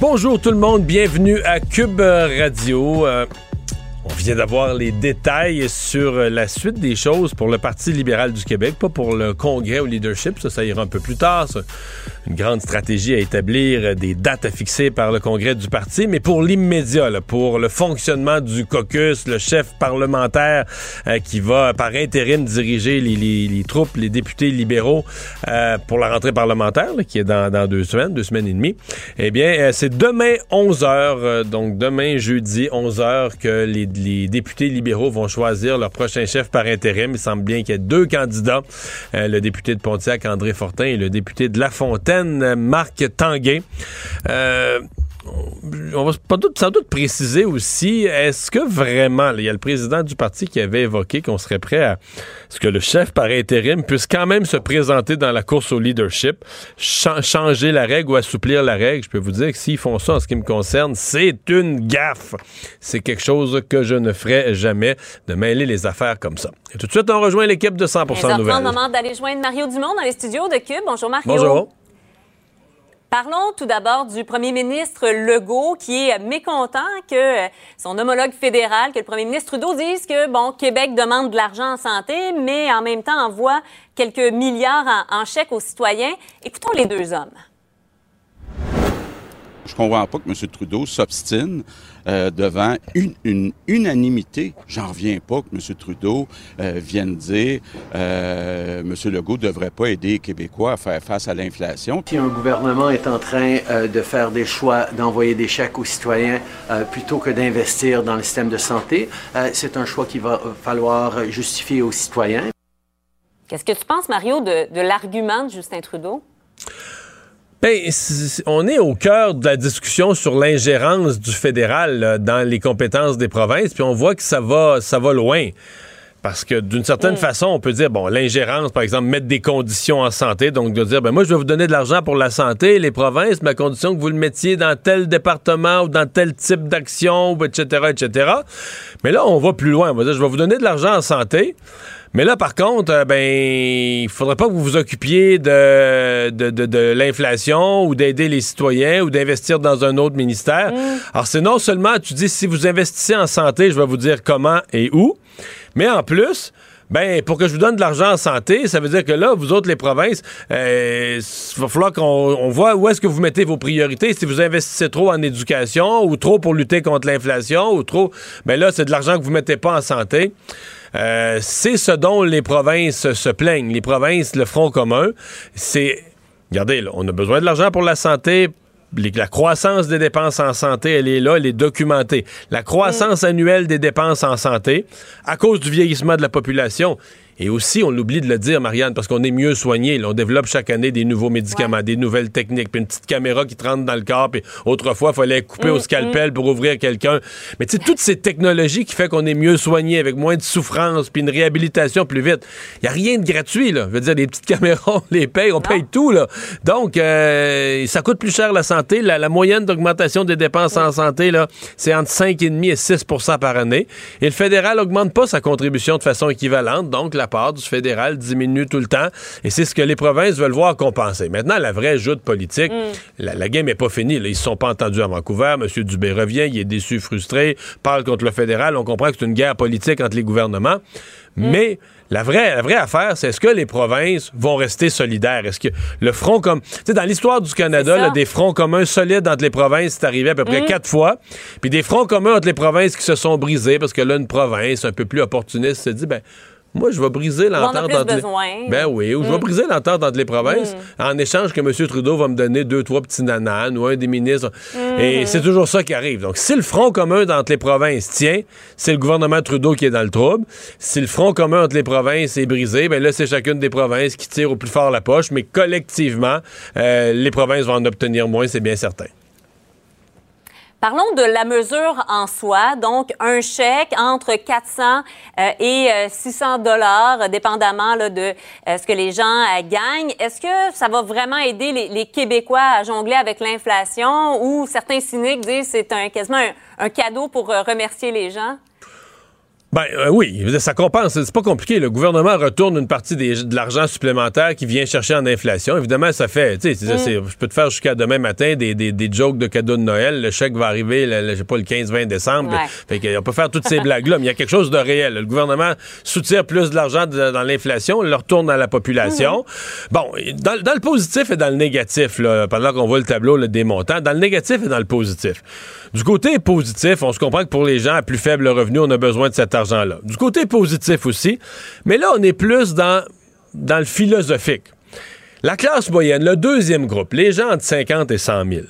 Bonjour tout le monde, bienvenue à Cube Radio. Euh, on vient d'avoir les détails sur la suite des choses pour le Parti libéral du Québec, pas pour le congrès au leadership, ça, ira un peu plus tard. Une grande stratégie à établir, des dates à fixer par le congrès du parti, mais pour l'immédiat, pour le fonctionnement du caucus, le chef parlementaire euh, qui va par intérim diriger les, les, les troupes, les députés libéraux euh, pour la rentrée parlementaire, là, qui est dans, dans, deux semaines, deux semaines et demie, eh bien, euh, c'est demain 11 h donc demain jeudi 11 h que les les députés libéraux vont choisir leur prochain chef par intérim. Il semble bien qu'il y ait deux candidats, euh, le député de Pontiac, André Fortin, et le député de La Fontaine, Marc Tanguay. Euh, on va sans doute préciser aussi, est-ce que vraiment, il y a le président du parti qui avait évoqué qu'on serait prêt à ce que le chef par intérim puisse quand même se présenter dans la course au leadership, changer la règle ou assouplir la règle? Je peux vous dire que s'ils font ça en ce qui me concerne, c'est une gaffe. C'est quelque chose que je ne ferai jamais, de mêler les affaires comme ça. Et tout de suite, on rejoint l'équipe de 100% Nouvelles. C'est le moment d'aller joindre Mario Dumont dans les studios de Cube. Bonjour Mario. Bonjour. Parlons tout d'abord du premier ministre Legault qui est mécontent que son homologue fédéral, que le premier ministre Trudeau dise que, bon, Québec demande de l'argent en santé, mais en même temps envoie quelques milliards en, en chèques aux citoyens. Écoutons les deux hommes. Je comprends pas que M. Trudeau s'obstine euh, devant une, une unanimité. J'en reviens pas que M. Trudeau euh, vienne dire euh, M. Legault ne devrait pas aider les Québécois à faire face à l'inflation. Si un gouvernement est en train euh, de faire des choix, d'envoyer des chèques aux citoyens euh, plutôt que d'investir dans le système de santé, euh, c'est un choix qu'il va falloir justifier aux citoyens. Qu'est-ce que tu penses, Mario, de, de l'argument de Justin Trudeau? Ben, on est au cœur de la discussion sur l'ingérence du fédéral là, dans les compétences des provinces, puis on voit que ça va, ça va loin. Parce que d'une certaine mm. façon, on peut dire, bon, l'ingérence, par exemple, mettre des conditions en santé, donc de dire, ben moi, je vais vous donner de l'argent pour la santé, les provinces, mais à condition que vous le mettiez dans tel département ou dans tel type d'action, etc., etc. Mais là, on va plus loin. On va dire, je vais vous donner de l'argent en santé. Mais là, par contre, euh, ben, il faudrait pas que vous vous occupiez de, de, de, de l'inflation ou d'aider les citoyens ou d'investir dans un autre ministère. Mm. Alors, c'est non seulement, tu dis, si vous investissez en santé, je vais vous dire comment et où, mais en plus, ben, pour que je vous donne de l'argent en santé, ça veut dire que là, vous autres, les provinces, euh, il va falloir qu'on on voit où est-ce que vous mettez vos priorités. Si vous investissez trop en éducation ou trop pour lutter contre l'inflation ou trop, ben là, c'est de l'argent que vous mettez pas en santé. Euh, c'est ce dont les provinces se plaignent. Les provinces, le Front commun, c'est... Regardez, là, on a besoin de l'argent pour la santé, la croissance des dépenses en santé, elle est là, elle est documentée. La croissance annuelle des dépenses en santé, à cause du vieillissement de la population, et aussi, on l'oublie de le dire, Marianne, parce qu'on est mieux soigné. On développe chaque année des nouveaux médicaments, ouais. des nouvelles techniques, puis une petite caméra qui te rentre dans le corps. Puis autrefois, il fallait couper au scalpel pour ouvrir quelqu'un. Mais tu sais, toutes ces technologies qui fait qu'on est mieux soigné, avec moins de souffrance, puis une réhabilitation plus vite. Il n'y a rien de gratuit, là. Je veux dire, les petites caméras, on les paye, on paye tout, là. Donc, euh, ça coûte plus cher la santé. La, la moyenne d'augmentation des dépenses en santé, là, c'est entre 5,5 et 6% par année. Et le fédéral augmente pas sa contribution de façon équivalente. Donc, la part du fédéral diminue tout le temps. Et c'est ce que les provinces veulent voir compenser. Maintenant, la vraie joute politique, la, la, game n'est pas finie. Là. Ils ne se sont pas entendus à Vancouver. M. Dubé revient, il est déçu, frustré, parle contre le fédéral. On comprend que c'est une guerre politique entre les gouvernements. Mais la vraie, la vraie affaire, c'est est-ce que les provinces vont rester solidaires? Est-ce que le front comme. Tu sais, dans l'histoire du Canada, là, des fronts communs solides entre les provinces, c'est arrivé à peu près quatre fois. Puis des fronts communs entre les provinces qui se sont brisés parce que là, une province un peu plus opportuniste se dit, ben moi, je vais briser l'entente entre les... Ben oui, ou je vais briser l'entente entre les provinces Mm. en échange que M. Trudeau va me donner deux, trois petits nananes ou un des ministres. Mm. Et c'est toujours ça qui arrive. Donc, si le front commun entre les provinces tient, c'est le gouvernement Trudeau qui est dans le trouble. Si le front commun entre les provinces est brisé, ben là, c'est chacune des provinces qui tire au plus fort la poche. Mais collectivement, euh, les provinces vont en obtenir moins, c'est bien certain. Parlons de la mesure en soi. Donc, un chèque entre 400 euh, et 600 euh, dollars, dépendamment de euh, ce que les gens gagnent. Est-ce que ça va vraiment aider les, Québécois à jongler avec l'inflation ou certains cyniques disent c'est un, quasiment un cadeau pour remercier les gens? Ben euh, oui, ça compense. C'est pas compliqué. Le gouvernement retourne une partie de l'argent supplémentaire qui vient chercher en inflation. Évidemment, ça fait. Tu sais, mm. je peux te faire jusqu'à demain matin des, des, des, jokes de cadeaux de Noël. Le chèque va arriver, le, je sais pas, le 15-20 décembre. Fait qu'on peut faire toutes ces blagues-là, mais il y a quelque chose de réel. Le gouvernement soutient plus de l'argent dans l'inflation, le retourne à la population. Mm-hmm. Bon, dans, dans, le positif et dans le négatif, là, pendant qu'on voit le tableau le des montants, dans le négatif et dans le positif. Du côté positif, on se comprend que pour les gens à plus faible revenu, on a besoin de cet argent-là. Du côté positif aussi, mais là, on est plus dans, dans le philosophique. La classe moyenne, le deuxième groupe, les gens entre 50 et 100 000,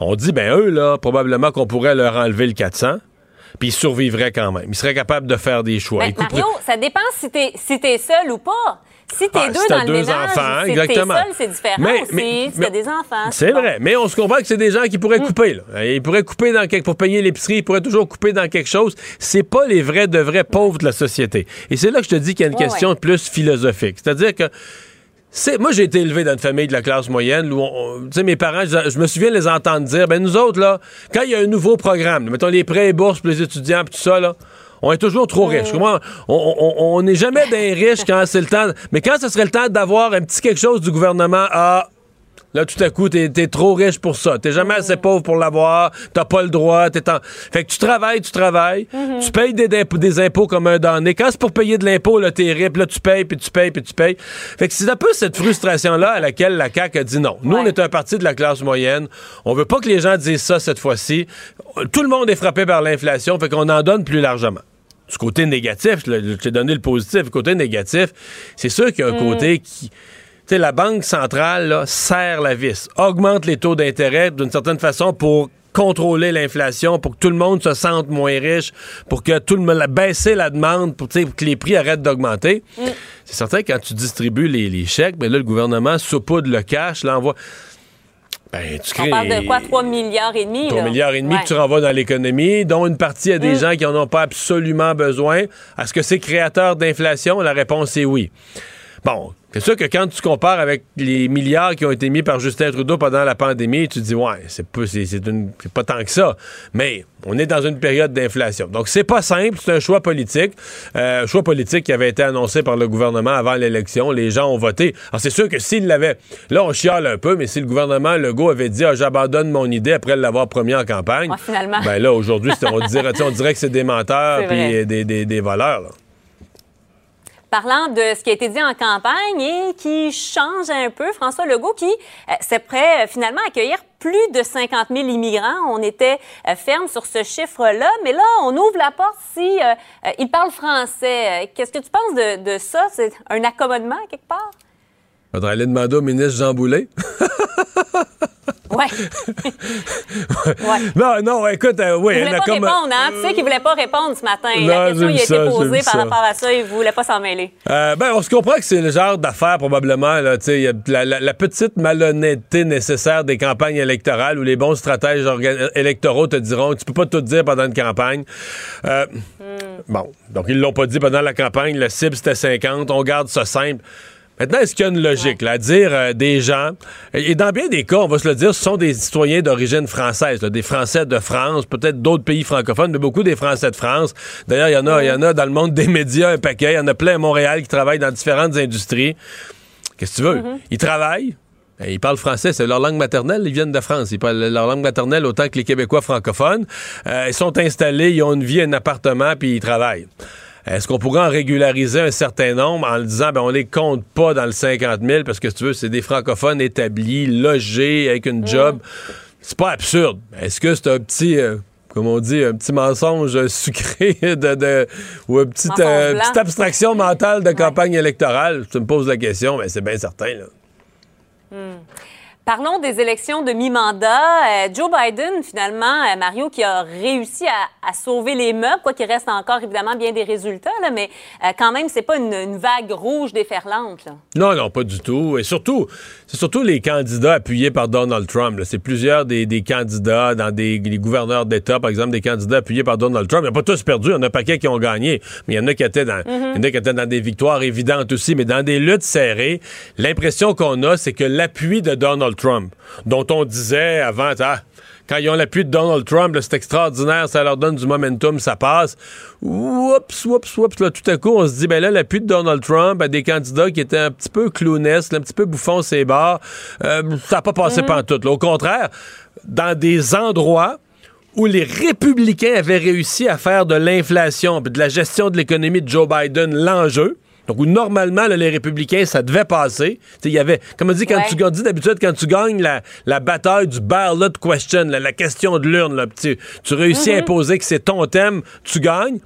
on dit, ben eux, là, probablement qu'on pourrait leur enlever le 400 puis ils survivraient quand même. Ils seraient capables de faire des choix. Ben, Mario, ça dépend si t'es si es seul ou pas. Si t'es es ah, deux dans le deux ménage, enfants, si exactement. seul, c'est différent mais, aussi. si t'as des enfants. C'est vrai, mais on se comprend que c'est des gens qui pourraient mm. couper. Là. Ils pourraient couper dans quelque... pour payer l'épicerie, ils pourraient toujours couper dans quelque chose. C'est pas les vrais de vrais pauvres de la société. Et c'est là que je te dis qu'il y a une question plus philosophique. C'est-à-dire que moi, j'ai été élevé dans une famille de la classe moyenne où, tu sais, mes parents, je, me souviens les entendre dire, ben nous autres, là, quand il y a un nouveau programme, mettons les prêts et bourses pour les étudiants, tout ça, là, on est toujours trop riche. On n'est jamais des riches quand c'est le temps. Mais quand ce serait le temps d'avoir un petit quelque chose du gouvernement, ah, Là, tout à coup, t'es es trop riche pour ça. T'es jamais assez pauvre pour l'avoir. T'as pas le droit. Es en... Fait que tu travailles, tu travailles. Mhm. Tu payes des, des, impôts comme un damné. Quand c'est pour payer de l'impôt, là, t'es riche. Là, tu payes, puis tu payes, puis tu payes. Fait que c'est un peu cette frustration-là à laquelle la CAQ a dit non. Nous, on est un parti de la classe moyenne. On veut pas que les gens disent ça cette fois-ci. Tout le monde est frappé par l'inflation. Fait qu'on en donne plus largement du côté négatif, je t'ai donné le positif, du côté négatif, c'est sûr qu'il y a un mm. côté qui. Tu sais, la Banque centrale là, serre la vis, augmente les taux d'intérêt d'une certaine façon pour contrôler l'inflation, pour que tout le monde se sente moins riche, pour que tout le monde baisser la demande, pour, que les prix arrêtent d'augmenter. Mm. C'est certain que quand tu distribues les, chèques, ben là, le gouvernement saupoudre le cash, l'envoie. Ben, On parle de quoi? 3 milliards et demi? 3 milliards et demi que tu renvoies dans l'économie, dont une partie à des mm. gens qui n'en ont pas absolument besoin. Est-ce que c'est créateur d'inflation? La réponse est oui. Bon, c'est sûr que quand tu compares avec les milliards qui ont été mis par Justin Trudeau pendant la pandémie, tu te dis, ouais, c'est pas, c'est, pas tant que ça. Mais on est dans une période d'inflation. Donc, c'est pas simple, c'est un choix politique. Euh, un choix politique qui avait été annoncé par le gouvernement avant l'élection. Les gens ont voté. Alors, c'est sûr que s'il l'avait. Là, on chiale un peu, mais si le gouvernement Legault avait dit, ah, et mon idée après l'avoir promis en campagne. finalement. Ben là, aujourd'hui, on dirait, on dirait que c'est des menteurs et des, des, des voleurs. Là parlant de ce qui a été dit en campagne et qui change un peu, François Legault qui euh, s'est prêt euh, finalement à accueillir plus de 50 000 immigrants. On était euh, ferme sur ce chiffre-là, mais là, on ouvre la porte si il parle français. Qu'est-ce que tu penses de, ça? C'est un accommodement quelque part? Faudrait aller demander au ministre Jean. Ouais. ouais. Non, non, écoute, euh, oui. Il voulait pas répondre, hein? Tu sais qu'il voulait pas répondre ce matin. la question il a été posée par rapport à ça, il voulait pas s'en mêler. Euh, ben, on se comprend que c'est le genre d'affaire, probablement, là, tu sais, la, la, petite malhonnêteté nécessaire des campagnes électorales où les bons stratèges électoraux te diront tu peux pas tout dire pendant une campagne. Euh, hmm. Bon, donc ils l'ont pas dit pendant la campagne, la cible c'était 50, on garde ça simple. Maintenant, est-ce qu'il y a une logique? Là, à dire euh, des gens, et dans bien des cas, on va se le dire, ce sont des citoyens d'origine française, des Français de France, peut-être d'autres pays francophones, mais beaucoup des Français de France. D'ailleurs, il y en a, il y en a dans le monde des médias un paquet. Il y en a plein à Montréal qui travaillent dans différentes industries. Qu'est-ce que tu veux? Mm-hmm. Ils travaillent, ben, ils parlent français, c'est leur langue maternelle, ils viennent de France. Ils parlent leur langue maternelle autant que les Québécois francophones. Euh, ils sont installés, ils ont une vie, un appartement, puis ils travaillent. Est-ce qu'on pourrait en régulariser un certain nombre en le disant, ben, on les compte pas dans le 50 000 parce que, si tu veux, c'est des francophones établis, logés, avec une job. C'est pas absurde. Est-ce que c'est un petit... Euh, comme on dit, un petit mensonge sucré de, ou une petite, euh, petite abstraction mentale de campagne électorale? Tu me poses la question, mais c'est bien certain. Là. Hmm. Parlons des élections de mi-mandat. Euh, Joe Biden, finalement, euh, Mario, qui a réussi à, sauver les meubles, quoi qu'il reste encore évidemment bien des résultats, là, mais euh, quand même, c'est pas une, vague rouge déferlante. Non, non, pas du tout. Et surtout, c'est surtout les candidats appuyés par Donald Trump. C'est plusieurs des, candidats dans des gouverneurs d'État, par exemple, des candidats appuyés par Donald Trump. Il n'y a pas tous perdu. Il y en a un paquet qui ont gagné. Mais il y en a qui étaient dans, il y en a qui étaient dans des victoires évidentes aussi. Mais dans des luttes serrées, l'impression qu'on a, c'est que l'appui de Donald Trump, dont on disait avant, ah, quand ils ont l'appui de Donald Trump, c'est extraordinaire, ça leur donne du momentum, ça passe. Oups, oups, oups. Là, tout à coup, on se dit, ben là, l'appui de Donald Trump à des candidats qui étaient un petit peu clownesques, un petit peu bouffons ses barres, euh, ça n'a pas passé mm tout. Au contraire, dans des endroits où les républicains avaient réussi à faire de l'inflation et de la gestion de l'économie de Joe Biden l'enjeu, donc, où normalement, les républicains, ça devait passer. Il y avait, comme on dit, quand tu dit d'habitude, quand tu gagnes la, la bataille du ballot question, la, question de l'urne, tu, tu réussis à mm-hmm. imposer que c'est ton thème, tu gagnes.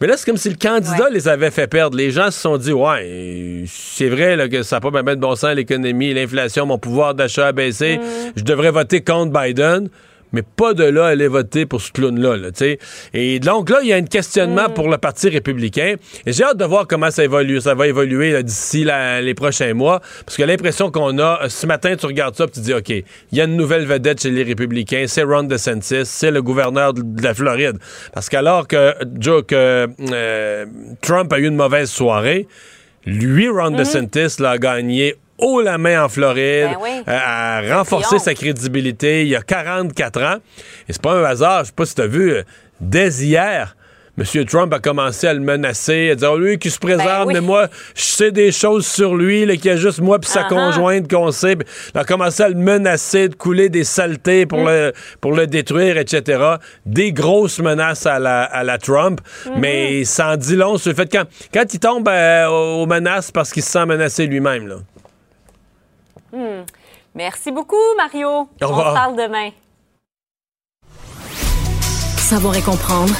Mais là, c'est comme si le candidat les avait fait perdre. Les gens se sont dit, ouais, c'est vrai là, que ça n'a pas bien de bon sens, l'économie, l'inflation, mon pouvoir d'achat a baissé. Mm. Je devrais voter contre Biden mais pas de là à aller voter pour ce clown-là. Là, et donc là, il y a un questionnement mm. pour le Parti républicain. Et j'ai hâte de voir comment ça, évolue, ça va évoluer d'ici les prochains mois. Parce que l'impression qu'on a, euh, ce matin, tu regardes ça et tu dis, OK, il y a une nouvelle vedette chez les républicains, c'est Ron DeSantis, c'est le gouverneur de, la Floride. Parce qu'alors que, Joe, que euh, Trump a eu une mauvaise soirée, lui, Ron mm-hmm. DeSantis, l'a gagné haut la main en Floride, ben euh, a renforcé sa crédibilité il y a 44 ans. Et c'est pas un hasard, je sais pas si tu as vu, euh, dès hier, M. Trump a commencé à le menacer, à dire oh, lui qui se présente, ben mais moi, je sais des choses sur lui, qu'il y a juste moi puis sa conjointe qu'on sait. Il a commencé à le menacer de couler des saletés pour, mm. le, pour le détruire, etc. Des grosses menaces à la, à la Trump, mm-hmm. mais ça en dit long sur le fait quand, quand il tombe euh, aux menaces parce qu'il se sent menacé lui-même. Hmm. Merci beaucoup, Mario. On se parle demain. Savoir et comprendre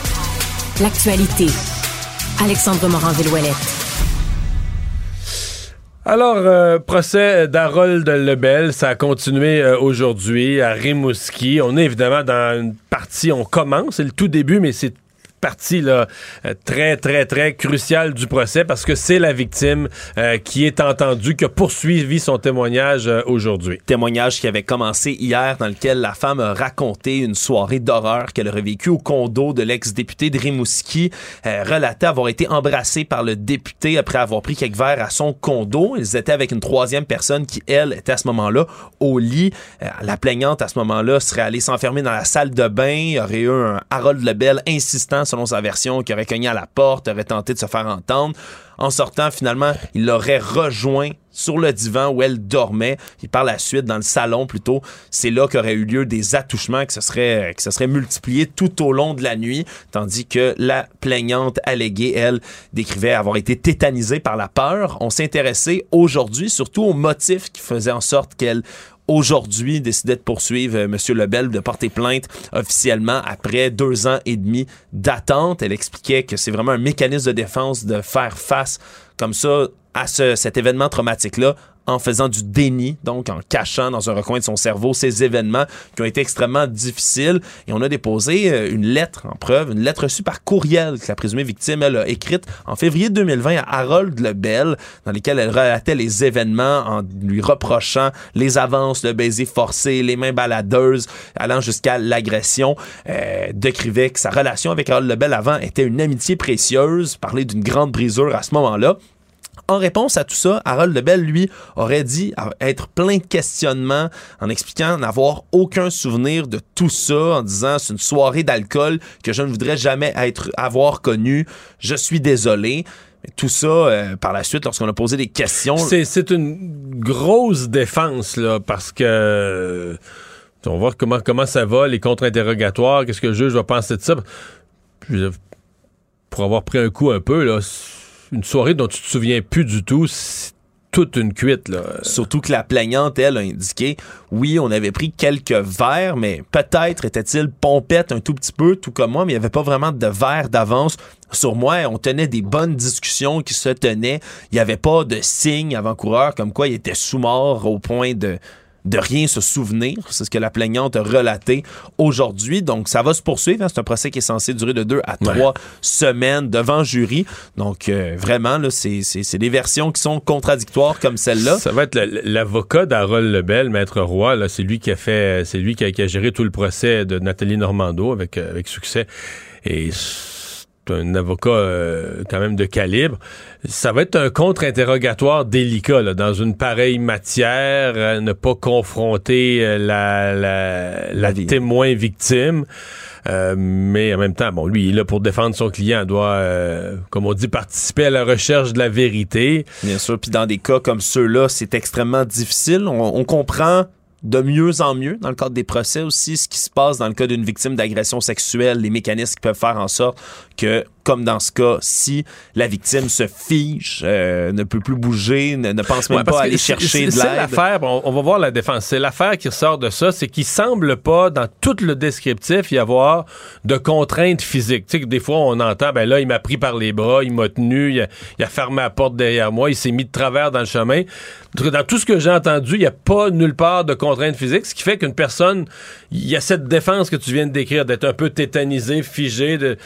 l'actualité. Alexandre Morand-Villouellette. Alors, euh, procès d'Harold Lebel, ça a continué euh, aujourd'hui à Rimouski. On est évidemment dans une partie, on commence, c'est le tout début, mais c'est partie euh, très, très, très cruciale du procès parce que c'est la victime euh, qui est entendue, qui a poursuivi son témoignage euh, aujourd'hui. Témoignage qui avait commencé hier dans lequel la femme a raconté une soirée d'horreur qu'elle aurait vécue au condo de l'ex-député de Rimouski, relatait avoir été embrassée par le député après avoir pris quelques verres à son condo. Ils étaient avec une troisième personne qui, elle, était à ce moment-là au lit. la plaignante, à ce moment-là, serait allée s'enfermer dans la salle de bain. Il y aurait eu un Harold Lebel insistant selon sa version, qui aurait cogné à la porte, aurait tenté de se faire entendre. En sortant, finalement, il l'aurait rejoint sur le divan où elle dormait. Et par la suite, dans le salon plutôt, c'est là qu'aurait eu lieu des attouchements qui se seraient, qui se seraient multipliés tout au long de la nuit, tandis que la plaignante alléguée, elle, décrivait avoir été tétanisée par la peur. On s'est intéressé aujourd'hui surtout aux motifs qui faisaient en sorte qu'elle aujourd'hui décidait de poursuivre euh, M. Lebel, de porter plainte officiellement après deux ans et demi d'attente. Elle expliquait que c'est vraiment un mécanisme de défense de faire face comme ça à ce, cet événement traumatique-là en faisant du déni, donc en cachant dans un recoin de son cerveau ces événements qui ont été extrêmement difficiles. Et on a déposé euh, une lettre en preuve, une lettre reçue par courriel que la présumée victime elle, a écrite en février 2020 à Harold Lebel, dans lesquelles elle relatait les événements en lui reprochant les avances, le baiser forcé, les mains baladeuses, allant jusqu'à l'agression. Euh, décrivait que sa relation avec Harold Lebel avant était une amitié précieuse, parlait d'une grande brisure à ce moment-là. En réponse à tout ça, Harold Lebel, lui, aurait dit être plein de questionnements en expliquant n'avoir aucun souvenir de tout ça, en disant c'est une soirée d'alcool que je ne voudrais jamais être, avoir connue. Je suis désolé. tout ça, euh, par la suite, lorsqu'on a posé des questions. C'est une grosse défense, là, parce que. On va voir comment, comment ça va, les contre-interrogatoires, qu'est-ce que le juge va penser de ça. Pour avoir pris un coup un peu, là, une soirée dont tu te souviens plus du tout, c'est toute une cuite. Là. Surtout que la plaignante, elle, a indiqué, oui, on avait pris quelques verres, mais peut-être était-il pompette un tout petit peu, tout comme moi, mais il n'y avait pas vraiment de verre d'avance sur moi. On tenait des bonnes discussions qui se tenaient. Il n'y avait pas de signe avant-coureur comme quoi il était sous-mort au point de de rien se souvenir. C'est ce que la plaignante a relaté aujourd'hui. Donc, ça va se poursuivre. Hein. C'est un procès qui est censé durer de deux à trois semaines devant jury. Donc, euh, vraiment, là, c'est, des versions qui sont contradictoires comme celle-là. Ça va être l'avocat d'Harold Lebel, Maître Roy. C'est lui qui a fait, c'est lui qui a, géré tout le procès de Nathalie Normando avec, euh, avec succès. Et un avocat euh, quand même de calibre. Ça va être un contre-interrogatoire délicat dans une pareille matière, euh, ne pas confronter euh, la, la, témoin victime. mais en même temps, bon, lui, il est là pour défendre son client, il doit, comme on dit, participer à la recherche de la vérité. Bien sûr, puis dans des cas comme ceux-là, c'est extrêmement difficile. on comprend de mieux en mieux dans le cadre des procès aussi ce qui se passe dans le cas d'une victime d'agression sexuelle, les mécanismes qui peuvent faire en sorte que comme dans ce cas, si la victime se fige, euh, ne peut plus bouger, ne, pense même pas à aller chercher de l'aide. C'est l'affaire, on, va voir la défense, c'est l'affaire qui ressort de ça, c'est qu'il semble pas, dans tout le descriptif, y avoir de contraintes physiques. Tu sais que des fois, on entend, ben là, il m'a pris par les bras, il m'a tenu, il a, fermé la porte derrière moi, il s'est mis de travers dans le chemin. Dans tout ce que j'ai entendu, il n'y a pas nulle part de contraintes physiques, ce qui fait qu'une personne, il y a cette défense que tu viens de décrire, d'être un peu tétanisé, figé, de...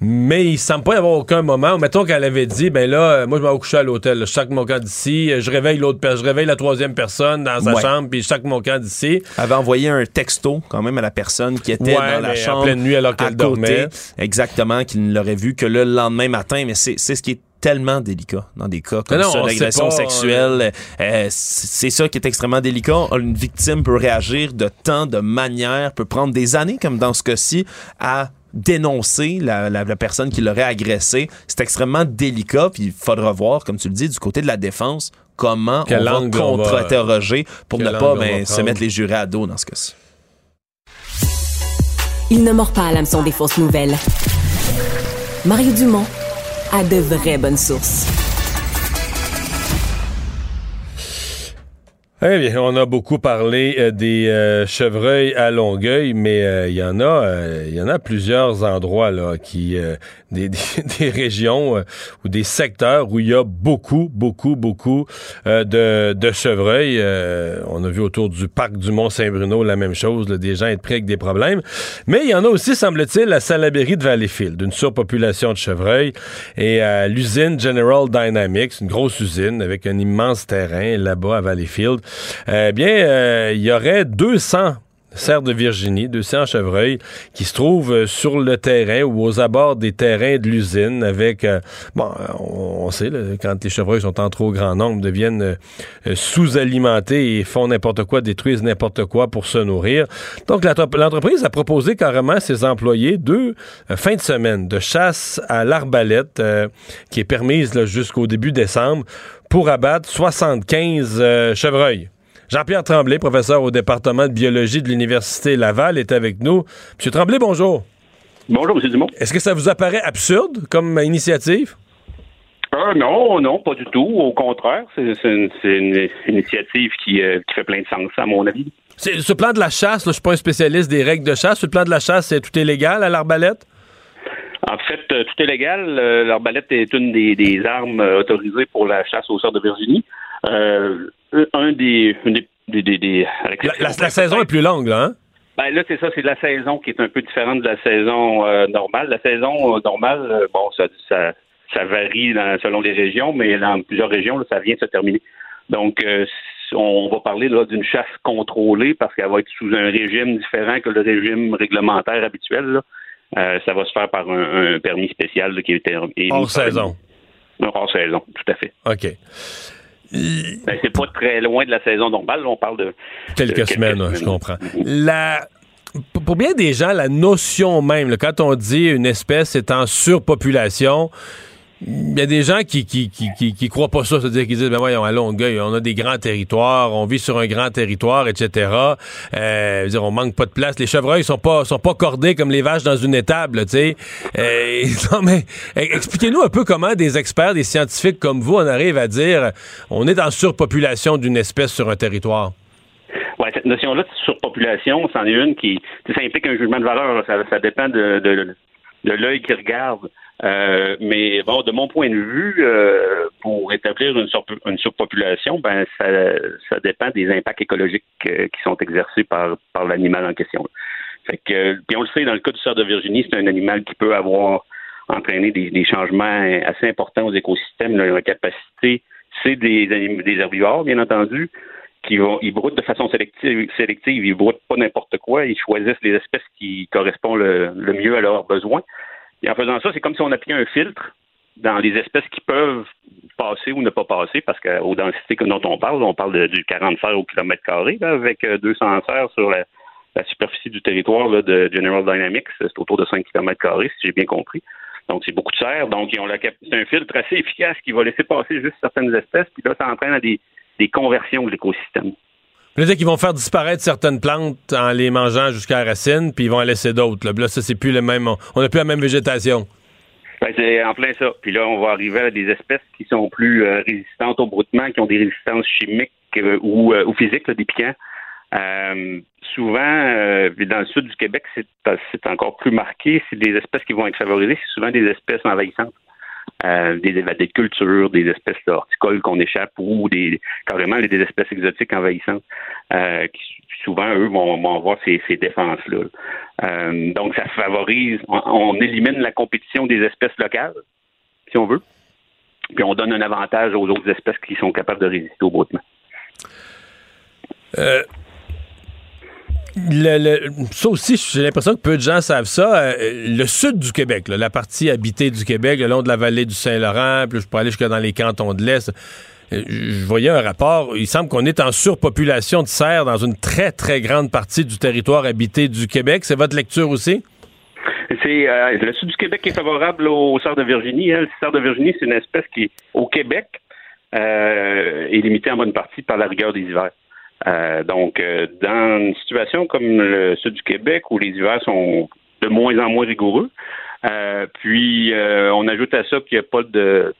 mais il semble pas y avoir aucun moment mettons qu'elle avait dit, ben là, euh, moi, je vais coucher à l'hôtel. Je sac mon camp d'ici, euh, je réveille l'autre je réveille la troisième personne dans sa chambre, puis je sac mon camp d'ici. Elle avait envoyé un texto quand même à la personne qui était dans la chambre. En pleine nuit alors qu'elle dormait. Exactement, qu'il ne l'aurait vu que le lendemain matin. Mais c'est ce qui est tellement délicat dans des cas comme ça, l'agression sexuelle. Euh, c'est ça qui est extrêmement délicat. Une victime peut réagir de tant de manières, peut prendre des années, comme dans ce cas-ci, à dénoncer la, personne qui l'aurait agressé. C'est extrêmement délicat, puis il faudra voir, comme tu le dis, du côté de la défense, comment on va contre-interroger pour ne pas ben, se mettre les jurés à dos dans ce cas-ci. Il ne mord pas à l'hameçon des fausses nouvelles. Mario Dumont a de vraies bonnes sources. Eh on a beaucoup parlé euh, des euh, chevreuils à Longueuil, mais euh, il y en a, il y en a plusieurs endroits là qui, des, régions ou des secteurs où il y a beaucoup, beaucoup, beaucoup de, de chevreuils. on a vu autour du parc du Mont Saint-Bruno la même chose, des gens être pris avec des problèmes. Mais il y en a aussi, semble-t-il, à Salaberry de Valleyfield, d'une surpopulation de chevreuils et à l'usine General Dynamics, une grosse usine avec un immense terrain là-bas à Valleyfield. Eh bien, euh, il y aurait 200 cerfs de Virginie, 200 chevreuils, qui se trouvent euh, sur le terrain ou aux abords des terrains de l'usine avec, euh, bon, on, sait, quand les chevreuils sont en trop grand nombre, deviennent sous-alimentés et font n'importe quoi, détruisent n'importe quoi pour se nourrir. Donc, l'entreprise a proposé carrément à ses employés deux fins de semaine de chasse à l'arbalète qui est permise jusqu'au début décembre pour abattre 75 euh, chevreuils. Jean-Pierre Tremblay, professeur au département de biologie de l'Université Laval, est avec nous. Monsieur Tremblay, bonjour. Bonjour, M. Dumont. Est-ce que ça vous apparaît absurde comme initiative? Euh, non, non, pas du tout. Au contraire, c'est une, initiative euh, qui, fait plein de sens, à mon avis. Ce plan de la chasse, je ne suis pas un spécialiste des règles de chasse. Ce plan de la chasse, c'est tout est légal à l'arbalète? En fait, euh, tout est légal. L'arbalète est une des, armes autorisées pour la chasse aux cerfs de Virginie. Un des, la, saison est plus longue, là, hein? Ben là, c'est ça, c'est la saison qui est un peu différente de la saison normale. La saison normale, bon, ça, ça, varie selon les régions, mais dans plusieurs régions, ça vient de se terminer. Donc, on va parler là d'une chasse contrôlée parce qu'elle va être sous un régime différent que le régime réglementaire habituel. Là. Euh, ça va se faire par un, permis spécial qui été émis. Hors saison. Hors saison, tout à fait. OK. Ben, c'est pas très loin de la saison normale. On parle de quelques, semaines, je comprends. La pour bien des gens, la notion même, quand on dit une espèce est en surpopulation, il y a des gens qui qui, qui, qui, croient pas ça, c'est-à-dire qu'ils disent ben voyons à Longueuil, on a des grands territoires, on vit sur un grand territoire, etc. Euh, dire, on manque pas de place. Les chevreuils sont pas sont pas cordés comme les vaches dans une étable, tu sais. Euh, non mais expliquez-nous un peu comment des experts, des scientifiques comme vous, on arrive à dire on est en surpopulation d'une espèce sur un territoire. Ouais, cette notion-là de surpopulation, c'en est une qui ça implique un jugement de valeur. Ça, ça dépend de de l'œil qui regarde. Euh, mais bon, de mon point de vue, euh, pour établir une, une, surpopulation, ben ça, ça dépend des impacts écologiques euh, qui sont exercés par, par l'animal en question. Fait que, puis on le sait, dans le cas du cerf de Virginie, c'est un animal qui peut avoir entraîné des, des changements assez importants aux écosystèmes. la capacité, c'est des, des herbivores, bien entendu, ils broutent de façon sélective, ils broutent pas n'importe quoi, ils choisissent les espèces qui correspondent le, mieux à leurs besoins. Et en faisant ça, c'est comme si on appliquait un filtre dans les espèces qui peuvent passer ou ne pas passer, parce qu'aux densités dont on parle, on parle du 40 cerfs au kilomètre carré, avec 200 euh, cerfs sur la, superficie du territoire de General Dynamics, c'est autour de 5 km carrés, si j'ai bien compris. Donc, c'est beaucoup de cerfs. Donc, c'est un filtre assez efficace qui va laisser passer juste certaines espèces, puis là, ça entraîne à des, des conversions de l'écosystème. Vous qu'ils vont faire disparaître certaines plantes en les mangeant jusqu'à la racine, puis ils vont en laisser d'autres. Là, ça, c'est plus le même. On n'a plus la même végétation. Ben, c'est en plein ça. Puis là, on va arriver à des espèces qui sont plus euh, résistantes au broutement, qui ont des résistances chimiques euh, ou, euh, ou, physiques, des piquants. souvent, dans le sud du Québec, c'est encore plus marqué. C'est des espèces qui vont être favorisées. C'est souvent des espèces envahissantes. Euh, des évadés de des espèces horticoles qu'on échappe ou des carrément des espèces exotiques envahissantes euh, qui souvent, eux, vont, avoir ces, défenses-là. Euh, donc, ça favorise, on, élimine la compétition des espèces locales, si on veut, puis on donne un avantage aux autres espèces qui sont capables de résister au broutement. Le, ça aussi, j'ai l'impression que peu de gens savent ça. Euh, le sud du Québec, la partie habitée du Québec, le long de la vallée du Saint-Laurent, puis je peux aller jusque dans les cantons de l'Est. Euh, je voyais un rapport, il semble qu'on est en surpopulation de cerfs dans une très, très grande partie du territoire habité du Québec. C'est votre lecture aussi? C'est euh, le sud du Québec est favorable au cerf de Virginie. Hein. Le cerf de Virginie, c'est une espèce qui, au Québec, est limitée en bonne partie par la rigueur des hivers. Euh, donc, euh, dans une situation comme le sud du Québec, où les hivers sont de moins en moins rigoureux, euh, puis on ajoute à ça qu'il n'y a pas de,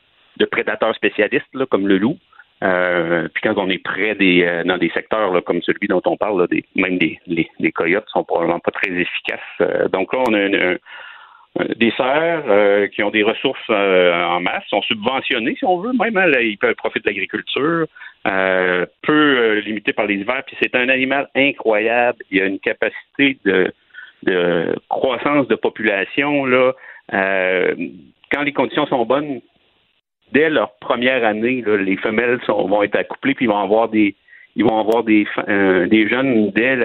prédateurs spécialistes comme le loup. puis quand on est près des dans des secteurs comme celui dont on parle, même des, les, coyotes sont probablement pas très efficaces. donc là, on a des serres qui ont des ressources en masse, sont subventionnés, si on veut, même. Hein, ils peuvent profiter de l'agriculture, euh, peu limité par les hivers. Puis c'est un animal incroyable. Il a une capacité de, croissance de population. Là, quand les conditions sont bonnes, dès leur première année, les femelles vont être accouplées, puis ils vont avoir des ils vont avoir des, des jeunes dès,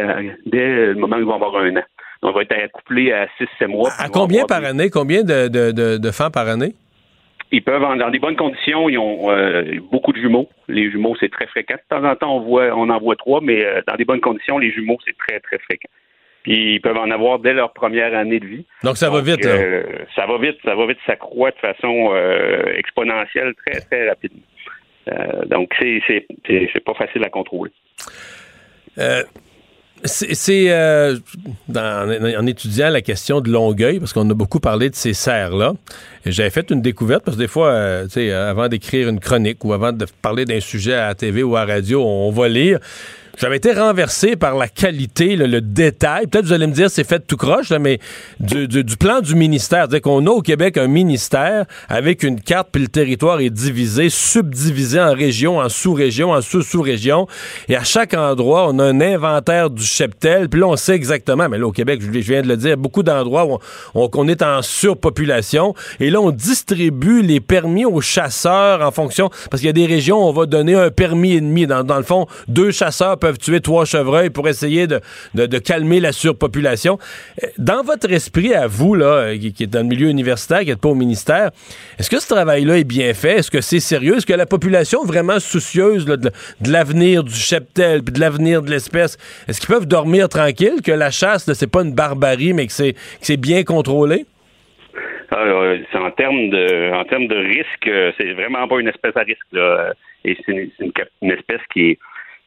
dès le moment où ils vont avoir un an on va être accouplé à 6-7 mois. À, combien par année? Combien de, de, de, femmes par année? Ils peuvent, dans des bonnes conditions, ils ont euh, beaucoup de jumeaux. Les jumeaux, c'est très fréquent. De temps en temps, on, voit, on en voit trois, mais euh, dans des bonnes conditions, les jumeaux, c'est très, très fréquent. Puis ils peuvent en avoir dès leur première année de vie. Donc ça va vite, là. Euh, ça va vite, ça va vite, ça croît de façon exponentielle très, très rapidement. donc c'est pas facile à contrôler. C'est euh, en, étudiant la question de Longueuil, parce qu'on a beaucoup parlé de ces serres-là, j'avais fait une découverte, parce que des fois, euh, avant d'écrire une chronique ou avant de parler d'un sujet à TV ou à radio, on va lire. J'avais été renversé par la qualité, le, détail. Peut-être vous allez me dire c'est fait tout croche, mais du, plan du ministère. C'est-à-dire qu'on a au Québec un ministère avec une carte, puis le territoire est divisé, subdivisé en régions, en sous-régions, en sous-sous-régions. Et à chaque endroit, on a un inventaire du cheptel. Puis là, on sait exactement, mais là, au Québec, je viens de le dire, beaucoup d'endroits où on, est en surpopulation. Et là, on distribue les permis aux chasseurs en fonction... Parce qu'il y a des régions où on va donner un permis et demi. Dans, dans le fond, deux chasseurs peuvent tuer trois chevreuils pour essayer de, de, calmer la surpopulation. Dans votre esprit, à vous, là, qui, est dans le milieu universitaire, qui n'êtes pas au ministère, est-ce que ce travail-là est bien fait? Est-ce que c'est sérieux? Est-ce que la population vraiment soucieuse de, l'avenir du cheptel puis de l'avenir de l'espèce, est-ce qu'ils peuvent dormir tranquille, que la chasse, c'est pas une barbarie, mais que c'est bien contrôlé? C'est en termes de en termes de risque, euh, c'est vraiment pas une espèce à risque. Là. Et c'est une, espèce qui est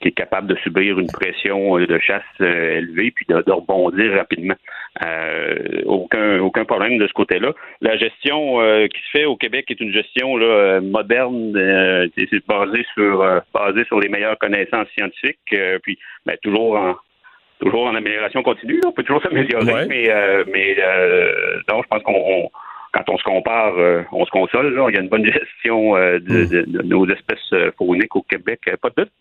qui est capable de subir une pression euh, de chasse euh, élevée puis de, rebondir rapidement. Euh, aucun aucun problème de ce côté-là. La gestion qui se fait au Québec est une gestion là, moderne, c'est basé sur basé sur les meilleures connaissances scientifiques, puis ben, toujours en toujours en amélioration continue. On peut toujours s'améliorer, mais, euh, mais euh, non, je pense qu'on quand on se compare, euh, on se console. Là. Il y a une bonne gestion euh, de, de, de, nos espèces fauniques au Québec, pas de doute,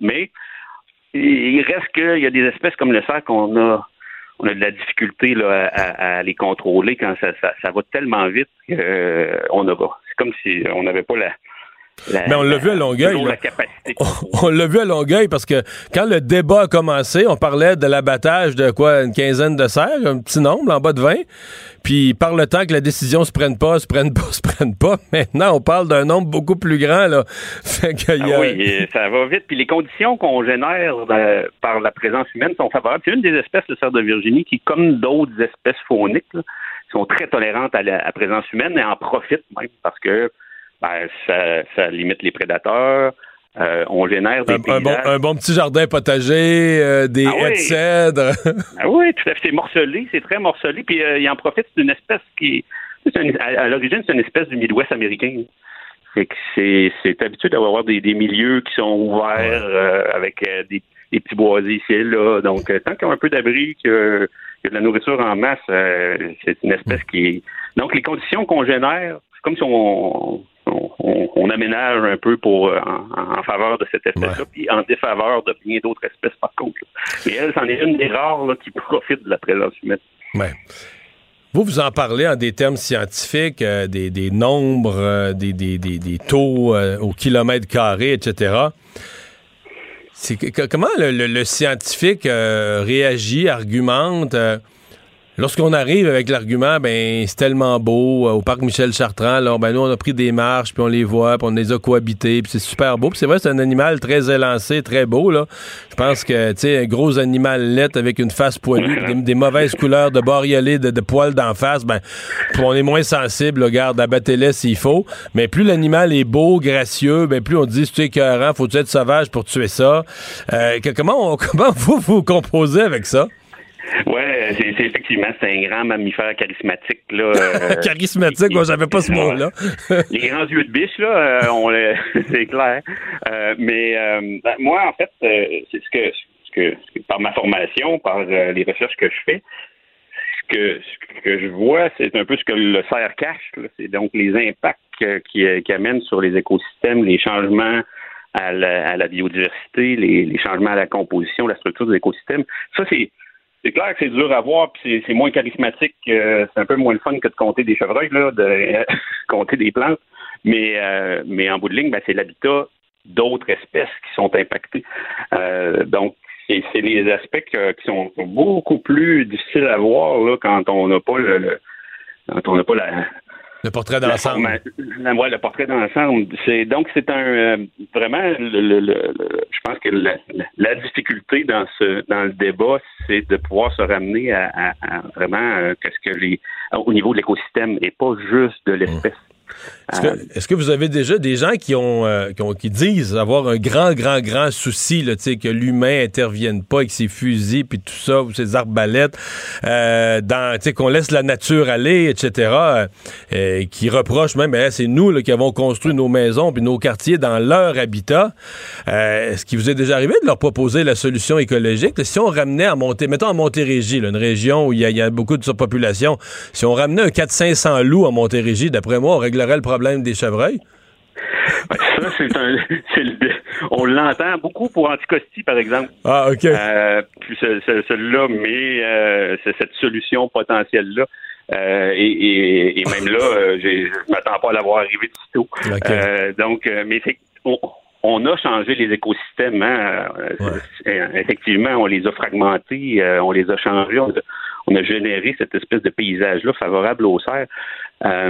il reste qu'il y a des espèces comme le cerf qu'on a on a de la difficulté à, les contrôler quand ça, ça, va tellement vite qu'on a c'est comme si on n'avait pas la, mais on l'a vu à Longueuil. On, l'a vu à Longueuil parce que quand le débat a commencé, on parlait de l'abattage de quoi, une quinzaine de cerfs, un petit nombre, en bas de 20. Puis par le temps que la décision se prenne pas, se prenne pas, se prenne pas, maintenant on parle d'un nombre beaucoup plus grand. Là. Ah oui, ça va vite. Puis les conditions qu'on génère euh, par la présence humaine sont favorables. C'est une des espèces, le cerf de Virginie, qui, comme d'autres espèces fauniques, sont très tolérantes à la présence humaine et en profitent même parce que ben, ça, limite les prédateurs. Euh, on génère des un, un, bon, petit jardin potager, euh, des ah haies de cèdre. ah oui, tout à fait. C'est morcelé, c'est très morcelé. Puis euh, il en profite, c'est une espèce qui. à, l'origine, c'est une espèce du Midwest américain. C'est c'est habitué d'avoir des, des, milieux qui sont ouverts avec des, petits boisés ici et là. Donc, tant qu'ils ont un peu d'abri, qu'il y a de la nourriture en masse, c'est une espèce qui est. Donc, les conditions qu'on génère, c'est comme si on, on, aménage un peu pour euh, en, faveur de cette espèce-là, puis en défaveur de bien d'autres espèces par contre. Mais elle, c'en est une des rares qui profite de la présence humaine. Vous, vous en parlez en des termes scientifiques, euh, des, nombres, euh, des, taux au kilomètre carré, etc. comment le scientifique réagit, argumente? Lorsqu'on arrive avec l'argument, ben c'est tellement beau euh, au parc Michel Chartrand, alors ben nous on a pris des marches puis on les voit, puis on les a cohabités, puis c'est super beau. C'est vrai, c'est un animal très élancé, très beau là. Je pense que tu sais un gros animal laite avec une face poilue, des, mauvaises couleurs de bariolés, de, poils d'en face, ben on est moins sensible, regarde, abattez-les s'il faut. Mais plus l'animal est beau, gracieux, ben plus on dit c'est écœurant, faut être sauvage pour tuer ça? Euh, comment on, comment vous vous composez avec ça? Ouais, c'est effectivement c'est un grand mammifère charismatique là. Euh, charismatique, moi j'avais pas ce mot-là. les grands yeux de biche là, euh, on c'est clair. Euh, mais ben, moi en fait, c'est ce que, ce que par ma formation, par les recherches que je fais, ce que ce que je vois, c'est un peu ce que le cerf cache. C'est donc les impacts qui, qui amènent sur les écosystèmes, les changements à la, à la biodiversité, les, les, changements à la composition, la structure des écosystèmes. Ça, c'est c'est clair que c'est dur à voir, puis c'est moins charismatique. c'est un peu moins le fun que de compter des chevreuils, là, de compter des plantes. Mais, euh, mais en bout de ligne, ben, c'est l'habitat d'autres espèces qui sont impactées. Euh, donc, c'est les aspects qui sont beaucoup plus difficiles à voir là, quand on n'a pas le, quand on n'a pas la, le portrait d'ensemble. Ouais, le portrait d'ensemble. C'est donc c'est un euh, vraiment le, le, je pense que la, difficulté dans ce dans le débat, c'est de pouvoir se ramener à, vraiment euh, qu'est-ce que les au niveau de l'écosystème et pas juste de l'espèce. Est-ce que, vous avez déjà des gens qui ont, euh, qui, disent avoir un grand, grand, grand souci, là, que l'humain intervienne pas avec ses fusils puis tout ça, ou ses arbalètes, euh, dans, qu'on laisse la nature aller, etc., euh, qui reprochent même, ben, c'est nous là, qui avons construit nos maisons puis nos quartiers dans leur habitat. Est-ce qu'il vous est déjà arrivé de leur proposer la solution écologique? si on ramenait à monter, mettons à Montérégie, une région où il y, a beaucoup de surpopulation, si on ramenait un 400-500 loups à Montérégie, d'après moi, on réglerait le problème des chevreuils? Ça, c'est un. on l'entend beaucoup pour Anticosti, par exemple. Ah, OK. Euh, puis celui-là, mais euh, c'est cette solution potentielle-là. Euh, et, même là, je ne m'attends pas à l'avoir arrivé de sitôt. donc, mais on, on, a changé les écosystèmes. Hein. Effectivement, on les a fragmentés, on les a changés. On a, généré cette espèce de paysage-là favorable aux cerfs. Euh,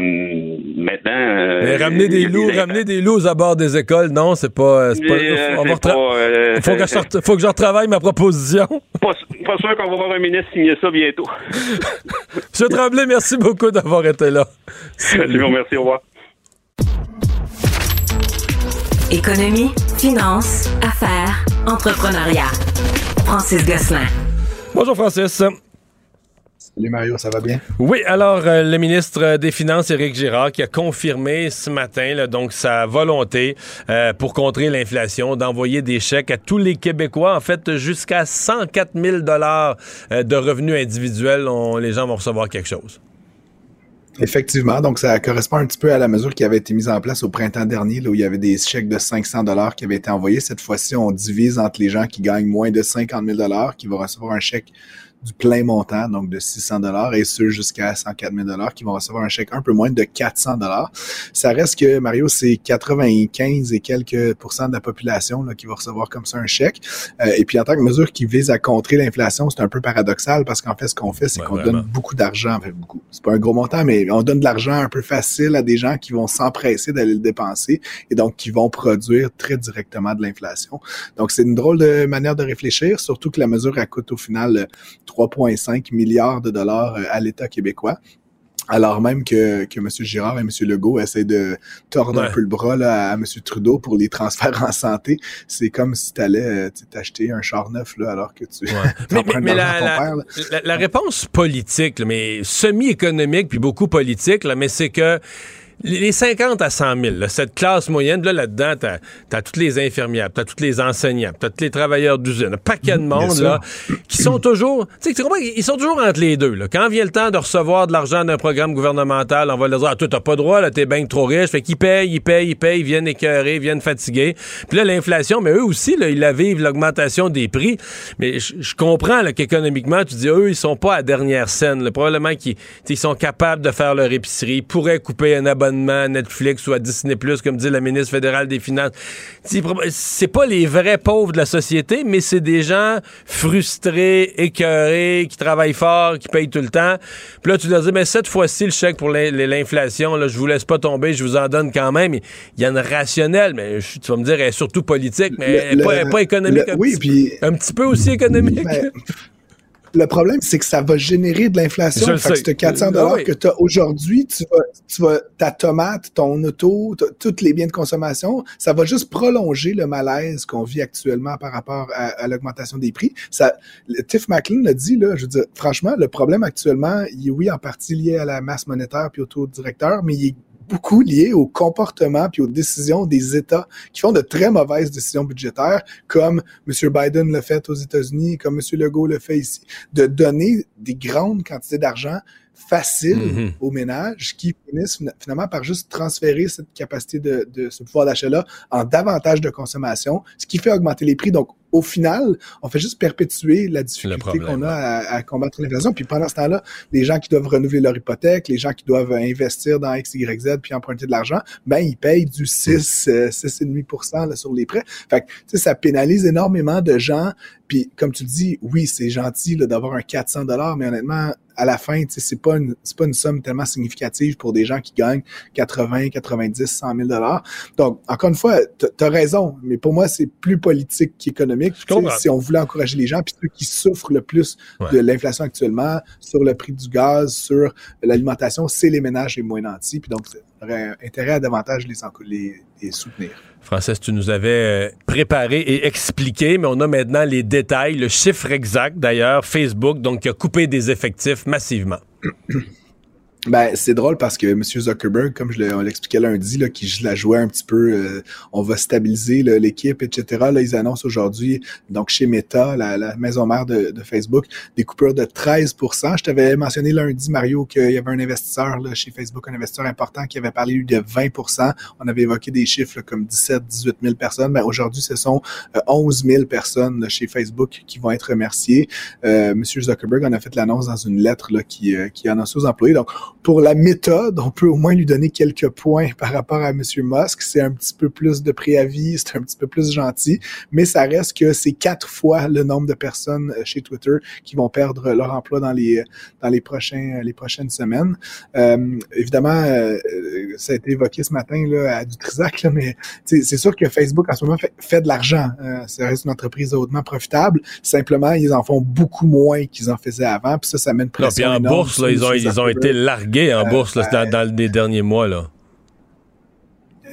maintenant. Euh, ramener des loups, ramener des loups à bord des écoles, non, c'est pas. pas, il faut, que je, faut que je retravaille ma proposition. Pas, pas sûr qu'on va voir un ministre signer ça bientôt. Monsieur Tremblay, merci beaucoup d'avoir été là. Salut, merci, au revoir. Économie, finance, affaires, entrepreneuriat. Francis Gosselin. Bonjour, Francis. Salut Mario, ça va bien? Oui, alors euh, le ministre des Finances, Éric Girard, qui a confirmé ce matin là, donc sa volonté euh, pour contrer l'inflation d'envoyer des chèques à tous les Québécois, en fait jusqu'à 104 000 dollars euh, de revenus individuels, les gens vont recevoir quelque chose. Effectivement, donc ça correspond un petit peu à la mesure qui avait été mise en place au printemps dernier, là, où il y avait des chèques de 500 dollars qui avaient été envoyés. Cette fois-ci, on divise entre les gens qui gagnent moins de 50 000 dollars, qui vont recevoir un chèque du plein montant, donc de 600 dollars, et ceux jusqu'à 104 000 dollars qui vont recevoir un chèque un peu moins de 400 dollars. Ça reste que, Mario, c'est 95 et quelques pourcents de la population là, qui va recevoir comme ça un chèque. Euh, et puis, en tant que mesure qui vise à contrer l'inflation, c'est un peu paradoxal parce qu'en fait, ce qu'on fait, c'est qu'on donne beaucoup d'argent. Enfin, beaucoup. C'est pas un gros montant, mais on donne de l'argent un peu facile à des gens qui vont s'empresser d'aller le dépenser et donc qui vont produire très directement de l'inflation. Donc, c'est une drôle de manière de réfléchir, surtout que la mesure, elle coûte au final 3,5 milliards de dollars euh, à l'État québécois. Alors même que, que M. Girard et M. Legault essaient de tordre un peu le bras là, à M. Trudeau pour les transferts en santé, c'est comme si tu allais euh, t'acheter un char neuf là, alors que tu ouais. mais, mais la, la, la, la, réponse politique, mais semi-économique puis beaucoup politique, là, mais c'est que les 50 à 100 000, cette classe moyenne, là, là-dedans, t'as as toutes les infirmières, t'as tous les enseignants, t'as tous les travailleurs d'usine, un paquet de monde, là, qui sont toujours, tu sais, ils sont toujours entre les deux, là. Quand vient le temps de recevoir de l'argent d'un programme gouvernemental, on va leur dire, ah, toi, t'as pas droit, là, t'es bien trop riche, fait qu'ils payent, ils payent, ils payent, ils viennent écœurer, ils viennent fatiguer. Puis là, l'inflation, mais eux aussi, là, ils la vivent, l'augmentation des prix. Mais je comprends, là, qu'économiquement, tu dis, eux, ils sont pas à dernière scène, là. Probablement qu'ils, ils sont capables de faire leur épicerie, ils pourraient couper un abonnement à Netflix ou à Disney Plus, comme dit la ministre fédérale des Finances. C'est pas les vrais pauvres de la société, mais c'est des gens frustrés, écœurés, qui travaillent fort, qui payent tout le temps. Puis là, tu leur dis, mais cette fois-ci, le chèque pour l'inflation, là, je vous laisse pas tomber, je vous en donne quand même. Il y en a rationnel, mais tu vas me dire, elle est surtout politique, mais pas, économique. oui, puis un petit peu aussi économique. Le problème, c'est que ça va générer de l'inflation. Fait que 400 dollars ah que tu as aujourd'hui, tu vas, tu vas, ta tomate, ton auto, tous les biens de consommation, ça va juste prolonger le malaise qu'on vit actuellement par rapport à, l'augmentation des prix. Ça, Tiff Macklin l'a dit, là, je veux dire, franchement, le problème actuellement, il est oui en partie lié à la masse monétaire puis au taux directeur, mais il est beaucoup lié au comportement puis aux décisions des États qui font de très mauvaises décisions budgétaires, comme M. Biden l'a fait aux États-Unis, comme M. Legault le fait ici, de donner des grandes quantités d'argent facile mm-hmm. aux ménages qui finissent finalement par juste transférer cette capacité de, de ce pouvoir d'achat-là en davantage de consommation, ce qui fait augmenter les prix. Donc, au final, on fait juste perpétuer la difficulté qu'on a à, combattre l'inflation. Puis pendant ce temps-là, les gens qui doivent renouveler leur hypothèque, les gens qui doivent investir dans X, Y, Z puis emprunter de l'argent, ben ils payent du 6, 6,5% euh, sur les prêts. Fait que, ça pénalise énormément de gens. Puis comme tu dis, oui, c'est gentil d'avoir un 400 dollars, mais honnêtement, à la fin, c'est pas une c'est pas une somme tellement significative pour des gens qui gagnent 80, 90, 100 000 dollars. Donc encore une fois, tu as raison, mais pour moi c'est plus politique qu'économique. Si on voulait encourager les gens, puis ceux qui souffrent le plus de l'inflation actuellement, sur le prix du gaz, sur l'alimentation, c'est les ménages les moins nantis. Puis donc, aurait intérêt à davantage les, les, les soutenir. Frances, tu nous avais euh, préparé et expliqué, mais on a maintenant les détails, le chiffre exact d'ailleurs, Facebook, donc qui a coupé des effectifs massivement. Ben, c'est drôle parce que M. Zuckerberg, comme je l'expliquais lundi, là, qui la jouait un petit peu, euh, on va stabiliser l'équipe, etc. Là, ils annoncent aujourd'hui, donc chez Meta, la, maison mère de, Facebook, des coupures de 13% Je t'avais mentionné lundi, Mario, qu'il y avait un investisseur là, chez Facebook, un investisseur important qui avait parlé de 20% On avait évoqué des chiffres comme 17, 18 000 personnes. Ben, aujourd'hui, ce sont 11 euh, 000 personnes chez Facebook qui vont être remerciées. Euh, M. Zuckerberg en a fait l'annonce dans une lettre là, qui, euh, qui annonce aux employés. Donc, pour la méthode, on peut au moins lui donner quelques points par rapport à M. Musk. C'est un petit peu plus de préavis, c'est un petit peu plus gentil, mais ça reste que c'est quatre fois le nombre de personnes euh, chez Twitter qui vont perdre leur emploi dans les dans les prochains les prochaines semaines. Euh, évidemment, euh, ça a été évoqué ce matin là, à Dutrisac, là, mais c'est sûr que Facebook en ce moment fait, de l'argent. ça reste une entreprise hautement profitable. Simplement, ils en font beaucoup moins qu'ils en faisaient avant, puis ça, ça mène pression. en bourse, là, ils ont, ils ont été largués en euh, bourse dans, les derniers mois. Là.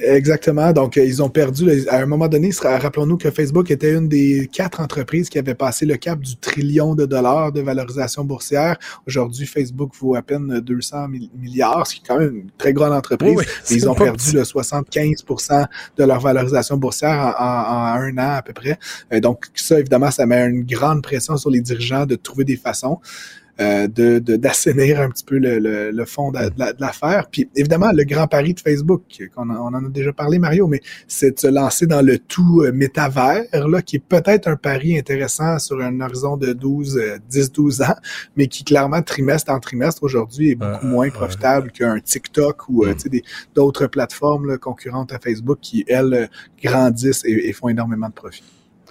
Exactement. Donc, euh, ils ont perdu, à un moment donné, rappelons-nous que Facebook était une des quatre entreprises qui avait passé le cap du trillion de dollars de valorisation boursière. Aujourd'hui, Facebook vaut à peine 200 milliards, ce qui est quand même une très grande entreprise. ils ont perdu le 75 de leur valorisation boursière en, un an à peu près. Euh, donc, ça, évidemment, ça met une grande pression sur les dirigeants de trouver des façons. Euh, de d'assainir un petit peu le, le, fond de, l'affaire. Puis évidemment, le grand pari de Facebook, qu'on on en a déjà parlé, Mario, mais c'est de se lancer dans le tout euh, métavers, là, qui est peut-être un pari intéressant sur un horizon de 12, 10-12 euh, ans, mais qui clairement, trimestre en trimestre, aujourd'hui, est beaucoup moins profitable qu'un TikTok ou mm. d'autres plateformes concurrentes à Facebook qui, elles, grandissent et font énormément de profit.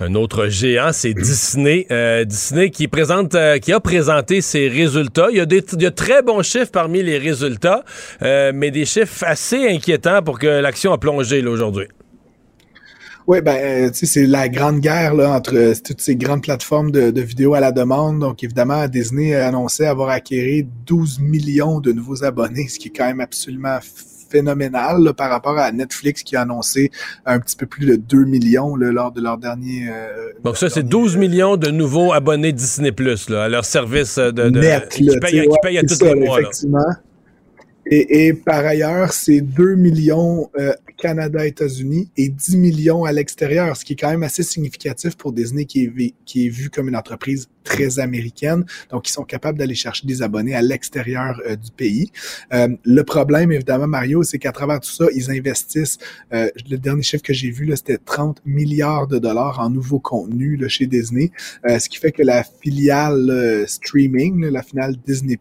Un autre géant, c'est Disney. Euh, Disney euh, qui a présenté ses résultats. Il y a des très bons chiffres parmi les résultats, euh, mais des chiffres assez inquiétants pour que l'action a plongé aujourd'hui. Oui, ben, tu c'est la grande guerre entre toutes ces grandes plateformes de, de vidéos à la demande. Donc, évidemment, Disney a annoncé avoir acquéri 12 millions de nouveaux abonnés, ce qui est quand même absolument phénoménal par rapport à Netflix qui a annoncé un petit peu plus de 2 millions lors de leur dernier. Euh, Donc, ça, c'est 12 millions de nouveaux abonnés Disney Plus à leur service de. Net, qui, payent, à tous les mois. Effectivement. Et, et, par ailleurs, c'est 2 millions euh, Canada, États-Unis et 10 millions à l'extérieur, ce qui est quand même assez significatif pour Disney qui est, qui est vu comme une entreprise très américaine. Donc, ils sont capables d'aller chercher des abonnés à l'extérieur euh, du pays. Euh, le problème, évidemment, Mario, c'est qu'à travers tout ça, ils investissent, euh, le dernier chiffre que j'ai vu, là, c'était 30 milliards de dollars en nouveaux contenus là, chez Disney, ce qui fait que la filiale streaming, la finale Disney+,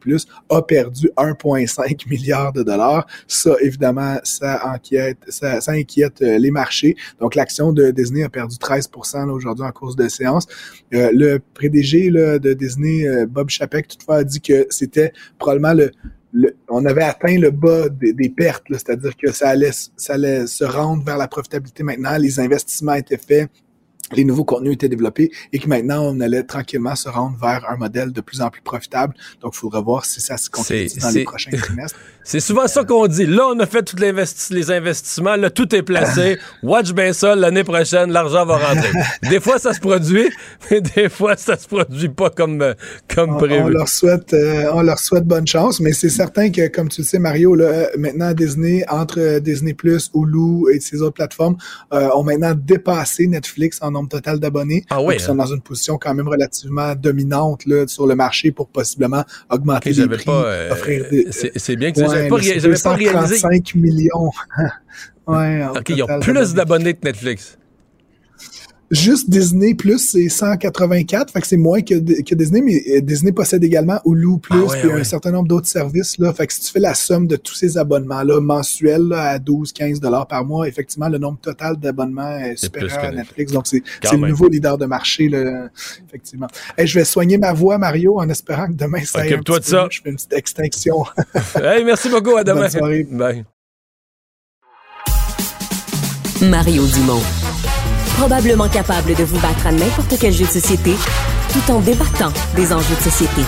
a perdu 1,5 milliard de dollars. Ça, évidemment, ça inquiète, ça, inquiète les marchés. Donc, l'action de Disney a perdu 13% aujourd'hui en cours de séance. le PDG de Disney, euh, Bob Chapek, toutefois, a dit que c'était probablement le, on avait atteint le bas des, pertes, c'est-à-dire que ça allait, ça allait se rendre vers la profitabilité maintenant. Les investissements étaient faits, les nouveaux contenus étaient développés et que maintenant, on allait tranquillement se rendre vers un modèle de plus en plus profitable. Donc, il faudra voir si ça se concrétise dans les prochains trimestres. C'est souvent ça qu'on dit. Là, on a fait tous les investissements, là, tout est placé. Watch bien ça, l'année prochaine, l'argent va rentrer. Des fois, ça se produit, mais des fois, ça se produit pas comme, comme prévu. On leur, souhaite, euh, on leur souhaite bonne chance, mais c'est certain que, comme tu le sais, Mario, là, maintenant, Disney, entre Disney+, Hulu et ces autres plateformes, euh, ont maintenant dépassé Netflix en nombre total d'abonnés. Ah oui, ils sont hein? dans une position quand même relativement dominante là, sur le marché pour possiblement augmenter les prix, euh, offrir des... C'est bien que ouais, j'avais pas, pas réalisé. 5 millions. ouais, OK, ils ont plus d'abonnés que Netflix. Juste Disney Plus, c'est 184, fait que c'est moins que, que, Disney, mais euh, Disney possède également Hulu Plus, ah puis un certain nombre d'autres services, là. Fait que si tu fais la somme de tous ces abonnements-là mensuels à 12, 15 dollars par mois, effectivement, le nombre total d'abonnements est, supérieur à Netflix. Donc, c'est le nouveau leader de marché, là, effectivement. et je vais soigner ma voix, Mario, en espérant que demain, ça Occupe-toi de ça. Je fais une petite extinction. hey, merci beaucoup. À demain. Bye. Mario Dumont probablement capable de vous battre à n'importe quel jeu de société tout en débattant des enjeux de société.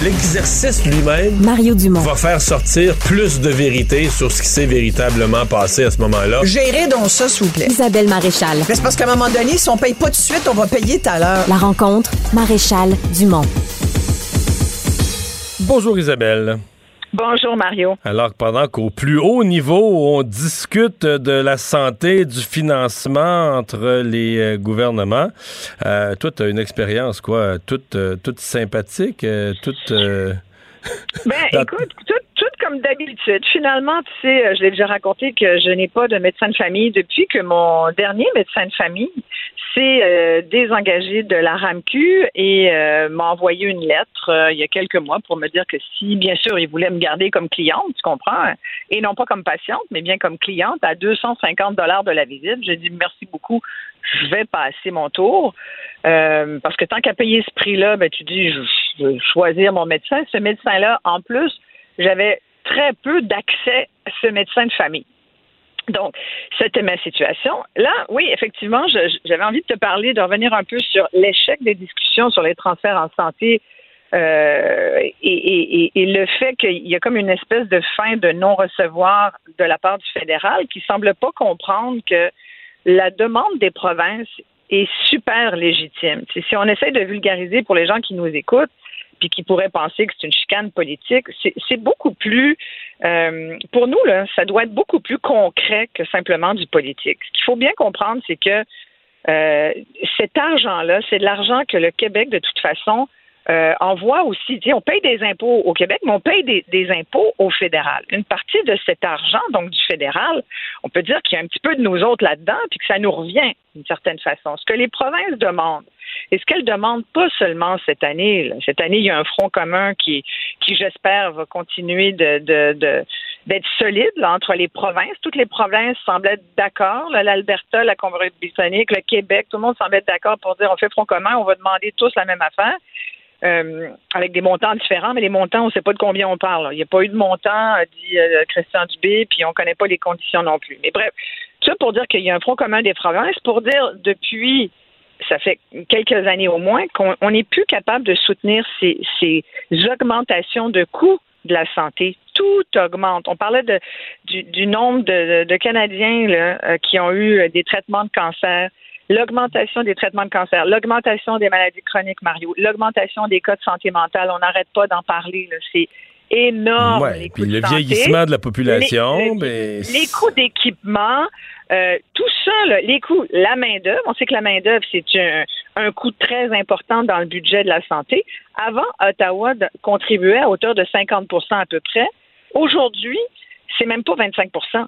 L'exercice lui-même Mario Dumont. va faire sortir plus de vérité sur ce qui s'est véritablement passé à ce moment-là. Gérez donc ça, s'il vous plaît. Isabelle Maréchal. C'est parce qu'à un moment donné, si on paye pas tout de suite, on va payer tout à l'heure. La rencontre, Maréchal Dumont. Bonjour Isabelle. Bonjour Mario. Alors pendant qu'au plus haut niveau, on discute de la santé, du financement entre les euh, gouvernements, euh, toi, tu as une expérience, quoi, toute, euh, toute sympathique, toute... ben, écoute, tout, comme d'habitude. Finalement, tu sais, je l'ai déjà raconté que je n'ai pas de médecin de famille depuis que mon dernier médecin de famille s'est euh, désengagé de la RAMQ et euh, m'a envoyé une lettre euh, il y a quelques mois pour me dire que si, bien sûr, il voulait me garder comme cliente, tu comprends, et non pas comme patiente, mais bien comme cliente à 250 dollars de la visite, j'ai dit merci beaucoup, je vais passer mon tour. parce que tant qu'à payer ce prix-là, ben, tu dis, je veux choisir mon médecin. Ce médecin-là, en plus, j'avais très peu d'accès à ce médecin de famille. Donc, c'était ma situation. Là, oui, effectivement, j'avais envie de te parler, de revenir un peu sur l'échec des discussions sur les transferts en santé Euh, et, le fait qu'il y a comme une espèce de fin de non-recevoir de la part du fédéral qui semble pas comprendre que la demande des provinces est super légitime. si on essaie de vulgariser pour les gens qui nous écoutent, puis qui pourraient penser que c'est une chicane politique, c'est beaucoup plus, euh, pour nous, là, ça doit être beaucoup plus concret que simplement du politique. Ce qu'il faut bien comprendre, c'est que euh, cet argent-là, c'est de l'argent que le Québec, de toute façon, euh, envoie aussi, on paye des impôts au Québec, mais on paye des, des, impôts au fédéral. Une partie de cet argent, donc du fédéral, on peut dire qu'il y a un petit peu de nous autres là-dedans, puis que ça nous revient d'une certaine façon. Ce que les provinces demandent, et ce qu'elles demandent pas seulement cette année, cette année, il y a un front commun qui, qui j'espère, va continuer de, de, d'être solide entre les provinces. Toutes les provinces semblent être d'accord. L'Alberta, la Colombie-Britannique, le Québec, tout le monde semble être d'accord pour dire on fait front commun, on va demander tous la même affaire. Euh, avec des montants différents, mais les montants, on ne sait pas de combien on parle. Il n'y a pas eu de montant, dit euh, Christian Dubé, puis on ne connaît pas les conditions non plus. Mais bref, ça pour dire qu'il y a un front commun des provinces, pour dire depuis, ça fait quelques années au moins, qu'on n'est plus capable de soutenir ces, augmentations de coûts de la santé. Tout augmente. On parlait du, nombre de, Canadiens euh, qui ont eu des traitements de cancer l'augmentation des traitements de cancer, l'augmentation des maladies chroniques, Mario, l'augmentation des cas de santé mentale, on n'arrête pas d'en parler. C'est énorme. Ouais, puis le vieillissement de la population. Les, les coûts d'équipement, euh, tout ça, les coûts, la main-d'œuvre, on sait que la main-d'œuvre, c'est un, un coût très important dans le budget de la santé. Avant, Ottawa contribuait à hauteur de 50 à peu près. Aujourd'hui, c'est même pas 25%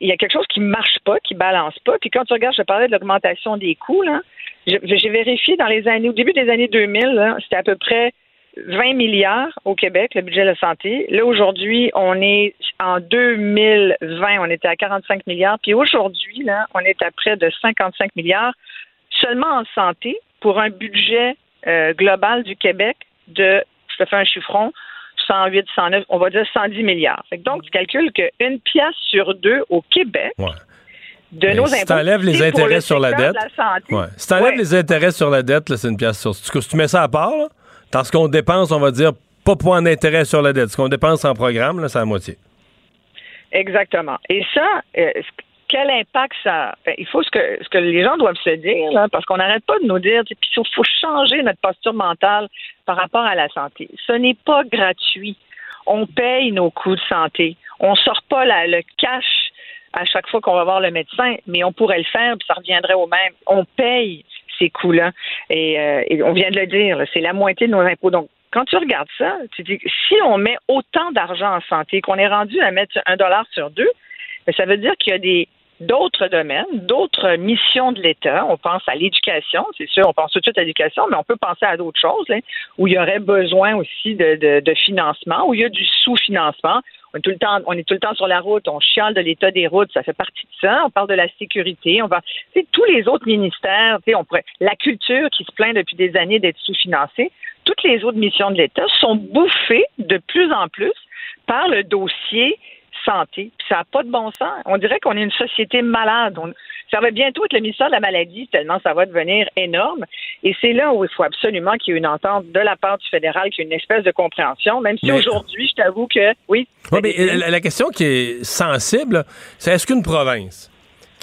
Il y a quelque chose qui marche pas, qui balance pas. Puis quand tu regardes, je parlais de l'augmentation des coûts, là. J'ai vérifié dans les années, au début des années 2000, c'était à peu près 20 milliards au Québec, le budget de la santé. Là, aujourd'hui, on est en 2020, on était à 45 milliards. Puis aujourd'hui, là, on est à près de 55 milliards seulement en santé pour un budget euh, global du Québec de, je te fais un chiffron, 108, 109, on va dire 110 milliards. donc, tu calcules qu'une pièce sur deux au Québec de nos si impôts. Si les intérêts sur la dette. Si tu enlèves les intérêts sur la dette, c'est une pièce sur. Si tu mets ça à part, dans ce qu'on dépense, on va dire pas point d'intérêt sur la dette. Ce qu'on dépense en programme, c'est la moitié. Exactement. Et ça, euh, quel impact ça ben, Il faut ce que, ce que les gens doivent se dire, parce qu'on n'arrête pas de nous dire, il faut, changer notre posture mentale par rapport à la santé. Ce n'est pas gratuit. On paye nos coûts de santé. On sort pas le cash à chaque fois qu'on va voir le médecin, mais on pourrait le faire, puis ça reviendrait au même. On paye ces coûts-là. Et, euh, on vient de le dire, c'est la moitié de nos impôts. Donc, quand tu regardes ça, tu dis si on met autant d'argent en santé, qu'on est rendu à mettre un dollar sur deux, ben, ça veut dire qu'il y a des d'autres domaines, d'autres missions de l'État. On pense à l'éducation, c'est sûr, on pense tout de suite à l'éducation, mais on peut penser à d'autres choses où il y aurait besoin aussi de, de, financement, où il y a du sous-financement. On est tout le temps, on est tout le temps sur la route, on chiale de l'état des routes, ça fait partie de ça. On parle de la sécurité, on va, tous les autres ministères, on la culture qui se plaint depuis des années d'être sous-financée. Toutes les autres missions de l'État sont bouffées de plus en plus par le dossier santé. ça n'a pas de bon sens. On dirait qu'on est une société malade. ça va bientôt être le ministère de la maladie, tellement ça va devenir énorme. Et c'est là où il faut absolument qu'il y ait une entente de la part du fédéral, qu'il y ait une espèce de compréhension, même si aujourd'hui, je t'avoue que oui. mais la question qui est sensible, c'est est-ce qu'une province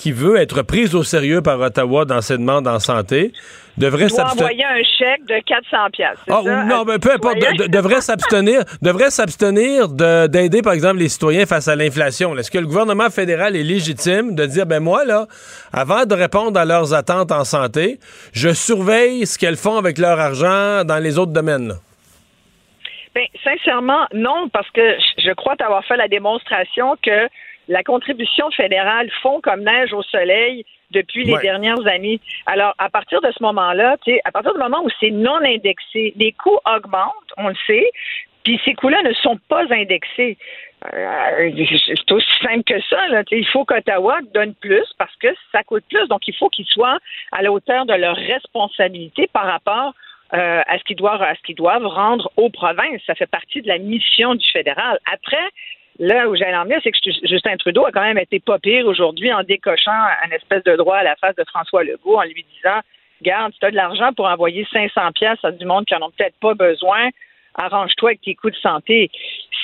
qui veut être prise au sérieux par Ottawa dans ses demandes en santé devrait s'abstenir. envoyer un chèque de 400 pièces. Ah, non, mais peu importe, devrait s'abstenir, devrait s'abstenir d'aider par exemple les citoyens face à l'inflation. Est-ce que le gouvernement fédéral est légitime de dire ben moi là, avant de répondre à leurs attentes en santé, je surveille ce qu'elles font avec leur argent dans les autres domaines Ben, sincèrement, non, parce que je crois t'avoir fait la démonstration que la contribution fédérale fond comme neige au soleil depuis les dernières années. Alors, à partir de ce moment-là, à partir du moment où c'est non indexé, les coûts augmentent, on le sait, puis ces coûts-là ne sont pas indexés. Euh, c'est aussi simple que ça. Il faut qu'Ottawa donne plus parce que ça coûte plus. Donc, il faut qu'ils soient à la hauteur de leur responsabilité par rapport euh, à ce qu'ils doivent, à ce qu'ils doivent rendre aux provinces. Ça fait partie de la mission du fédéral. Après, Là où j'allais en venir, c'est que Justin Trudeau a quand même été pas pire aujourd'hui en décochant un espèce de droit à la face de François Legault en lui disant Garde, tu as de l'argent pour envoyer 500 pièces à du monde qui en ont peut-être pas besoin. arrange-toi avec tes coups de santé.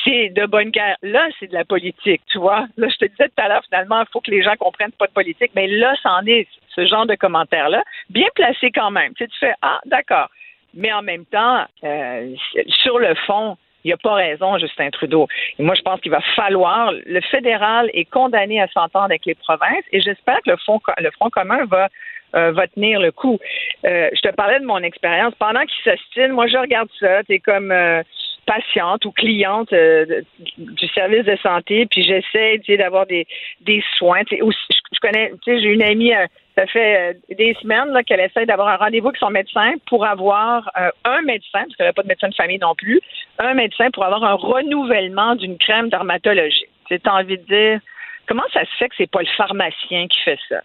C'est de bonne guerre. Là, c'est de la politique, tu vois. Là, je te disais tout à l'heure, finalement, il faut que les gens comprennent pas de politique. Mais là, c'en est ce genre de commentaires-là. Bien placé quand même. Tu, sais, tu fais, ah, d'accord. Mais en même temps, euh, sur le fond, il n'y a pas raison, Justin Trudeau. Et moi, je pense qu'il va falloir. Le fédéral est condamné à s'entendre avec les provinces et j'espère que le, le Front commun va euh, va tenir le coup. Euh, je te parlais de mon expérience. Pendant qu'ils s'ostinent, moi, je regarde ça. Es comme euh, patiente ou cliente du service de santé, puis j'essaie d'avoir des, des soins. Je, je, connais, j'ai une amie, ça fait des semaines qu'elle essaie d'avoir un rendez-vous avec son médecin pour avoir un médecin, parce qu'elle n'a pas de médecin de famille non plus, un médecin pour avoir un renouvellement d'une crème dermatologique. Tu as envie de dire, Comment ça se fait que c'est pas le pharmacien qui fait ça?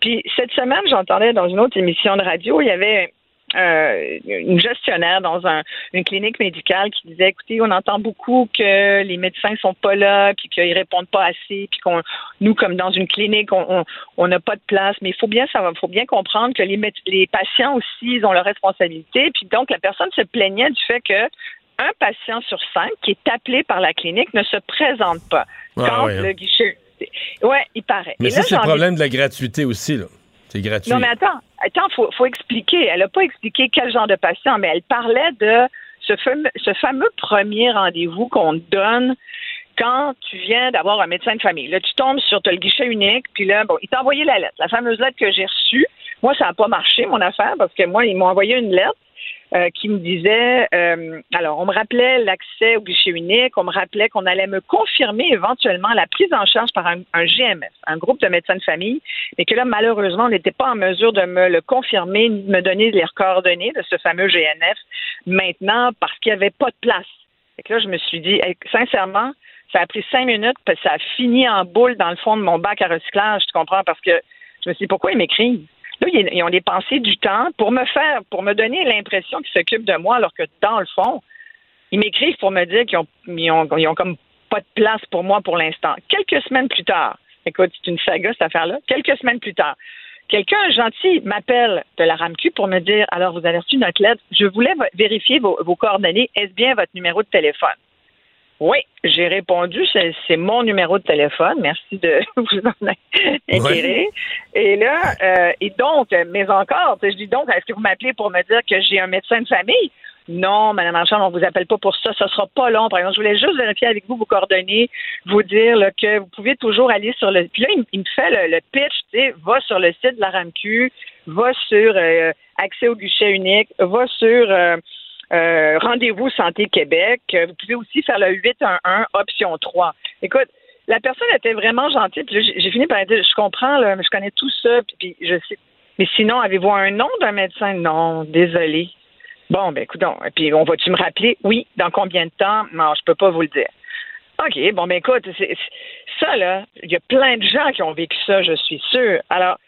Puis cette semaine, j'entendais dans une autre émission de radio, il y avait euh, une gestionnaire dans une clinique médicale qui disait écoutez, on entend beaucoup que les médecins sont pas là, puis qu'ils répondent pas assez, puis qu'on nous comme dans une clinique, on n'a pas de place. Mais il faut bien savoir, faut bien comprendre que les, les patients aussi ils ont leur responsabilité. Puis donc la personne se plaignait du fait que un patient sur cinq qui est appelé par la clinique ne se présente pas ah quand le hein. guichet. Ouais, il paraît. Mais ça, c'est le problème de la gratuité aussi, là. Non, mais attends, attends, faut, expliquer. Elle n'a pas expliqué quel genre de patient, mais elle parlait de ce fameux, premier rendez-vous qu'on donne quand tu viens d'avoir un médecin de famille. Là, tu tombes sur le guichet unique, puis là, bon, il t'a envoyé la lettre, la fameuse lettre que j'ai reçue. Moi, ça n'a pas marché, mon affaire, parce que moi, ils m'ont envoyé une lettre euh, qui me disait, euh, alors on me rappelait l'accès au guichet unique, on me rappelait qu'on allait me confirmer éventuellement la prise en charge par un, GMF, un groupe de médecins de famille, mais que là malheureusement on n'était pas en mesure de me le confirmer de me donner les coordonnées de ce fameux GNF maintenant parce qu'il n'y avait pas de place. Et que là je me suis dit, sincèrement, ça a pris cinq minutes, puis ça a fini en boule dans le fond de mon bac à recyclage, tu comprends, parce que je me suis dit pourquoi ils m'écrivent? Là, ils ont dépensé du temps pour me faire, pour me donner l'impression qu'ils s'occupent de moi, alors que dans le fond, ils m'écrivent pour me dire qu'ils ont, ils ont, comme pas de place pour moi pour l'instant. Quelques semaines plus tard, écoute, c'est une saga cette affaire-là. Quelques semaines plus tard, quelqu'un gentil m'appelle de la RAMQ pour me dire alors vous avez reçu notre lettre, je voulais vérifier vos coordonnées. Est-ce bien votre numéro de téléphone? Oui, j'ai répondu, c'est mon numéro de téléphone. Merci de vous en inquiéter. Et là, euh, et donc, mais encore, je dis donc, est-ce que vous m'appelez pour me dire que j'ai un médecin de famille? Non, Madame Marchand, on vous appelle pas pour ça. Ce sera pas long. Par exemple, je voulais juste vérifier avec vous vos coordonnées, vous dire que vous pouvez toujours aller sur le. Puis là, il, me fait le, pitch, tu sais, va sur le site de la RAMQ, va sur euh, accès au guichet unique, va sur euh, euh, rendez-vous Santé Québec. Euh, vous pouvez aussi faire le 811 option 3. Écoute, la personne était vraiment gentille. j'ai fini par dire, je comprends, là, mais je connais tout ça. Puis, je sais. Mais sinon, avez-vous un nom d'un médecin? Non, désolé. Bon, ben écoute, puis on va-tu me rappeler? Oui, dans combien de temps? Non, je peux pas vous le dire. OK, bon, ben écoute, ça, là, il y a plein de gens qui ont vécu ça, je suis sûre. Alors,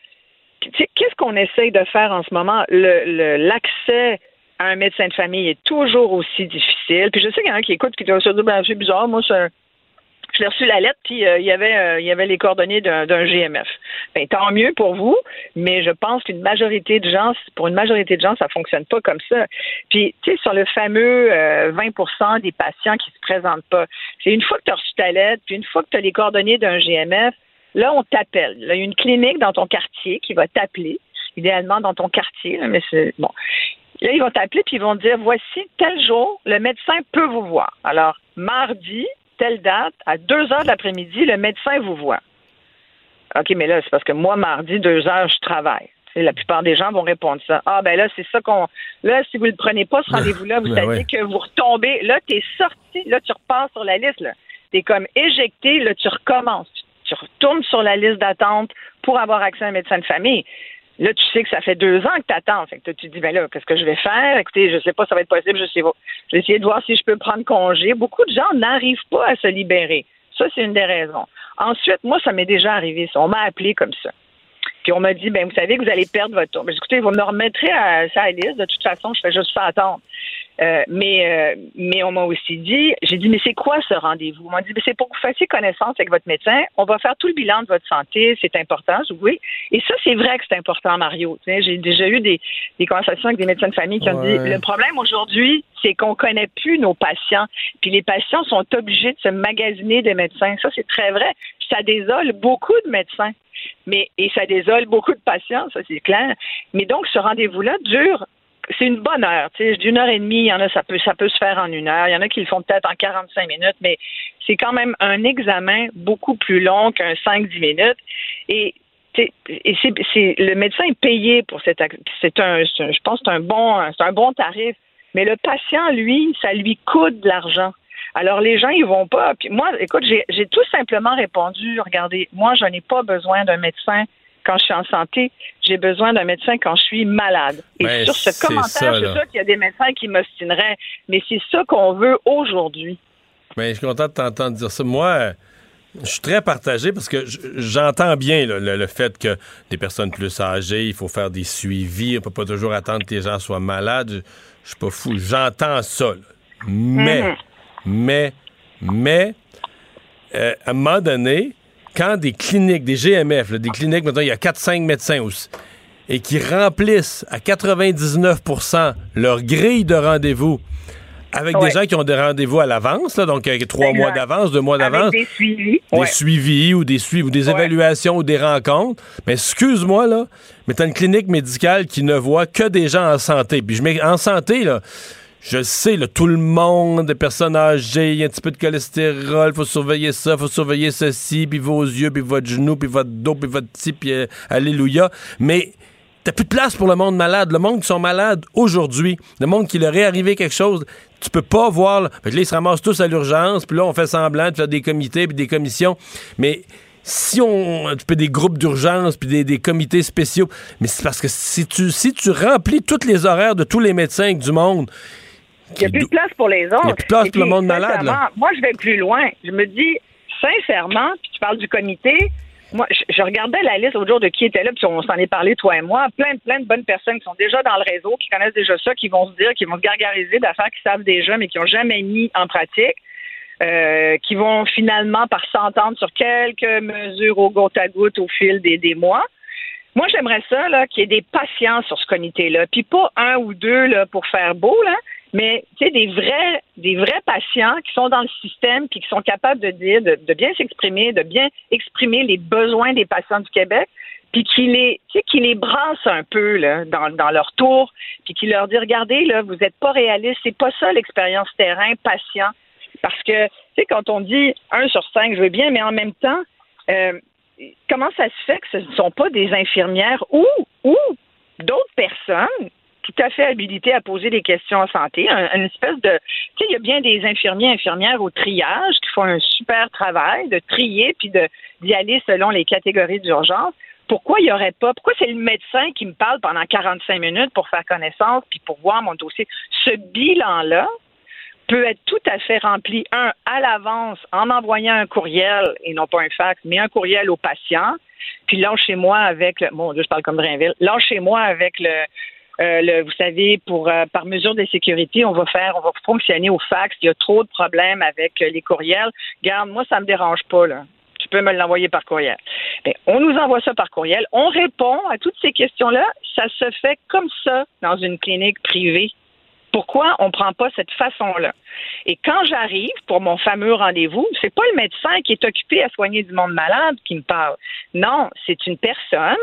qu'est-ce qu'on essaye de faire en ce moment? L'accès un médecin de famille est toujours aussi difficile. Puis je sais qu'il y en a qui écoutent qui doivent se dire ben, c'est bizarre, moi c'est je l'ai reçu la lettre, puis euh, il y avait euh, il y avait les coordonnées d'un GMF. Ben, tant mieux pour vous, mais je pense qu'une majorité de gens, pour une majorité de gens, ça fonctionne pas comme ça. Puis, tu sais, sur le fameux 20% euh, des patients qui se présentent pas, c'est une fois que tu as reçu ta lettre, puis une fois que tu as les coordonnées d'un GMF, là, on t'appelle. Il y a une clinique dans ton quartier qui va t'appeler idéalement dans ton quartier, mais c'est bon. Là, ils vont t'appeler puis ils vont dire voici tel jour, le médecin peut vous voir. Alors, mardi, telle date, à 2 heures de l'après-midi, le médecin vous voit. OK, mais là, c'est parce que moi, mardi, 2 heures, je travaille. la plupart des gens vont répondre ça. Ah, ben là, c'est ça qu'on. Là, si vous ne le prenez pas, ce rendez-vous-là, vous ben savez que vous retombez. Là, tu es sorti. Là, tu repars sur la liste. Tu es comme éjecté. Là, tu recommences. Tu retournes sur la liste d'attente pour avoir accès à un médecin de famille. Là, tu sais que ça fait deux ans que tu attends. Fait que tu te dis, ben là, qu'est-ce que je vais faire? Écoutez, je sais pas, ça va être possible. Je, sais, je vais essayer de voir si je peux prendre congé. Beaucoup de gens n'arrivent pas à se libérer. Ça, c'est une des raisons. Ensuite, moi, ça m'est déjà arrivé. On m'a appelé comme ça. Puis on m'a dit, ben vous savez que vous allez perdre votre tour. Ben, écoutez, vous me remettrez à, ça à liste. De toute façon, je fais juste ça attendre. Euh, mais, euh, mais on m'a aussi dit, j'ai dit, mais c'est quoi ce rendez-vous? On m'a dit, c'est pour que vous fassiez connaissance avec votre médecin. On va faire tout le bilan de votre santé. C'est important, oui. Et ça, c'est vrai que c'est important, Mario. J'ai déjà eu des, des, conversations avec des médecins de famille qui ont dit, le problème aujourd'hui, c'est qu'on connaît plus nos patients. Puis les patients sont obligés de se magasiner des médecins. Ça, c'est très vrai. Ça désole beaucoup de médecins. Mais, et ça désole beaucoup de patients, ça c'est clair. Mais donc, ce rendez-vous-là dure c'est une bonne heure. D'une heure et demie, il y en a, ça peut, se faire en une heure. Il y en a qui le font peut-être en 45 minutes, mais c'est quand même un examen beaucoup plus long qu'un 5-10 minutes. Et le médecin est payé pour cette c'est un, je pense c'est un bon c'est un bon tarif mais le patient lui ça lui coûte de l'argent alors les gens ils vont pas puis moi écoute j'ai tout simplement répondu regardez moi je n'ai pas besoin d'un médecin quand je suis en santé, j'ai besoin d'un médecin quand je suis malade. Et ben, sur ce commentaire, c'est sûr qu'il y a des médecins qui m'ostineraient, mais c'est ça qu'on veut aujourd'hui. Mais ben, je suis content de t'entendre dire ça. Moi, je suis très partagé parce que j'entends bien le, fait que des personnes plus âgées, il faut faire des suivis, on peut pas toujours attendre que les gens soient malades. Je, je suis pas fou. J'entends ça. Mais, mhm. mais, mais, euh, à un moment donné, quand des cliniques, des GMF, des cliniques, maintenant, il y a 4-5 médecins aussi, et qui remplissent à 99% leur grille de rendez-vous avec des gens qui ont des rendez-vous à l'avance, donc avec trois mois d'avance, deux mois d'avance. Des suivis. Des suivis ou des suivis ou des évaluations ou des rencontres. Mais excuse-moi, là, mais t'as une clinique médicale qui ne voit que des gens en santé. Puis je mets en santé, là je sais, là, tout le monde, des personnes âgées, il y a un petit peu de cholestérol, faut surveiller ça, faut surveiller ceci, puis vos yeux, puis votre genou, puis votre dos, puis votre petit, puis euh, alléluia. Mais t'as plus de place pour le monde malade. Le monde qui sont malades aujourd'hui, le monde qui leur est arrivé quelque chose, tu peux pas voir. Là, là ils se ramassent tous à l'urgence, puis là, on fait semblant de faire des comités puis des commissions. Mais si on tu peux des groupes d'urgence puis des, des, comités spéciaux mais c'est parce que si tu si tu remplis tous les horaires de tous les médecins du monde il n'y a plus de place pour les autres. Il n'y a plus de place pour le monde malade. Moi, je vais plus loin. Je me dis, sincèrement, puis tu parles du comité, moi, je, regardais la liste l'autre jour de qui était là, puis on s'en est parlé, toi et moi. Plein, plein de bonnes personnes qui sont déjà dans le réseau, qui connaissent déjà ça, qui vont se dire, qui vont se gargariser d'affaires qu'ils savent déjà, mais qui n'ont jamais mis en pratique. Euh, qui vont finalement par s'entendre sur quelques mesures au goutte à goutte au fil des, des mois. Moi, j'aimerais ça, là, qu'il y ait des patients sur ce comité-là, puis pas un ou deux là, pour faire beau, là, mais tu sais, des vrais, des vrais patients qui sont dans le système puis qui sont capables de dire, de, bien s'exprimer, de bien exprimer les besoins des patients du Québec, puis qui les, tu sais, qui les brassent un peu là, dans, dans leur tour, puis qui leur dit, regardez là, vous n'êtes pas réaliste, c'est pas ça l'expérience terrain patient, parce que tu sais, quand on dit un sur cinq, je veux bien, mais en même temps, euh, comment ça se fait que ce ne sont pas des infirmières ou ou d'autres personnes tout à fait habilité à poser des questions en santé. une espèce de, tu sais, il y a bien des infirmiers, infirmières au triage qui font un super travail de trier puis d'y aller selon les catégories d'urgence. Pourquoi il n'y aurait pas, pourquoi c'est le médecin qui me parle pendant 45 minutes pour faire connaissance puis pour voir mon dossier? Ce bilan-là peut être tout à fait rempli, un, à l'avance, en envoyant un courriel, et non pas un fax, mais un courriel au patient, puis lâchez-moi avec le, bon, je parle comme Drainville, lâchez-moi avec le, euh, vous savez, pour euh, par mesure de sécurité, on va faire, on va fonctionner au fax. Il y a trop de problèmes avec euh, les courriels. Garde, moi, ça me dérange pas là. Tu peux me l'envoyer par courriel. Ben, on nous envoie ça par courriel. On répond à toutes ces questions-là. Ça se fait comme ça dans une clinique privée. Pourquoi on ne prend pas cette façon-là? Et quand j'arrive pour mon fameux rendez-vous, c'est pas le médecin qui est occupé à soigner du monde malade qui me parle. Non, c'est une personne,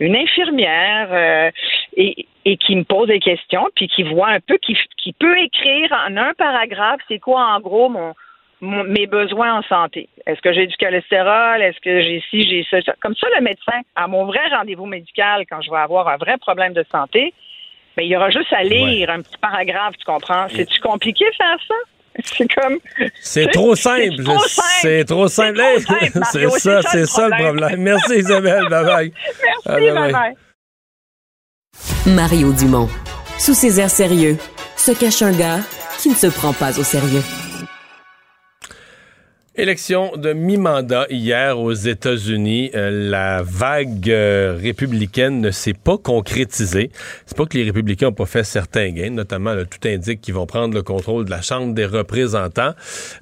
une, infirmière, et, qui me pose des questions, puis qui voit un peu, qui, qui peut écrire en un paragraphe, c'est quoi en gros mon, mes besoins en santé. Est-ce que j'ai du cholestérol? Est-ce que j'ai ci, j'ai ça? Comme ça, le médecin, à mon vrai rendez-vous médical, quand je vais avoir un vrai problème de santé, mais il y aura juste à lire un petit paragraphe, tu comprends? C'est-tu compliqué faire ça? C'est comme. C'est trop simple. C'est trop simple. C'est ça, c'est ça le problème. Merci Isabelle. Bye bye. Merci, bye bye. Mario Dumont. Sous ses airs sérieux, se cache un gars qui ne se prend pas au sérieux. Élection de mi-mandat hier aux États-Unis. Euh, la vague euh, républicaine ne s'est pas concrétisée. C'est pas que les républicains n'ont pas fait certains gains, notamment tout indique qu'ils vont prendre le contrôle de la Chambre des représentants.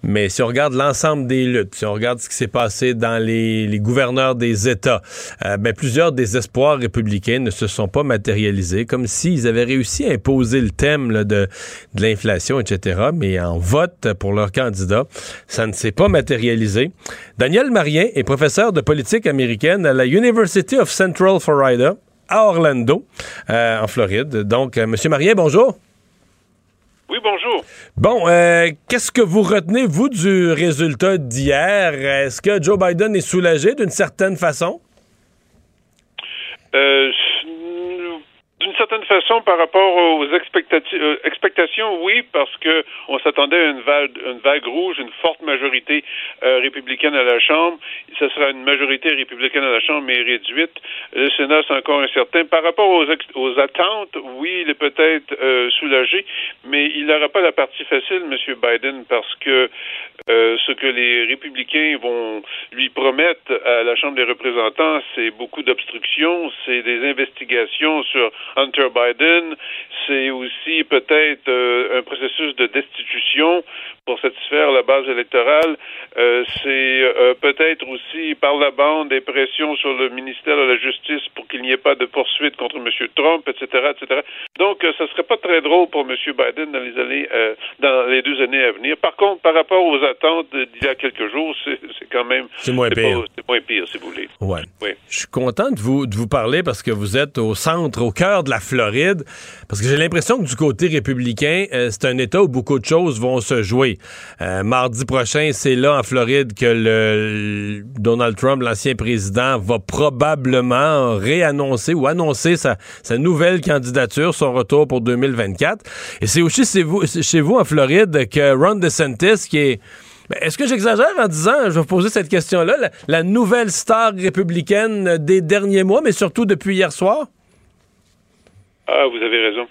Mais si on regarde l'ensemble des luttes, si on regarde ce qui s'est passé dans les, gouverneurs des États, euh, ben, plusieurs des espoirs républicains ne se sont pas matérialisés, comme s'ils avaient réussi à imposer le thème de, de l'inflation, etc. Mais en vote pour leur candidat, ça ne s'est pas matérialisé Daniel Marien est professeur de politique américaine à la University of Central Florida à Orlando, euh, en Floride. Donc, euh, Monsieur Marien, bonjour. Oui, bonjour. Bon, euh, qu'est-ce que vous retenez, vous, du résultat d'hier? Est-ce que Joe Biden est soulagé d'une certaine façon? d'une certaine façon, par rapport aux euh, expectations, oui, parce que on s'attendait à une vague, une vague rouge, une forte majorité euh, républicaine à la Chambre. Ce sera une majorité républicaine à la Chambre, mais réduite. Le Sénat, c'est encore incertain. Par rapport aux, aux attentes, oui, il est peut-être euh, soulagé, mais il n'aura pas la partie facile, M. Biden, parce que ce que les républicains vont lui promettre à la Chambre des représentants, c'est beaucoup d'obstructions, c'est des investigations sur Hunter Biden, c'est aussi peut-être euh, un processus de destitution pour satisfaire la base électorale. Euh, c'est euh, peut-être aussi par la bande des pressions sur le ministère de la Justice pour qu'il n'y ait pas de poursuite contre M. Trump, etc., etc. Donc, ce serait pas très drôle pour M. Biden dans les années, dans les deux années à venir. Par contre, par rapport aux attentes d'il y a quelques jours, c'est quand même c'est moins pire. C'est moins pire, si vous voulez. Ouais. Oui. Je suis content de vous de vous parler parce que vous êtes au centre, au cœur de la Floride, parce que j'ai l'impression que du côté républicain, euh, c'est un État où beaucoup de choses vont se jouer. Euh, mardi prochain, c'est là en Floride que le, Donald Trump, l'ancien président, va probablement réannoncer ou annoncer sa, nouvelle candidature, son retour pour 2024. Et c'est aussi chez vous, chez vous en Floride que Ron DeSantis, qui est ben, est-ce que j'exagère en disant, je vais vous poser cette question-là, la, nouvelle star républicaine des derniers mois, mais surtout depuis hier soir? Ah, vous avez raison.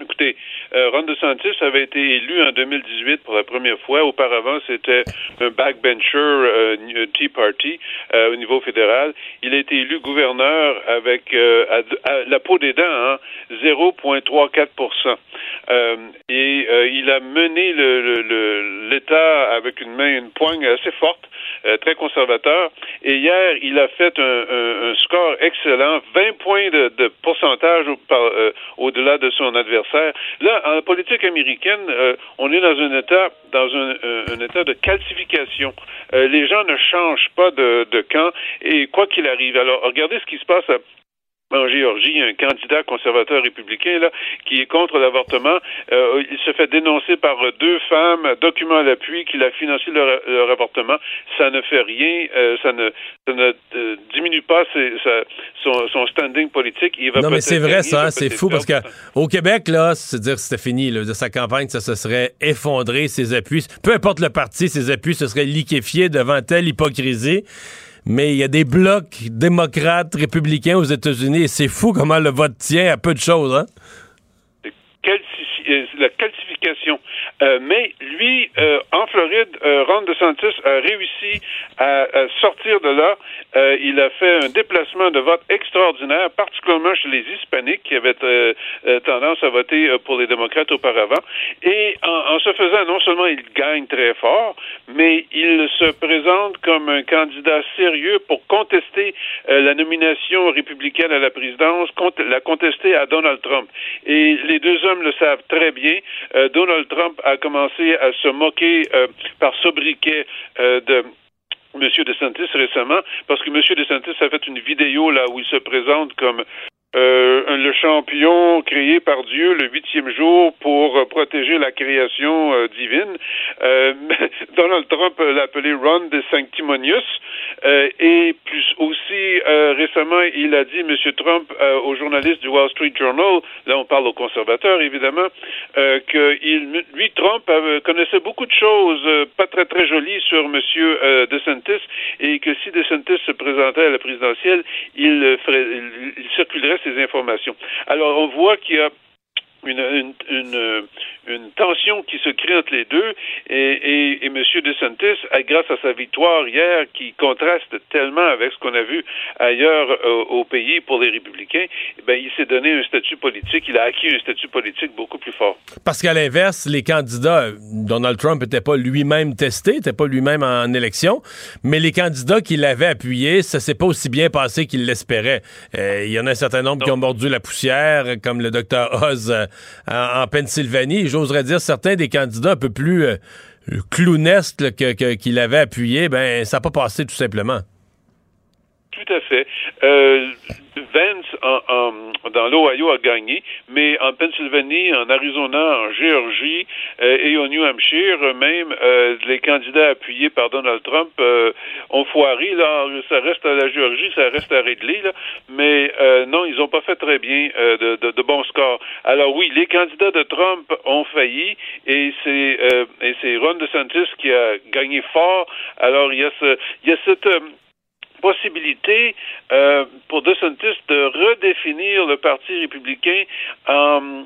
Écoutez, euh, Ron DeSantis avait été élu en 2018 pour la première fois. Auparavant, c'était un backbencher euh, Tea Party euh, au niveau fédéral. Il a été élu gouverneur avec à, la peau des dents, hein, 0,34% Et il a mené l'État avec une main, une poigne assez forte. Très conservateur. Et hier, il a fait un, score excellent, 20 points de, pourcentage au-delà de son adversaire. Là, en politique américaine, euh, on est dans un état, dans un, euh, état de calcification. Euh, les gens ne changent pas de, de camp et quoi qu'il arrive. Alors, regardez ce qui se passe à en Géorgie, il y a un candidat conservateur républicain là, qui est contre l'avortement. Euh, il se fait dénoncer par deux femmes, document à l'appui, qu'il a financé leur, avortement. Ça ne fait rien, euh, ça ne, ça ne euh, diminue pas son, son, standing politique. Il va non, mais c'est vrai, ça, c'est fou parce qu'au Québec, là, c'est dire c'était fini, là, de sa campagne, ça se serait effondré, ses appuis. Peu importe le parti, ses appuis se seraient liquéfiés devant telle hypocrisie mais il y a des blocs démocrates, républicains aux États-Unis et c'est fou comment le vote tient à peu de choses, hein? Euh, la calcification. Euh, mais lui, euh, en Floride, Ron DeSantis a réussi à, sortir de là. il a fait un déplacement de vote extraordinaire, particulièrement chez les hispaniques qui avaient tendance à voter pour les démocrates auparavant. Et en, en, se faisant, non seulement il gagne très fort, mais il se présente comme un candidat sérieux pour contester la nomination républicaine à la présidence, la contester à Donald Trump. Et les deux hommes le savent très bien. Euh, Donald Trump a commencé à se moquer euh, par sobriquet euh, de M. DeSantis récemment, parce que M. DeSantis a fait une vidéo là où il se présente comme euh, le champion créé par Dieu le huitième jour pour euh, protéger la création euh, divine. Donald Trump l'a appelé Ron de Sanctimonious. et plus aussi récemment, il a dit, M. Trump, aux journalistes du Wall Street Journal, là on parle aux conservateurs évidemment, que il, lui, Trump, connaissait beaucoup de choses pas très très jolies sur M. DeSantis et que si DeSantis se présentait à la présidentielle, il, ferait, il circulerait ces informations. Alors, on voit qu'il y a une, une, une, tension qui se crée entre les deux. Et, et, et M. DeSantis, grâce à sa victoire hier, qui contraste tellement avec ce qu'on a vu ailleurs euh, au pays pour les républicains, eh il s'est donné un statut politique, il a acquis un statut politique beaucoup plus fort. Parce qu'à l'inverse, les candidats, Donald Trump n'était pas lui-même testé, n'était pas lui-même en élection, mais les candidats qui l'avaient appuyé, ça s'est pas aussi bien passé qu'il l'espérait. Euh, il y en a un certain nombre qui ont mordu la poussière, comme le docteur Oz en, Pennsylvanie. J'oserais dire certains des candidats un peu plus euh, clownesques qu'il avait appuyé, ben ça n'a pas passé tout simplement. Tout à fait. Euh, Vance en, dans l'Ohio a gagné, mais en Pennsylvanie, en Arizona, en Géorgie euh, et au New Hampshire, même euh, les candidats appuyés par Donald Trump ont foiré. Là, ça reste à la Géorgie, ça reste à Ridley, là, mais non, ils n'ont pas fait très bien de, de, bons scores. Alors oui, les candidats de Trump ont failli et c'est et c'est Ron DeSantis qui a gagné fort. Alors il y a ce il y a cette possibilité euh, pour DeSantis de redéfinir le Parti républicain en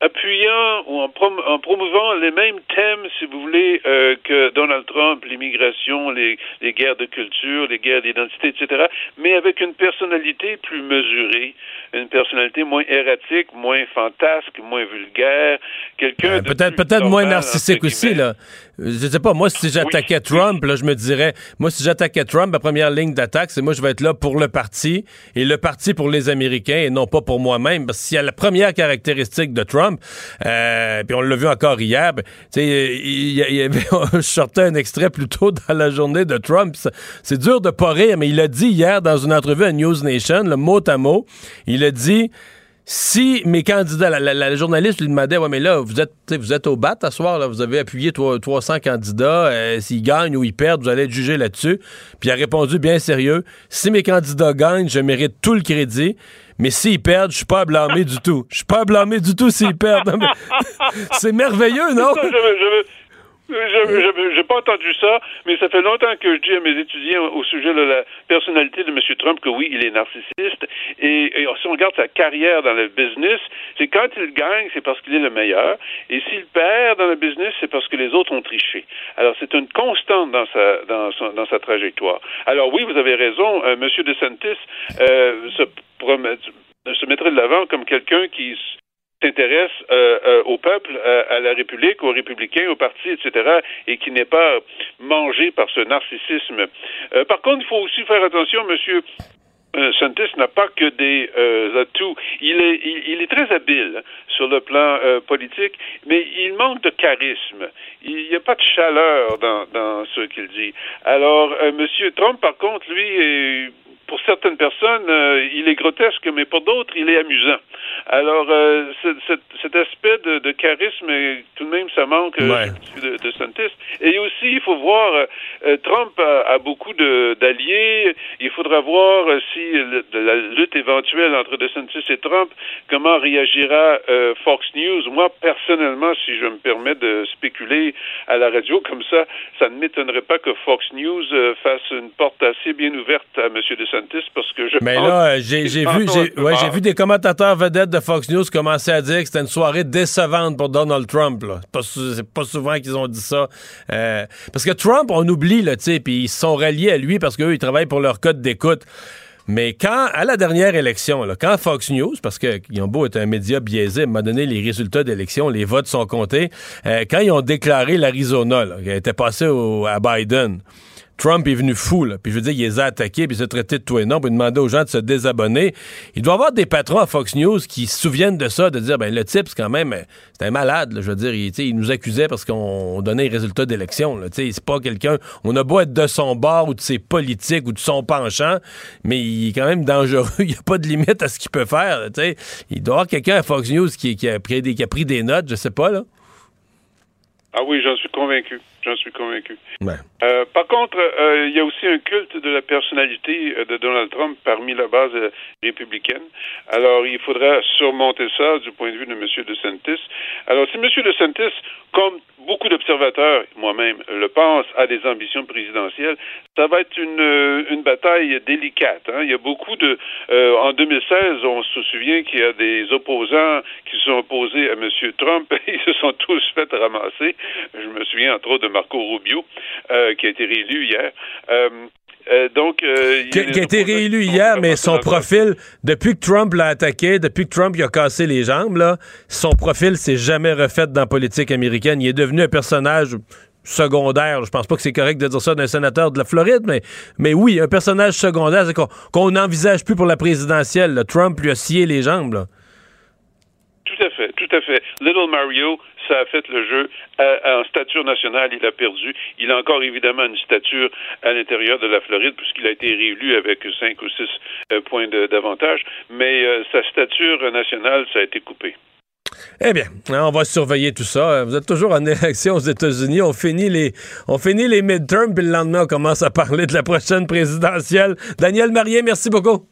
appuyant ou en, en, promouvant les mêmes thèmes, si vous voulez, euh, que Donald Trump, l'immigration, les, les, guerres de culture, les guerres d'identité, etc., mais avec une personnalité plus mesurée, une personnalité moins erratique, moins fantasque, moins vulgaire, quelqu'un euh, peut-être peut-être moins narcissique aussi là. Je sais pas, moi si j'attaquais Trump, là, je me dirais, moi si j'attaquais Trump, ma première ligne d'attaque, c'est moi je vais être là pour le parti et le parti pour les Américains et non pas pour moi-même. Parce qu'il y a la première caractéristique de Trump euh, puis on l'a vu encore hier. Ben, il, y, il y avait, je sortais un extrait plus tôt dans la journée de Trump. C'est dur de pas rire, mais il a dit hier dans une entrevue à News Nation, le mot à mot, il a dit si mes candidats, la, journaliste lui demandait, ouais, mais là, vous êtes, vous êtes au bat à soir, là, vous avez appuyé 300 candidats, euh, s'ils gagnent ou ils perdent, vous allez être jugé là-dessus. Puis il a répondu bien sérieux, si mes candidats gagnent, je mérite tout le crédit. Mais s'ils perdent, je suis pas à blâmer du tout. Je suis pas à blâmer du tout s'ils perdent. C'est merveilleux, non? Je n'ai pas entendu ça, mais ça fait longtemps que je dis à mes étudiants au sujet de la personnalité de M. Trump que oui, il est narcissiste. Et, si on regarde sa carrière dans le business, c'est quand il gagne, c'est parce qu'il est le meilleur. Et s'il perd dans le business, c'est parce que les autres ont triché. Alors, c'est une constante dans sa, dans, dans sa trajectoire. Alors oui, vous avez raison, euh, M. DeSantis euh, se, se mettrait de l'avant comme quelqu'un qui s'intéresse euh, euh, au peuple, euh, à la République, aux républicains, aux partis, etc., et qui n'est pas mangé par ce narcissisme. par contre, il faut aussi faire attention, monsieur. Santis n'a pas que des atouts. Il est, il, est très habile sur le plan politique, mais il manque de charisme. Il n'y a pas de chaleur dans, dans ce qu'il dit. Alors, Monsieur Trump, par contre, lui, est pour certaines personnes, euh, il est grotesque, mais pour d'autres, il est amusant. Alors, euh, cet aspect de, charisme, tout de même, ça manque euh, de, de Santis. Et aussi, il faut voir, Trump a, beaucoup d'alliés. Il faudra voir si la lutte éventuelle entre DeSantis et Trump, comment réagira Fox News. Moi, personnellement, si je me permets de spéculer à la radio comme ça, ça ne m'étonnerait pas que Fox News fasse une porte assez bien ouverte à M. DeSantis parce que je Mais là, j'ai vu, j'ai vu des commentateurs vedettes de Fox News commencer à dire que c'était une soirée décevante pour Donald Trump. C'est pas, souvent qu'ils ont dit ça. Euh, parce que Trump, on oublie, là, tu puis ils se sont ralliés à lui parce qu'eux, ils travaillent pour leur code d'écoute. Mais quand, à la dernière élection, là, quand Fox News, parce qu'ils ont beau être un média biaisé, m'a donné les résultats d'élection, les votes sont comptés, euh, quand ils ont déclaré l'Arizona, qui était passé à Biden, Trump est venu fou, là. Puis je veux dire, il les a attaqués, puis il s'est traité de tout et non, puis demander aux gens de se désabonner. Il doit y avoir des patrons à Fox News qui se souviennent de ça, de dire, ben le type, c'est quand même, c'est un malade, Je veux dire, il, il nous accusait parce qu'on donnait les résultats d'élection, là. C'est pas quelqu'un, on a beau être de son bord ou de ses politiques ou de son penchant, mais il est quand même dangereux. il n'y a pas de limite à ce qu'il peut faire, tu sais. Il doit y avoir quelqu'un à Fox News qui, a pris des, qui a pris des notes, je sais pas, là. Ah oui, j'en suis convaincu. J'en suis convaincu. Ouais. Euh, par contre, euh, il y a aussi un culte de la personnalité euh, de Donald Trump parmi la base républicaine. Alors, il faudra surmonter ça du point de vue de M. DeSantis. Alors, si M. DeSantis, comme beaucoup d'observateurs, moi-même, le pensent, a des ambitions présidentielles, ça va être une, une bataille délicate. Hein. Il y a beaucoup de... en 2016, on se souvient qu'il y a des opposants qui se sont opposés à M. Trump. Ils se sont tous fait ramasser. Je me souviens entre autres de Marco Rubio, euh, qui a été réélu hier. Euh, euh, donc, qui, a été réélu hier, mais son profil, depuis que Trump l'a attaqué, depuis que Trump a cassé les jambes, là, son profil s'est jamais refait dans la politique américaine. Il est devenu un personnage secondaire. Je pense pas que c'est correct de dire ça d'un sénateur de la Floride, mais, mais oui, un personnage secondaire, c'est qu'on n'envisage plus pour la présidentielle. Trump lui a scié les jambes. Tout à fait, tout à fait. Little Mario, ça a fait le jeu. en stature nationale, il a perdu. Il a encore évidemment une stature à l'intérieur de la Floride puisqu'il a été réélu avec cinq ou six euh, points d'avantage. Mais euh, sa stature nationale, ça a été coupé. Eh bien, hein, on va surveiller tout ça. Vous êtes toujours en élection aux États-Unis. On finit les, on finit les midterms, puis le lendemain, on commence à parler de la prochaine présidentielle. Daniel Marié, merci beaucoup.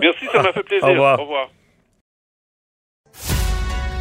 Merci, ça m'a fait plaisir. Au revoir. Au revoir.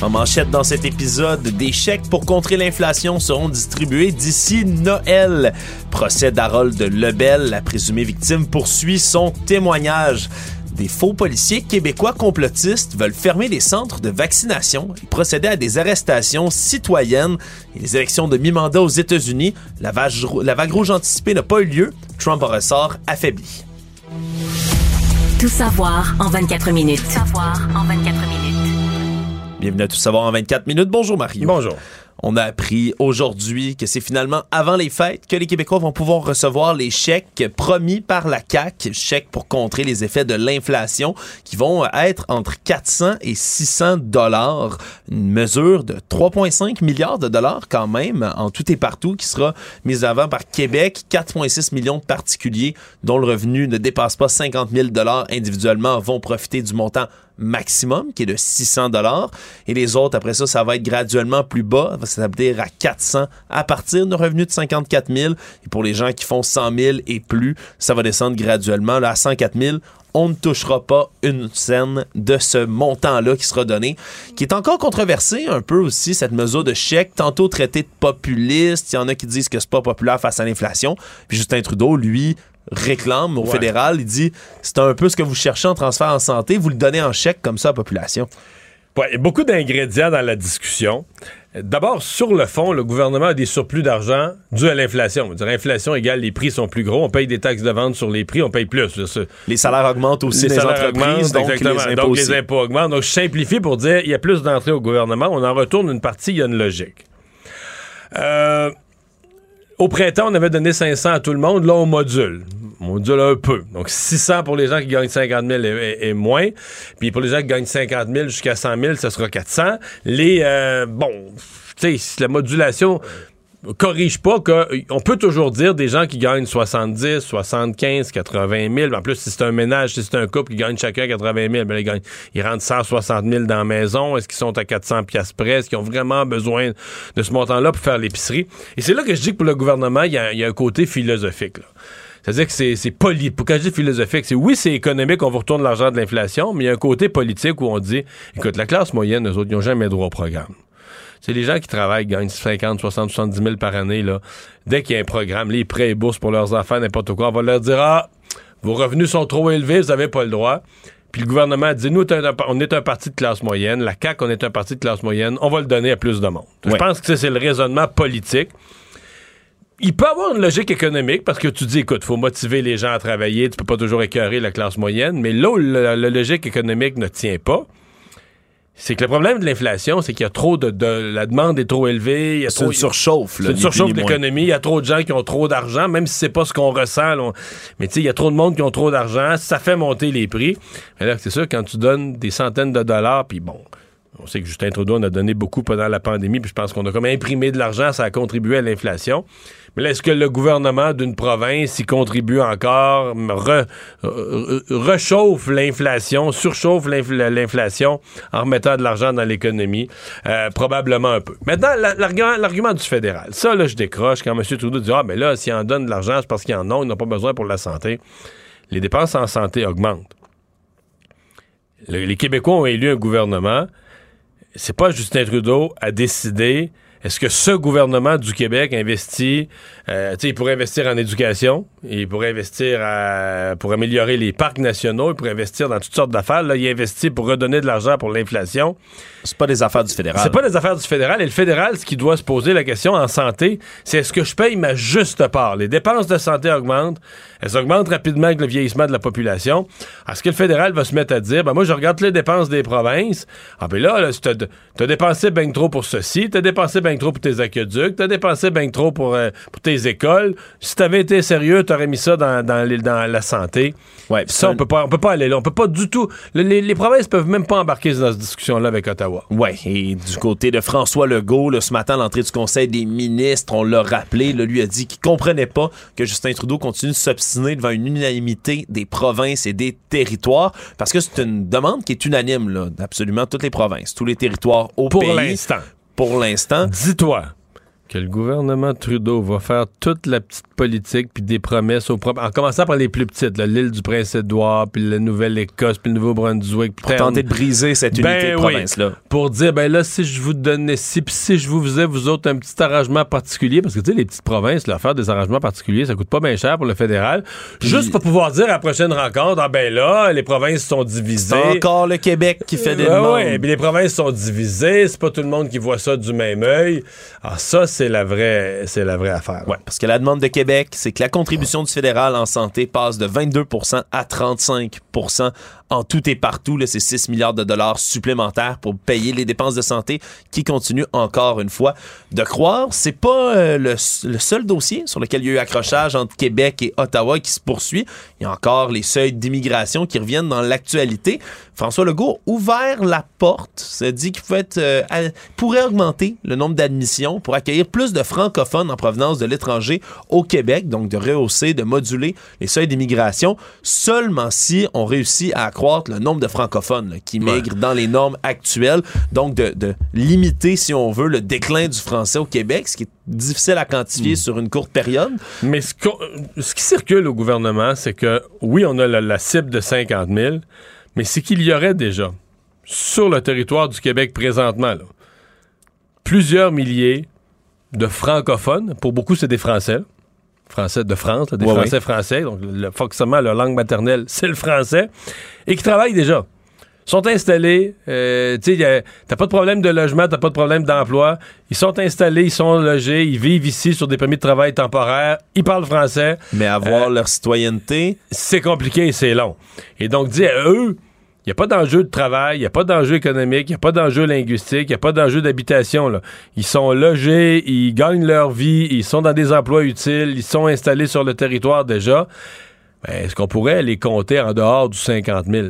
En manchette dans cet épisode, des chèques pour contrer l'inflation seront distribués d'ici Noël. Procès d'Harold Lebel, la présumée victime, poursuit son témoignage. Des faux policiers québécois complotistes veulent fermer les centres de vaccination et procéder à des arrestations citoyennes. Et les élections de mi-mandat aux États-Unis, la, vague rouge anticipée n'a pas eu lieu. Trump en ressort affaibli. Tout savoir en 24 minutes. Tout savoir en 24 minutes. Bienvenue à Tout savoir en 24 minutes. Bonjour Mario. Bonjour. On a appris aujourd'hui que c'est finalement avant les fêtes que les Québécois vont pouvoir recevoir les chèques promis par la CAC, chèques pour contrer les effets de l'inflation, qui vont être entre 400 et 600 dollars, une mesure de 3,5 milliards de dollars quand même en tout et partout, qui sera mise avant par Québec. 4,6 millions de particuliers dont le revenu ne dépasse pas 50 000 dollars individuellement vont profiter du montant maximum qui est de 600 dollars. Et les autres après ça ça va être graduellement plus bas s'établir à 400 à partir d'un revenu de 54 000. Et pour les gens qui font 100 000 et plus, ça va descendre graduellement. Là, à 104 000 on ne touchera pas une scène de ce montant-là qui sera donné, qui est encore controversé un peu aussi, cette mesure de chèque, tantôt traité de populiste, il y en a qui disent que c'est pas populaire face à l'inflation, puis Justin Trudeau, lui, réclame au fédéral, il dit, c'est un peu ce que vous cherchez en transfert en santé, vous le donnez en chèque comme ça à la population. Ouais, beaucoup d'ingrédients dans la discussion. D'abord, sur le fond, le gouvernement a des surplus d'argent dû à l'inflation. L'inflation égale les prix sont plus gros, on paye des taxes de vente sur les prix, on paye plus. Les salaires augmentent aussi les entreprises, donc, Les impôts donc les impôts augmentent. Donc je simplifie pour dire il y a plus d'entrées au gouvernement, on en retourne une partie, il y a une logique. Euh, au printemps, on avait donné 500 à tout le monde, là on module module un peu. Donc 600 pour les gens qui gagnent 50 000 et, moins. Puis pour les gens qui gagnent 50 000 jusqu'à 100 000, ce sera 400. Les, euh, bon, tu sais, la modulation corrige pas qu'on peut toujours dire des gens qui gagnent 70, 75, 80 000. En plus, si c'est un ménage, si c'est un couple qui gagne chacun 80 000, ben ils, gagnent, ils rentrent 160 000 dans la maison. Est-ce qu'ils sont à 400 pièces près? Est-ce qu'ils ont vraiment besoin de ce montant-là pour faire l'épicerie? Et c'est là que je dis que pour le gouvernement, il y a, un côté philosophique. Là. C'est-à-dire que c'est poli. Pour je dis philosophique, c'est oui, c'est économique, on vous retourne l'argent de l'inflation, mais il y a un côté politique où on dit, écoute, la classe moyenne, eux autres, ils n'ont jamais droit au programme. C'est les gens qui travaillent, gagnent 50, 60, 70 000 par année, là. Dès qu'il y a un programme, les prêts et bourses pour leurs enfants, n'importe quoi, on va leur dire, ah, vos revenus sont trop élevés, vous n'avez pas le droit. Puis le gouvernement dit, nous, on est un parti de classe moyenne. La CAQ, on est un parti de classe moyenne. On va le donner à plus de monde. Je pense que c'est le raisonnement politique il peut avoir une logique économique parce que tu dis, écoute, faut motiver les gens à travailler, tu peux pas toujours écœurer la classe moyenne, mais là où la, logique économique ne tient pas, c'est que le problème de l'inflation, c'est qu'il y a trop de, la demande est trop élevée. C'est une surchauffe. C'est une surchauffe de l'économie. Il y a trop de gens qui ont trop d'argent, même si c'est pas ce qu'on ressent. Mais tu sais, il y a trop de monde qui ont trop d'argent. Ça fait monter les prix. Mais là, c'est sûr, quand tu donnes des centaines de dollars, puis bon, on sait que Justin Trudeau en a donné beaucoup pendant la pandémie, puis je pense qu'on a comme imprimé de l'argent, ça a contribué à l'inflation. Mais est-ce que le gouvernement d'une province y contribue encore, rechauffe l'inflation, surchauffe l'inflation en remettant de l'argent dans l'économie? Euh, probablement un peu. Maintenant, l'argument du fédéral. Ça, là, je décroche quand M. Trudeau dit Ah, mais là, s'il en donne de l'argent, c'est parce qu'il en ont, ils n'ont pas besoin pour la santé. Les dépenses en santé augmentent. les Québécois ont élu un gouvernement c'est pas Justin Trudeau à décider est-ce que ce gouvernement du Québec investit, euh, il pourrait investir en éducation, il pourrait investir pour améliorer les parcs nationaux, il pourrait investir dans toutes sortes d'affaires. Là, il investit pour redonner de l'argent pour l'inflation. C'est pas des affaires du fédéral. C'est pas des affaires du fédéral. Et le fédéral, ce qui doit se poser la question en santé, c'est est-ce que je paye ma juste part? Les dépenses de santé augmentent. Elles augmentent rapidement avec le vieillissement de la population. Est-ce que le fédéral va se mettre à dire, ben moi, je regarde les dépenses des provinces. Ah, ben là, tu as, dépensé bien trop pour ceci, tu as dépensé bien trop pour tes aqueducs, tu as dépensé bien trop pour, euh, pour tes écoles. Si tu avais été sérieux, tu aurais mis ça dans, dans, dans la santé. Ouais, ça, on peut pas, on peut pas aller là. On peut pas du tout. Les, les provinces peuvent même pas embarquer dans cette discussion-là avec Ottawa. Ouais, et du côté de François Legault, ce matin, l'entrée du Conseil des ministres, on l'a rappelé, lui a dit qu'il comprenait pas que Justin Trudeau continue de s'obstiner devant une unanimité des provinces et des territoires, parce que c'est une demande qui est unanime, là, d'absolument toutes les provinces, tous les territoires au pays. Pour l'instant. Pour l'instant. Dis-toi que le gouvernement Trudeau va faire toute la petite politique puis des promesses aux propres, en commençant par les plus petites, l'île du Prince-Édouard, puis la Nouvelle-Écosse, puis le Nouveau-Brunswick. Pour tenter de briser cette ben unité de province-là. Pour dire, ben là, si je vous donnais si, puis si je vous faisais, vous autres, un petit arrangement particulier, parce que, tu sais, les petites provinces, faire des arrangements particuliers, ça coûte pas bien cher pour le fédéral. Juste pour pouvoir dire à la prochaine rencontre, ah ben là, les provinces sont divisées. C'est encore le Québec qui fait des demandes. Oui, puis les provinces sont divisées, c'est pas tout le monde qui voit ça du même œil. Alors ça, c'est la vraie, c'est la vraie affaire. Ouais, parce que la demande de Québec, c'est que la contribution du fédéral en santé passe de 22% à 35 en tout et partout. C'est 6 milliards de dollars supplémentaires pour payer les dépenses de santé qui continuent encore une fois de croire. C'est pas euh, le, seul dossier sur lequel il y a eu accrochage entre Québec et Ottawa qui se poursuit. Il y a encore les seuils d'immigration qui reviennent dans l'actualité. François Legault a ouvert la porte, s'est dit qu'il euh, pourrait augmenter le nombre d'admissions pour accueillir plus de francophones en provenance de l'étranger au Québec, donc de rehausser, de moduler les seuils d'immigration, seulement si on réussit à le nombre de francophones qui migrent dans les normes actuelles, donc de, limiter, si on veut, le déclin du français au Québec, ce qui est difficile à quantifier hmm. sur une courte période. Mais ce, qui circule au gouvernement, c'est que oui, on a la, la cible de 50 000, mais c'est qu'il y aurait déjà, sur le territoire du Québec présentement, plusieurs milliers de francophones. Pour beaucoup, c'est des Français. Français de France, des Français français. Donc, le, forcément, leur langue maternelle, c'est le français. Et qui travaillent déjà sont installés. Euh, tu sais, t'as pas de problème de logement, t'as pas de problème d'emploi. Ils sont installés, ils sont logés, ils vivent ici sur des permis de travail temporaires, ils parlent français. Mais avoir euh, leur citoyenneté, c'est compliqué et c'est long. Et donc, dis eux, il n'y a pas d'enjeu de travail, il n'y a pas d'enjeu économique, il n'y a pas d'enjeu linguistique, il n'y a pas d'enjeu d'habitation. Ils sont logés, ils gagnent leur vie, ils sont dans des emplois utiles, ils sont installés sur le territoire déjà. Ben, est-ce qu'on pourrait les compter en dehors du 50 000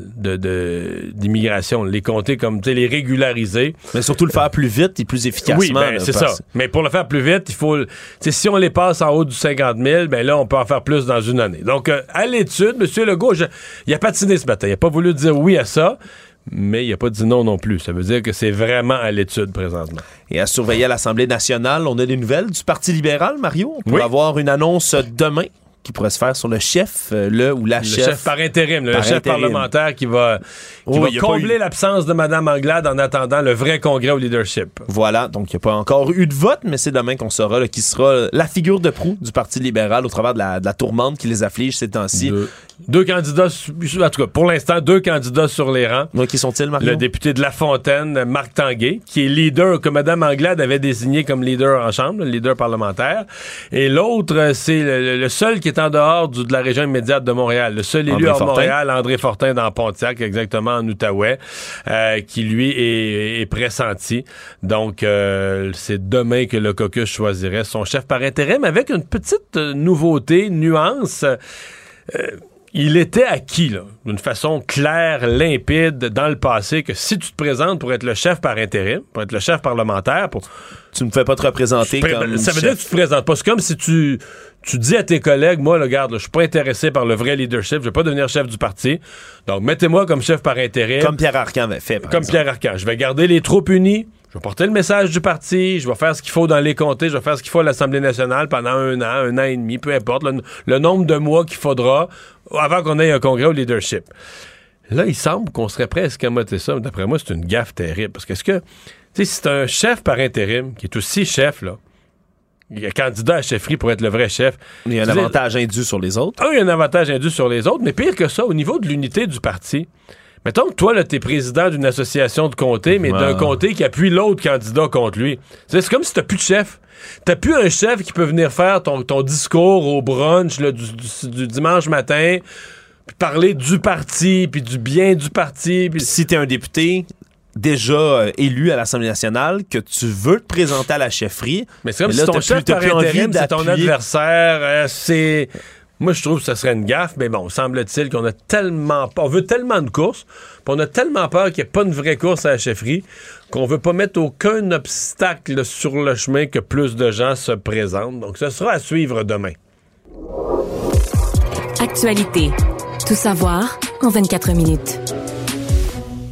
d'immigration? De, les compter comme, les régulariser. Mais surtout le faire plus vite et plus efficacement. Oui, ben, c'est ça. Mais pour le faire plus vite, il faut. Si on les passe en haut du 50 000, ben là, on peut en faire plus dans une année. Donc, euh, à l'étude, M. Legault, il a patiné ce matin. Il n'a pas voulu dire oui à ça mais il n'a pas dit non non plus. Ça veut dire que c'est vraiment à l'étude présentement. Et à surveiller à l'Assemblée nationale, on a des nouvelles du Parti libéral, Mario? On peut avoir une annonce demain? Qui pourrait se faire sur le chef, euh, le ou la le chef. par intérim, le chef parlementaire qui va, qui va combler l'absence de Mme Anglade en attendant le vrai congrès au leadership. Voilà, donc il n'y a pas encore eu de vote, mais c'est demain qu'on saura qui sera la figure de proue du Parti libéral au travers de la, tourmente qui les afflige ces temps-ci. Deux candidats, en tout cas, pour l'instant, deux candidats sur les rangs. Donc, qui sont-ils, Mario? Le député de La Fontaine, Marc Tanguay, qui est leader, que Mme Anglade avait désigné comme leader en Chambre, le leader parlementaire. Et l'autre, c'est le, seul qui est en dehors de la région immédiate de Montréal. Le seul élu à Montréal, André Fortin, dans Pontiac, exactement en Outaouais, euh, qui, lui, est, pressenti. Donc, euh, c'est demain que le caucus choisirait son chef par intérim, avec une petite nouveauté, nuance il était acquis, d'une façon claire, limpide, dans le passé, que si tu te présentes pour être le chef par intérim, pour être le chef parlementaire, pour... Tu ne fais pas te représenter comme Ça veut dire que tu te présentes pas. C'est comme si tu, tu dis à tes collègues, moi, regarde, je suis pas intéressé par le vrai leadership, je vais pas devenir chef du parti. Donc, mettez-moi comme chef par intérim. Comme Pierre Arcan avait fait, Comme Pierre Arcan. Je vais garder les troupes unies, je vais porter le message du parti, je vais faire ce qu'il faut dans les comtés, je vais faire ce qu'il faut à l'Assemblée nationale pendant un an, un an et demi, peu importe, le, nombre de mois qu'il faudra avant qu'on ait un congrès au leadership. Là, il semble qu'on serait presque à moter ça. D'après moi, c'est une gaffe terrible. Parce que, ce que, tu sais, c'est un chef par intérim qui est aussi chef, là, il a candidat à chefferie pour être le vrai chef. Il y a un avantage indu sur les autres. Ah, il y a un avantage indu sur les autres, mais pire que ça, au niveau de l'unité du parti, Mettons que toi, là, t'es président d'une association de comté, mais d'un comté qui appuie l'autre candidat contre lui. C'est comme si t'as plus de chef. T'as plus un chef qui peut venir faire ton, discours au brunch du, dimanche matin, puis parler du parti, puis du bien du parti. Puis... Si t'es un député, déjà euh, élu à l'Assemblée nationale, que tu veux te présenter à la chefferie. Mais c'est comme si ton chef par intérim, c'est ton adversaire. Euh, c'est moi, je trouve que ce serait une gaffe, mais bon, semble-t-il qu'on a tellement On veut tellement de courses, puis on a tellement peur qu'il n'y ait pas une vraie course à la chefferie, qu'on veut pas mettre aucun obstacle sur le chemin que plus de gens se présentent. Donc, ce sera à suivre demain. Actualité. Tout savoir en 24 minutes.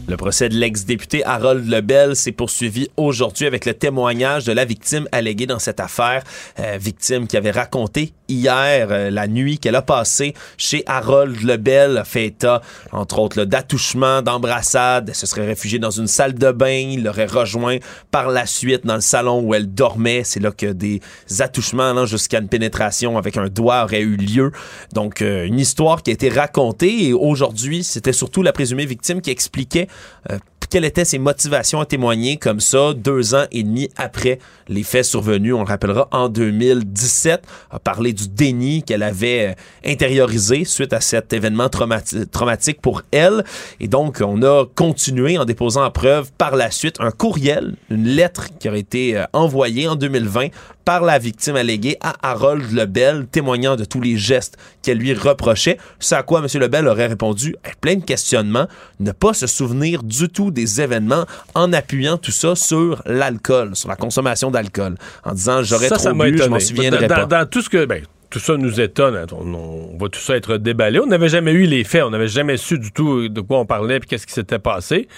Le procès de l'ex-député Harold Lebel s'est poursuivi aujourd'hui avec le témoignage de la victime alléguée dans cette affaire. Euh, victime qui avait raconté hier euh, la nuit qu'elle a passée chez Harold Lebel, fait état, entre autres, d'attouchement, d'embrassade. Elle se serait réfugiée dans une salle de bain. Il l'aurait rejoint par la suite dans le salon où elle dormait. C'est là que des attouchements jusqu'à une pénétration avec un doigt auraient eu lieu. Donc, euh, une histoire qui a été racontée et aujourd'hui, c'était surtout la présumée victime qui expliquait euh, quelles étaient ses motivations à témoigner comme ça deux ans et demi après les faits survenus, on le rappellera, en 2017, a parlé du déni qu'elle avait euh, intériorisé suite à cet événement traumatique pour elle. Et donc, on a continué en déposant en preuve par la suite un courriel, une lettre qui aurait été euh, envoyée en 2020 par la victime alléguée à Harold Lebel, témoignant de tous les gestes qu'elle lui reprochait. C'est à quoi M. Lebel aurait répondu, avec plein de questionnements, ne pas se souvenir du tout des événements en appuyant tout ça sur l'alcool, sur la consommation d'alcool, en disant j'aurais trop bu, je m'en souviendrai dans, pas. Dans tout ce que... Ben, tout ça nous étonne. Hein. On, va tout ça être déballé. On n'avait jamais eu les faits. On n'avait jamais su du tout de quoi on parlait et qu'est-ce qui s'était passé.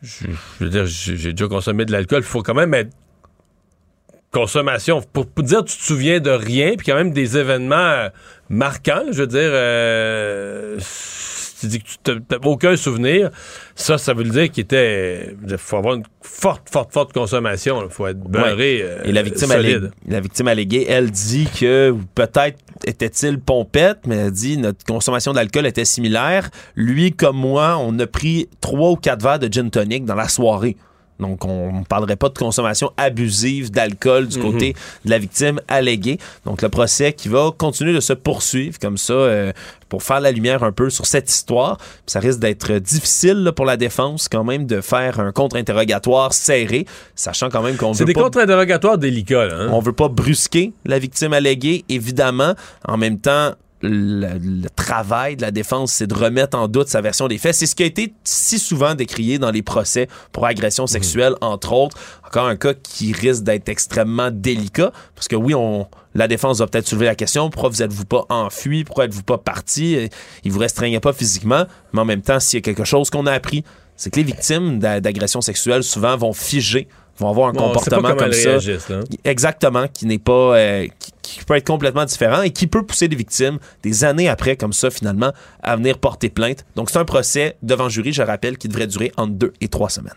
Je, je veux dire, j'ai déjà consommé de l'alcool. Il faut quand même être consommation. Pour, dire tu te souviens de rien, puis quand même des événements euh, marquants, je veux dire, euh, tu dis que tu n'as aucun souvenir, ça, ça veut dire qu'il était. Il faut avoir une forte, forte, forte consommation. Il faut être beurré. Euh, Et la victime, solide. la victime alléguée, elle dit que peut-être était-il pompette, mais elle dit notre consommation d'alcool était similaire. Lui, comme moi, on a pris trois ou quatre verres de gin tonic dans la soirée. Donc, on ne parlerait pas de consommation abusive d'alcool du côté mhm. de la victime alléguée. Donc, le procès qui va continuer de se poursuivre comme ça euh, pour faire la lumière un peu sur cette histoire. Ça risque d'être difficile pour la défense quand même de faire un contre-interrogatoire serré, sachant quand même qu'on veut C'est des contre-interrogatoires délicats. Hein? On veut pas brusquer la victime alléguée, évidemment. En même temps, le, travail de la défense, c'est de remettre en doute sa version des faits. C'est ce qui a été si souvent décrié dans les procès pour agression sexuelle, entre autres. Encore un cas qui risque d'être extrêmement délicat, parce que oui, on, la défense va peut-être soulever la question pourquoi vous êtes-vous pas enfui, pourquoi êtes-vous pas parti? Il vous restreignait pas physiquement, mais en même temps, s'il y a quelque chose qu'on a appris, c'est que les victimes d'agression sexuelle souvent vont figer vont avoir un comportement comme ça. Hein. Exactement, qui n'est pas. Euh, qui, peut être complètement différent et qui peut pousser les victimes des années après, comme ça, finalement, à venir porter plainte. Donc, c'est un procès devant jury, je rappelle, qui devrait durer entre deux et trois semaines.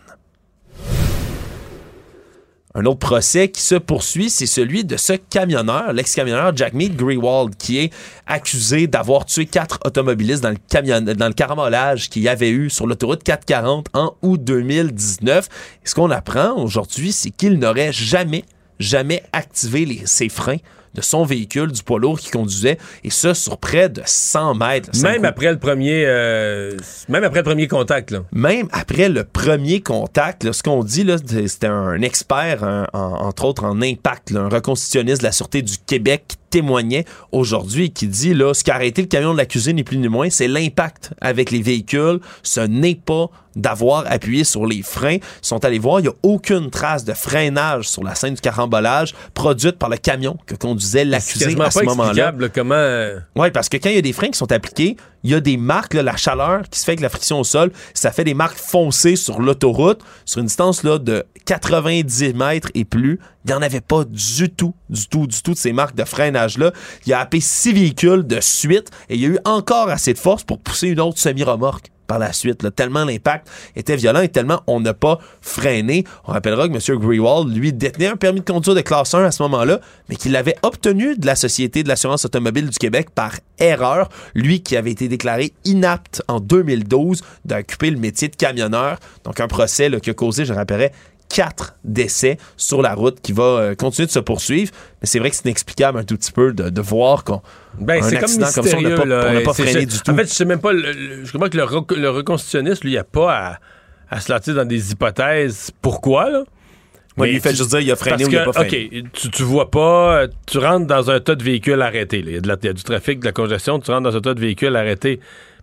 Un autre procès qui se poursuit, c'est celui de ce camionneur, l'ex-camionneur Jack Mead Greywald, qui est accusé d'avoir tué quatre automobilistes dans le, camion, dans le qu'il y avait eu sur l'autoroute 440 en août 2019. Et ce qu'on apprend aujourd'hui, c'est qu'il n'aurait jamais, jamais activé ses freins de son véhicule, du poids lourd qui conduisait, et ça sur près de 100 mètres. même après le premier, euh, même après le premier contact. Là. Même après le premier contact, ce qu'on dit, c'était un expert, entre autres en impact, un reconstitutionniste de la Sûreté du Québec qui témoignait aujourd'hui qui dit là, ce qui a arrêté le camion de l'accusé ni plus ni moins, c'est l'impact avec les véhicules. Ce n'est pas d'avoir appuyé sur les freins. Ils sont allés voir, il n'y a aucune trace de freinage sur la scène du carambolage produite par le camion que conduisait l'accusé à ce moment-là. comment. Euh, oui, parce que quand il y a des freins qui sont appliqués, il y a des marques, la chaleur qui se fait avec la friction au sol, ça fait des marques foncées sur l'autoroute, sur une distance là, de 90 mètres et plus. Il n'y en avait pas du tout, du tout, du tout de ces marques de freinage-là. Il a appelé six véhicules de suite et il y a eu encore assez de force pour pousser une autre semi-remorque par la suite. Tellement l'impact était violent et tellement on n'a pas freiné. On rappellera que M. Greywald, lui, détenait un permis de conduire de classe 1 à ce moment-là, mais qu'il l'avait obtenu de la Société de l'assurance automobile du Québec par erreur. Lui qui avait été déclaré inapte en 2012 d'occuper le métier de camionneur. Donc un procès qui a causé, je rappellerai, quatre décès sur la route qui va euh, continuer de se poursuivre. Mais c'est vrai que c'est inexplicable un tout petit peu de, voir qu'on. Ben, c'est comme ça, on n'a pas, freiné du tout. En fait, je sais même pas. je crois que le, reconstitutionniste, lui, il a pas à, se lancer dans des hypothèses. Pourquoi, là? Il fait juste dire il a freiné ou il a pas freiné. OK, tu, tu vois pas, tu rentres dans un tas de véhicules arrêtés. Il y, il y a du trafic, de la congestion, tu rentres dans un tas de véhicules arrêtés.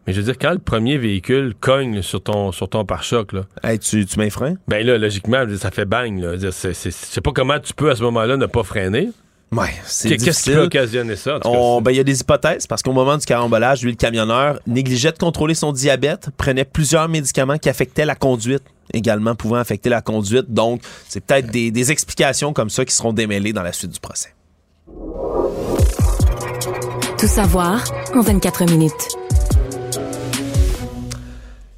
Mais je veux dire, quand le premier véhicule cogne sur ton, sur ton pare-choc, là. Hey, tu, tu mets frein? Ben là, logiquement, ça fait bang, là. Je sais pas comment tu peux, à ce moment-là, ne pas freiner. Ouais, c'est Qu'est-ce qui peut occasionner ça? Ben, il y a des hypothèses parce qu'au moment du carambolage, lui, le camionneur négligeait de contrôler son diabète, prenait plusieurs médicaments qui affectaient la conduite également pouvant affecter la conduite. Donc, c'est peut-être des, des explications comme ça qui seront démêlées dans la suite du procès. Tout savoir en 24 minutes.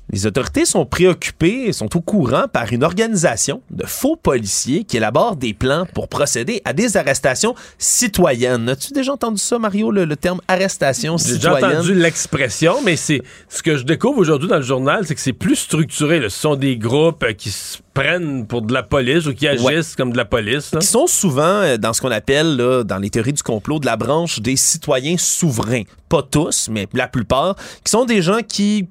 Les autorités sont préoccupées et sont au courant par une organisation de faux policiers qui élabore des plans pour procéder à des arrestations citoyennes. As-tu déjà entendu ça, Mario, le, terme arrestation citoyenne? J'ai entendu l'expression, mais c'est ce que je découvre aujourd'hui dans le journal, c'est que c'est plus structuré. Ce sont des groupes euh, qui se prennent pour de la police ou qui agissent comme de la police. Qui sont souvent euh, dans ce qu'on appelle, dans les théories du complot, de la branche des citoyens souverains. Pas tous, mais la plupart, qui sont des gens qui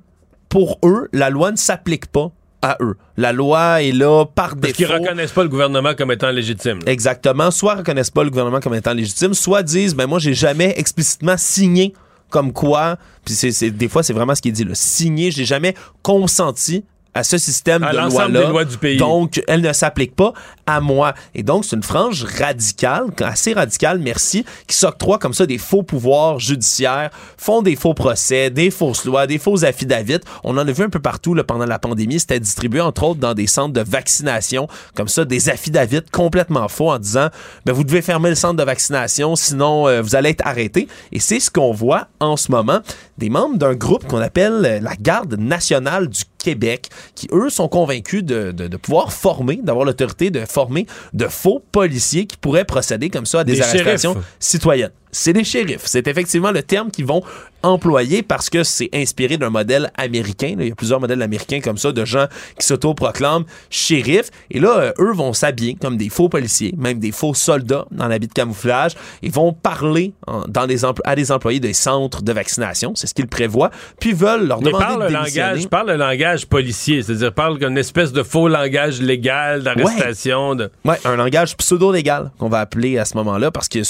pour eux, la loi ne s'applique pas à eux. La loi est là par défaut. Parce qu'ils reconnaissent pas le gouvernement comme étant légitime. Exactement. Soit reconnaissent pas le gouvernement comme étant légitime, soit disent, ben moi, j'ai jamais explicitement signé comme quoi, puis c'est, des fois, c'est vraiment ce qui est dit, là, signé, j'ai jamais consenti à ce système de loi-là. du pays. Donc, elle ne s'applique pas à moi. Et donc, c'est une frange radicale, assez radicale, merci, qui s'octroie comme ça des faux pouvoirs judiciaires, font des faux procès, des fausses lois, des faux affidavits. On en a vu un peu partout là, pendant la pandémie. C'était distribué, entre autres, dans des centres de vaccination, comme ça, des affidavits complètement faux en disant, ben, vous devez fermer le centre de vaccination, sinon euh, vous allez être arrêté. Et c'est ce qu'on voit en ce moment. Des membres d'un groupe qu'on appelle la Garde nationale du Québec, qui, eux, sont convaincus de, de, pouvoir former, d'avoir l'autorité de former de faux policiers qui pourraient procéder comme ça à des, arrestations citoyennes c'est les shérifs. C'est effectivement le terme qu'ils vont employer parce que c'est inspiré d'un modèle américain. Il y a plusieurs modèles américains comme ça de gens qui s'auto-proclament shérifs. Et là, euh, eux vont s'habiller comme des faux policiers, même des faux soldats dans l'habit de camouflage. Ils vont parler dans les à des employés des centres de vaccination. C'est ce qu'ils prévoient. Puis veulent leur demander parle de le langage, parle le langage policier, c'est-à-dire parle d'une espèce de faux langage légal d'arrestation. Ouais. ouais, un langage pseudo-légal qu'on va appeler à ce moment-là parce que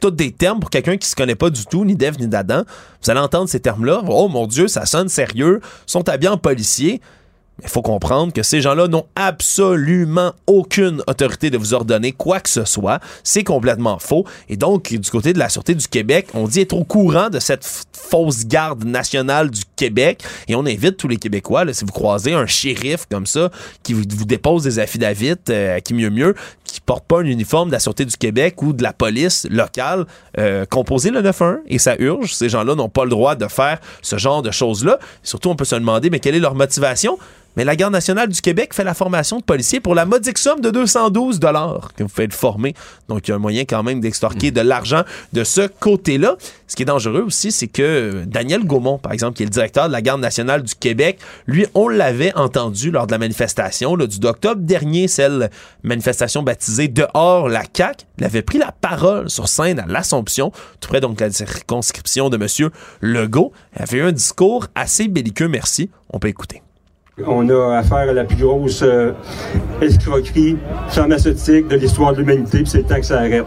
tous des termes pour quelqu'un qui se connaît pas du tout, ni d'Ève ni d'Adam, vous allez entendre ces termes-là. Oh mon Dieu, ça sonne sérieux. sont habillés en policier. Il faut comprendre que ces gens-là n'ont absolument aucune autorité de vous ordonner quoi que ce soit. C'est complètement faux. Et donc, du côté de la Sûreté du Québec, on dit être au courant de cette fausse garde nationale du Québec. Et on invite tous les Québécois, si vous croisez un shérif comme ça, qui vous, dépose des affidavits, euh, qui mieux mieux, qui porte pas un uniforme de la Sûreté du Québec ou de la police locale, euh, composez le 9-1 et ça urge. Ces gens-là n'ont pas le droit de faire ce genre de choses-là. Surtout, on peut se demander, mais quelle est leur motivation? Mais la Garde nationale du Québec fait la formation de policiers pour la modique somme de 212 dollars que vous faites former. Donc, il y a un moyen quand même d'extorquer de l'argent de ce côté-là. Ce qui est dangereux aussi, c'est que Daniel Gaumont, par exemple, qui est le directeur de la Garde nationale du Québec, lui, on l'avait entendu lors de la manifestation là, du octobre dernier, celle manifestation baptisée Dehors la CAQ. Il avait pris la parole sur scène à l'Assomption, tout près donc de la circonscription de M. Legault. Il avait eu un discours assez belliqueux, merci. On peut écouter. On a affaire à la plus grosse euh, escroquerie pharmaceutique de l'histoire de l'humanité, c'est le temps que ça arrête.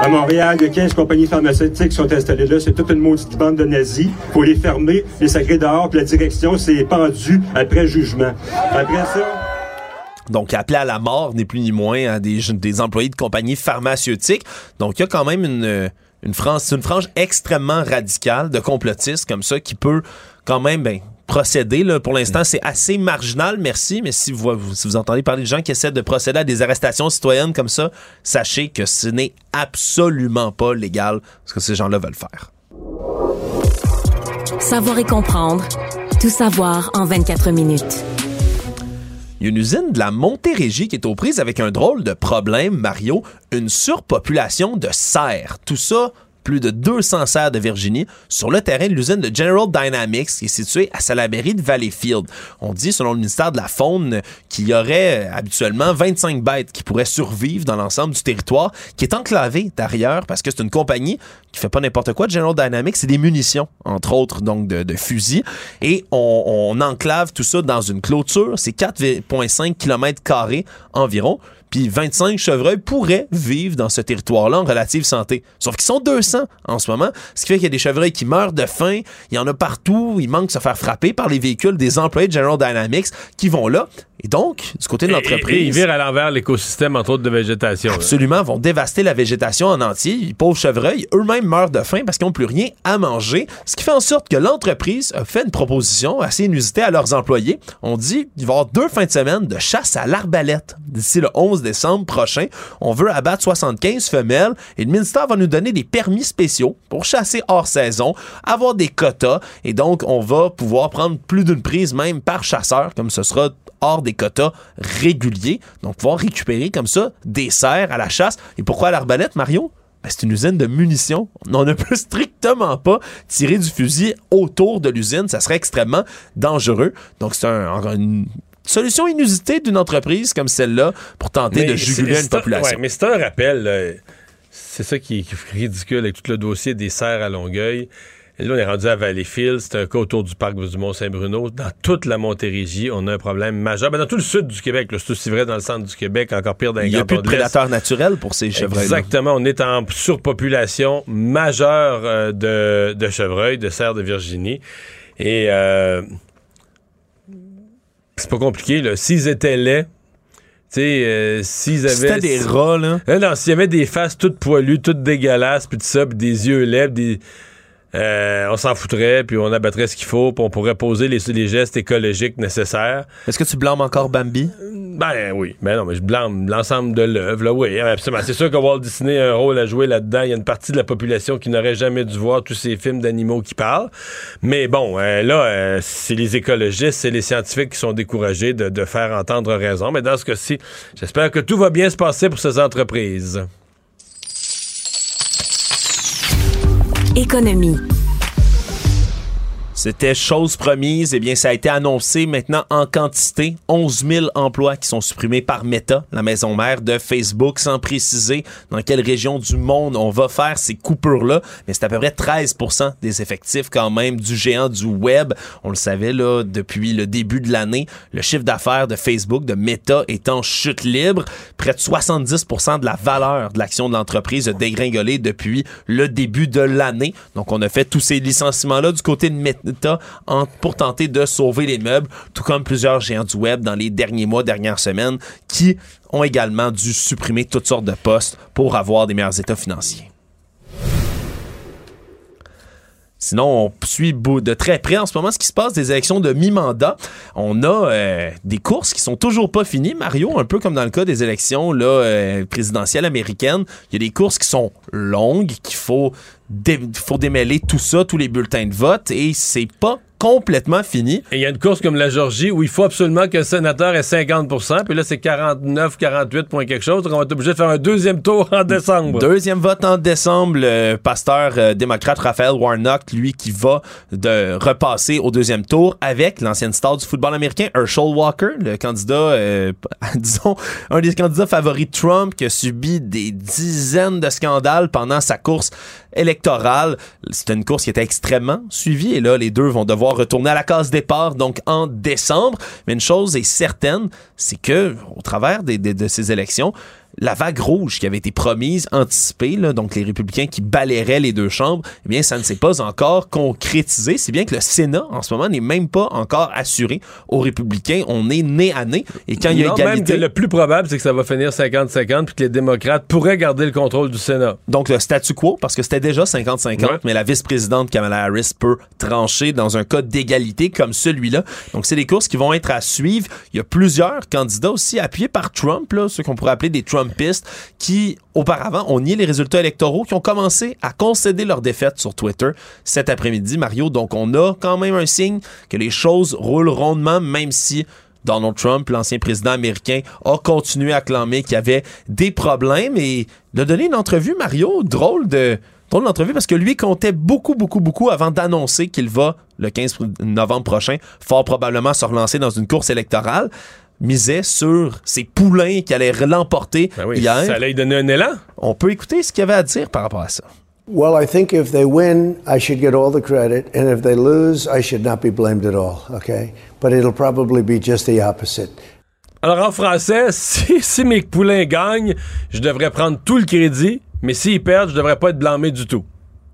À Montréal, il y a 15 compagnies pharmaceutiques qui sont installées là. C'est toute une maudite bande de nazis. faut les fermer, les sacrer dehors, puis la direction s'est pendue après jugement. Après ça... Donc, appelé à la mort, n'est plus ni moins, à des, des employés de compagnies pharmaceutiques. Donc, il y a quand même une, une, frange, une frange extrêmement radicale de complotistes comme ça qui peut quand même, ben, procéder. Là. Pour l'instant, c'est assez marginal, merci, mais si vous, si vous entendez parler de gens qui essaient de procéder à des arrestations citoyennes comme ça, sachez que ce n'est absolument pas légal ce que ces gens-là veulent faire. Savoir et comprendre, tout savoir en 24 minutes. Il y a une usine de la Montérégie qui est aux prises avec un drôle de problème, Mario, une surpopulation de cerfs. Tout ça plus de 200 serres de Virginie sur le terrain de l'usine de General Dynamics qui est située à Salaberry de Valleyfield. On dit, selon le ministère de la Faune, qu'il y aurait euh, habituellement 25 bêtes qui pourraient survivre dans l'ensemble du territoire, qui est enclavé derrière parce que c'est une compagnie qui fait pas n'importe quoi. General Dynamics, c'est des munitions, entre autres, donc de, fusils. Et on, enclave tout ça dans une clôture. C'est 4,5 km environ puis 25 chevreuils pourraient vivre dans ce territoire-là en relative santé. Sauf qu'ils sont 200 en ce moment, ce qui fait qu'il y a des chevreuils qui meurent de faim, il y en a partout, il manque de se faire frapper par les véhicules des employés de General Dynamics qui vont là et donc, du côté de l'entreprise. Et, ils virent à l'envers l'écosystème, entre autres, de végétation. Absolument, vont dévaster la végétation en entier. Les pauvres chevreuils, eux-mêmes meurent de faim parce qu'ils n'ont plus rien à manger. Ce qui fait en sorte que l'entreprise a fait une proposition assez inusitée à leurs employés. On dit qu'il va y avoir deux fins de semaine de chasse à l'arbalète d'ici le 11 décembre prochain. On veut abattre 75 femelles et le ministère va nous donner des permis spéciaux pour chasser hors saison, avoir des quotas et donc on va pouvoir prendre plus d'une prise même par chasseur, comme ce sera hors des quotas réguliers. Donc, pouvoir récupérer comme ça des serres à la chasse. Et pourquoi l'arbalète, Mario? Ben, c'est une usine de munitions. On ne peut strictement pas tirer du fusil autour de l'usine. Ça serait extrêmement dangereux. Donc, c'est une solution inusitée d'une entreprise comme celle-là pour tenter de juguler une population. mais c'est un rappel. C'est ça qui est ridicule avec tout le dossier des serres à Longueuil. Là, on est rendu à Valleyfield. C'est un cas autour du parc du Mont-Saint-Bruno. Dans toute la Montérégie, on a un problème majeur. Ben, dans tout le sud du Québec, c'est aussi vrai dans le centre du Québec, encore pire dans les Il n'y a plus de prédateurs naturels pour ces chevreuils. Exactement. On est en surpopulation majeure euh, de, de, chevreuils, de cerfs de Virginie. Et euh, c'est pas compliqué. S'ils étaient laids, tu sais, euh, s'ils avaient. C'était des rats, là. Non, s'il y avait des faces toutes poilues, toutes dégueulasses, puis tout ça, puis des yeux lèvres, des euh, on s'en foutrait, puis on abattrait ce qu'il faut, puis on pourrait poser les, les gestes écologiques nécessaires. Est-ce que tu blâmes encore Bambi? Ben oui, mais non, mais je blâme l'ensemble de l'œuvre, là, oui, absolument. C'est sûr que Walt Disney a un rôle à jouer là-dedans. Il y a une partie de la population qui n'aurait jamais dû voir tous ces films d'animaux qui parlent. Mais bon, euh, là, euh, c'est les écologistes, c'est les scientifiques qui sont découragés de, de faire entendre raison. Mais dans ce cas-ci, j'espère que tout va bien se passer pour ces entreprises. Économie. C'était chose promise. Eh bien, ça a été annoncé maintenant en quantité. 11 000 emplois qui sont supprimés par Meta, la maison mère de Facebook, sans préciser dans quelle région du monde on va faire ces coupures-là. Mais c'est à peu près 13% des effectifs quand même du géant du web. On le savait là depuis le début de l'année. Le chiffre d'affaires de Facebook, de Meta, est en chute libre. Près de 70% de la valeur de l'action de l'entreprise a dégringolé depuis le début de l'année. Donc, on a fait tous ces licenciements-là du côté de Meta pour tenter de sauver les meubles, tout comme plusieurs géants du web dans les derniers mois, dernières semaines, qui ont également dû supprimer toutes sortes de postes pour avoir des meilleurs états financiers. Sinon, on suit de très près en ce moment ce qui se passe des élections de mi-mandat. On a euh, des courses qui sont toujours pas finies, Mario, un peu comme dans le cas des élections euh, présidentielles américaines. Il y a des courses qui sont longues, qu'il faut, faut démêler tout ça, tous les bulletins de vote, et c'est pas complètement fini. Et il y a une course comme la Georgie où il faut absolument qu'un sénateur ait 50 puis là, c'est 49, 48 points quelque chose. Donc, on va être obligé de faire un deuxième tour en décembre. Deuxième vote en décembre. Le pasteur euh, démocrate Raphaël Warnock, lui, qui va de repasser au deuxième tour avec l'ancienne star du football américain, Herschel Walker, le candidat, euh, disons, un des candidats favoris de Trump qui a subi des dizaines de scandales pendant sa course électorale. C'était une course qui était extrêmement suivie et là, les deux vont devoir retourner à la case départ, donc en décembre. Mais une chose est certaine, c'est que au travers de ces élections, la vague rouge qui avait été promise, anticipée, là, donc les républicains qui balayeraient les deux chambres, eh bien, ça ne s'est pas encore concrétisé. C'est bien que le Sénat, en ce moment, n'est même pas encore assuré aux républicains. On est nez à nez. Et quand il y a égalité... le plus probable, c'est que ça va finir 50-50 puis que les démocrates pourraient garder le contrôle du Sénat. Donc, le statu quo, parce que c'était déjà 50-50, mais la vice-présidente Kamala Harris peut trancher dans un cas d'égalité comme celui-là. Donc, c'est des courses qui vont être à suivre. Il y a plusieurs candidats aussi appuyés par Trump, là, ceux qu'on pourrait appeler des Trump Trumpistes qui, auparavant, ont nié les résultats électoraux, qui ont commencé à concéder leur défaite sur Twitter cet après-midi, Mario. Donc, on a quand même un signe que les choses roulent rondement, même si Donald Trump, l'ancien président américain, a continué à clamer qu'il y avait des problèmes et il a donné une entrevue, Mario, drôle de drôle d'entrevue parce que lui comptait beaucoup, beaucoup, beaucoup avant d'annoncer qu'il va, le 15 novembre prochain, fort probablement se relancer dans une course électorale misait sur ses poulains qui allaient l'emporter ben hier. Ça allait lui donner un élan. On peut écouter ce qu'il avait à dire par rapport à ça. Well, I think if they win, I should get all the credit, and if they lose, I should not be blamed at all, okay? But it'll probably be just the opposite. Alors en français, si, si mes poulains gagnent, je devrais prendre tout le crédit, mais s'ils perdent, je devrais pas être blâmé du tout.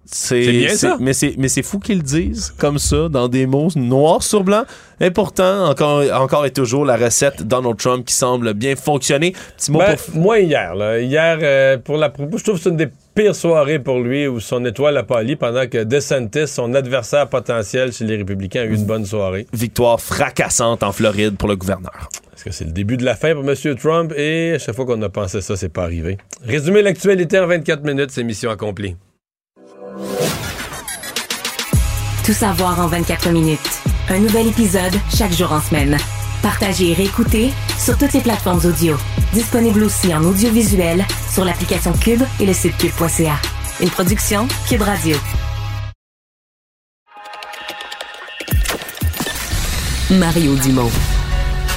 C'est bien ça. Mais c'est, mais c'est fou qu'ils le disent comme ça, dans des mots noir sur blanc. Et pourtant, encore, encore et toujours, la recette Donald Trump qui semble bien fonctionner. Petit mot ben, Moi, hier, là, hier euh, pour la je trouve que c'est une des pires soirées pour lui où son étoile a pâli pendant que DeSantis, son adversaire potentiel chez les Républicains, a eu une bonne soirée. Victoire fracassante en Floride pour le gouverneur. Est-ce que c'est le début de la fin pour M. Trump? Et à chaque fois qu'on a pensé ça, c'est pas arrivé. Résumer l'actualité en 24 minutes, c'est mission accomplie. Tout savoir en 24 minutes. Un nouvel épisode chaque jour en semaine. Partagez et réécoutez sur toutes les plateformes audio. Disponible aussi en audiovisuel sur l'application Cube et le site cube.ca. Une production Cube Radio. Mario Dumont.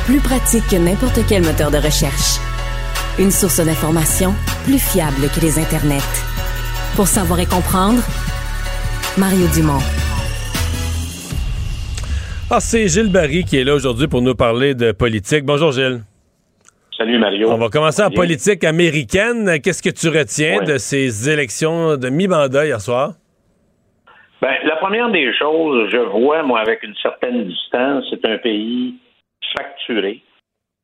Plus pratique que n'importe quel moteur de recherche. Une source d'information plus fiable que les internets. Pour savoir et comprendre, Mario Dumont. Ah, c'est Gilles Barry qui est là aujourd'hui pour nous parler de politique. Bonjour Gilles. Salut Mario. On va commencer en politique américaine. Qu'est-ce que tu retiens de ces élections de mi-mandat hier soir? Ben, la première des choses, je vois, moi, avec une certaine distance, c'est un pays fracturé,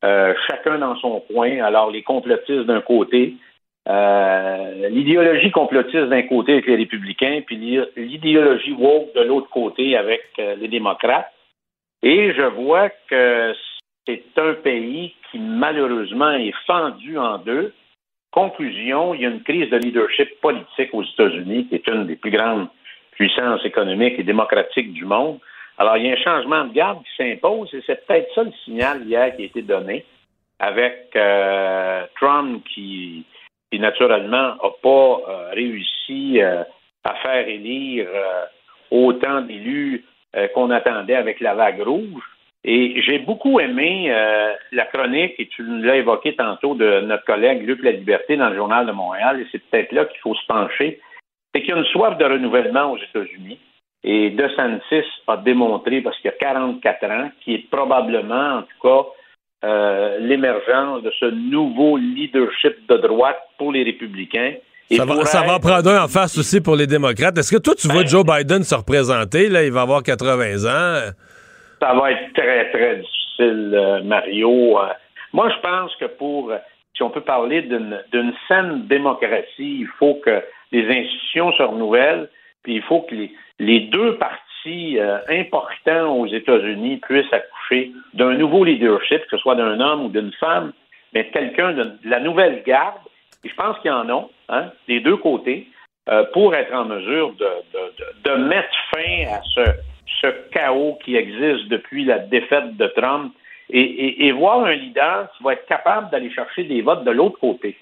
euh, chacun dans son coin. Alors, les complotistes d'un côté, euh, l'idéologie complotiste d'un côté avec les républicains, puis l'idéologie woke de l'autre côté avec euh, les démocrates. Et je vois que c'est un pays qui malheureusement est fendu en deux. Conclusion, il y a une crise de leadership politique aux États-Unis, qui est une des plus grandes puissances économiques et démocratiques du monde. Alors, il y a un changement de garde qui s'impose et c'est peut-être ça le signal hier qui a été donné avec euh, Trump qui, naturellement n'a pas euh, réussi euh, à faire élire autant d'élus euh, qu'on attendait avec la vague rouge. Et j'ai beaucoup aimé euh, la chronique, et tu l'as évoqué tantôt, de notre collègue Luc La Liberté dans le Journal de Montréal, et c'est peut-être là qu'il faut se pencher. C'est qu'il y a une soif de renouvellement aux États-Unis. Et DeSantis a démontré, parce qu'il y a 44 ans, qui est probablement, en tout cas, euh, l'émergence de ce nouveau leadership de droite pour les républicains ça va, ça va, prendre un en face aussi pour les démocrates. Est-ce que toi, tu vois ben, Joe Biden se représenter? Là, il va avoir 80 ans. Ça va être très, très difficile, euh, Mario. Euh, moi, je pense que pour, si on peut parler d'une saine démocratie, il faut que les institutions se renouvellent, puis il faut que les, deux euh, importants aux États-Unis puissent accoucher d'un nouveau leadership, que ce soit d'un homme ou d'une femme, mais quelqu'un de la nouvelle garde je pense qu'il y en a, hein, des deux côtés, euh, pour être en mesure de, mettre fin à ce ce chaos qui existe depuis la défaite de Trump et, voir un leader qui va être capable d'aller chercher des votes de l'autre côté.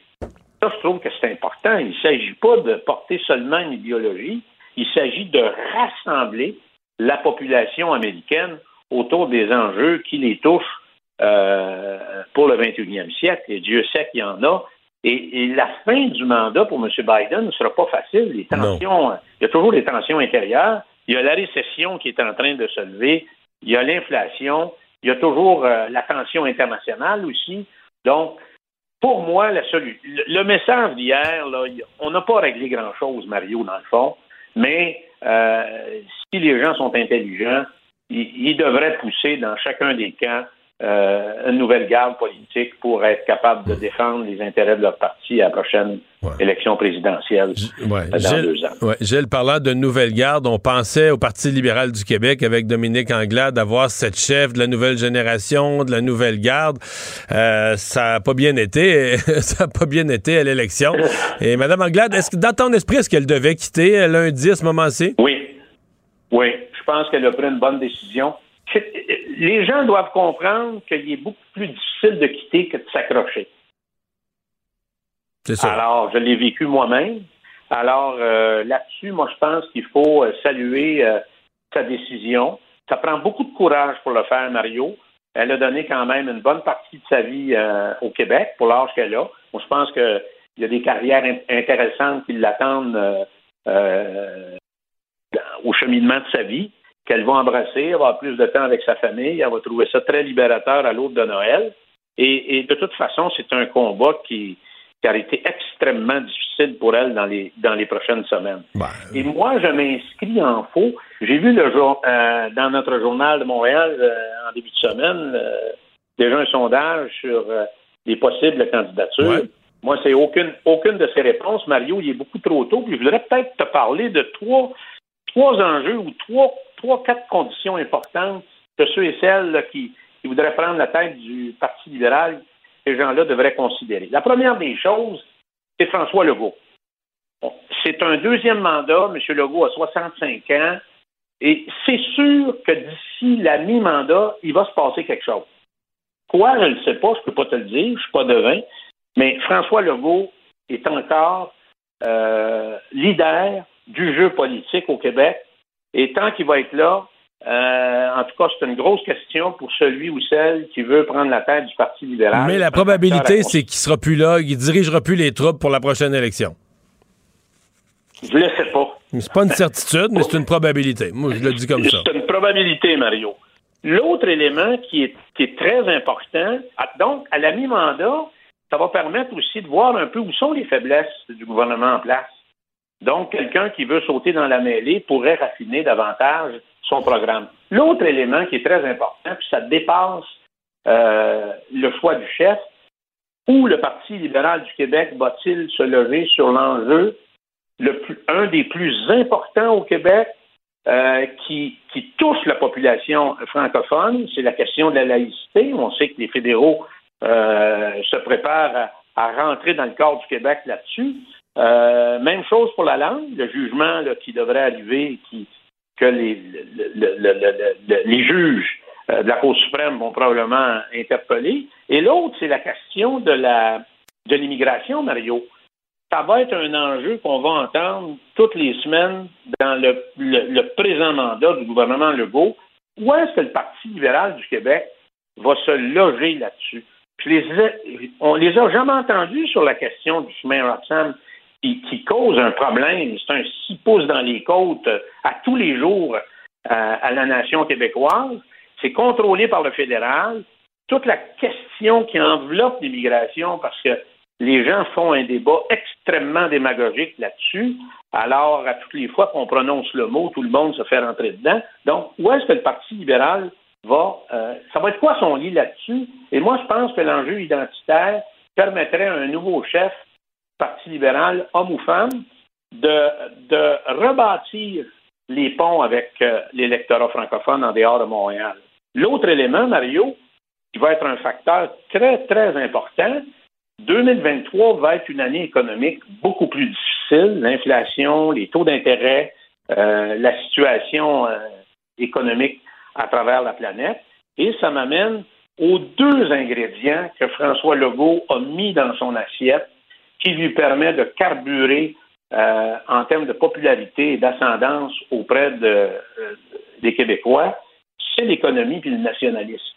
Ça, je trouve que c'est important. Il ne s'agit pas de porter seulement une idéologie, il s'agit de rassembler la population américaine autour des enjeux qui les touchent euh, pour le 21e siècle. Et Dieu sait qu'il y en a. Et, la fin du mandat pour M. Biden ne sera pas facile. Les tensions, il y a toujours des tensions intérieures. Il y a la récession qui est en train de se lever. Il y a l'inflation. Il y a toujours euh, la tension internationale aussi. Donc, pour moi, la le, message d'hier, on n'a pas réglé grand-chose, Mario, dans le fond, mais euh, si les gens sont intelligents, ils devraient pousser dans chacun des camps euh, une nouvelle garde politique pour être capable de défendre les intérêts de leur parti à la prochaine élection présidentielle ouais. dans Gilles, deux ans. Ouais. Gilles, parlant de nouvelle garde, on pensait au Parti libéral du Québec avec Dominique Anglade d'avoir cette chef de la nouvelle génération, de la nouvelle garde. Euh, ça n'a pas bien été. ça n'a pas bien été à l'élection. Et Mme Anglade, est-ce que dans ton esprit, est-ce qu'elle devait quitter lundi à ce moment-ci? Oui. Oui. Je pense qu'elle a pris une bonne décision les gens doivent comprendre qu'il est beaucoup plus difficile de quitter que de s'accrocher. C'est ça. Alors, je l'ai vécu moi-même. Alors, euh, là-dessus, moi, je pense qu'il faut euh, saluer euh, sa décision. Ça prend beaucoup de courage pour le faire, Mario. Elle a donné quand même une bonne partie de sa vie au Québec pour l'âge qu'elle a. Moi, je pense qu'il y a des carrières intéressantes qui l'attendent au cheminement de sa vie qu'elle va embrasser, avoir plus de temps avec sa famille, elle va trouver ça très libérateur à l'autre de Noël. Et, de toute façon, c'est un combat qui, a été extrêmement difficile pour elle dans les, dans les prochaines semaines. Ben, et moi, je m'inscris en faux. J'ai vu le jour, euh, dans notre journal de Montréal euh, en début de semaine euh, déjà un sondage sur les possibles candidatures. Moi, c'est aucune, aucune de ces réponses. Mario, il est beaucoup trop tôt. Puis je voudrais peut-être te parler de trois, trois enjeux ou trois trois, quatre conditions importantes que ceux et celles qui, voudraient prendre la tête du Parti libéral, ces gens-là devraient considérer. La première des choses, c'est François Legault. c'est un deuxième mandat. M. Legault a 65 ans. Et c'est sûr que d'ici la mi-mandat, il va se passer quelque chose. Quoi, je ne sais pas, je ne peux pas te le dire, je ne suis pas devin, mais François Legault est encore euh, leader du jeu politique au Québec et tant qu'il va être là, euh, en tout cas, c'est une grosse question pour celui ou celle qui veut prendre la tête du Parti libéral. Mais la probabilité, c'est qu'il sera plus là, qu'il dirigera plus les troupes pour la prochaine élection. Je ne le sais pas. C'est pas une certitude, mais c'est une probabilité. Moi, je le dis comme ça. C'est une probabilité, Mario. L'autre élément qui est, qui est très important, ah, donc, à la mi-mandat, ça va permettre aussi de voir un peu où sont les faiblesses du gouvernement en place. Donc, quelqu'un qui veut sauter dans la mêlée pourrait raffiner davantage son programme. L'autre élément qui est très important, puis ça dépasse euh, le choix du chef, où le Parti libéral du Québec va-t-il se lever sur l'enjeu, le un des plus importants au Québec, euh, qui, touche la population francophone, c'est la question de la laïcité. On sait que les fédéraux euh, se préparent à, rentrer dans le corps du Québec là-dessus. Euh, même chose pour la langue, le jugement qui devrait arriver, que les, les juges euh, de la Cour suprême vont probablement interpeller. Et l'autre, c'est la question de la de l'immigration, Mario. Ça va être un enjeu qu'on va entendre toutes les semaines dans le, le, présent mandat du gouvernement Legault. Où est-ce que le Parti libéral du Québec va se loger là-dessus? Les, on les a jamais entendus sur la question du chemin Roxham qui, cause un problème. C'est un six pouces dans les côtes euh, à tous les jours euh, à la nation québécoise. C'est contrôlé par le fédéral. Toute la question qui enveloppe l'immigration, parce que les gens font un débat extrêmement démagogique là-dessus. Alors, à toutes les fois qu'on prononce le mot, tout le monde se fait rentrer dedans. Donc, où est-ce que le Parti libéral va... Euh, ça va être quoi son lit là-dessus? Et moi, je pense que l'enjeu identitaire permettrait à un nouveau chef Parti libéral, homme ou femme, de, de rebâtir les ponts avec euh, l'électorat francophone en dehors de Montréal. L'autre élément, Mario, qui va être un facteur très, très important, 2023 va être une année économique beaucoup plus difficile. L'inflation, les taux d'intérêt, euh, la situation euh, économique à travers la planète. Et ça m'amène aux deux ingrédients que François Legault a mis dans son assiette qui lui permet de carburer euh, en termes de popularité et d'ascendance auprès euh, des Québécois, c'est l'économie puis le nationalisme.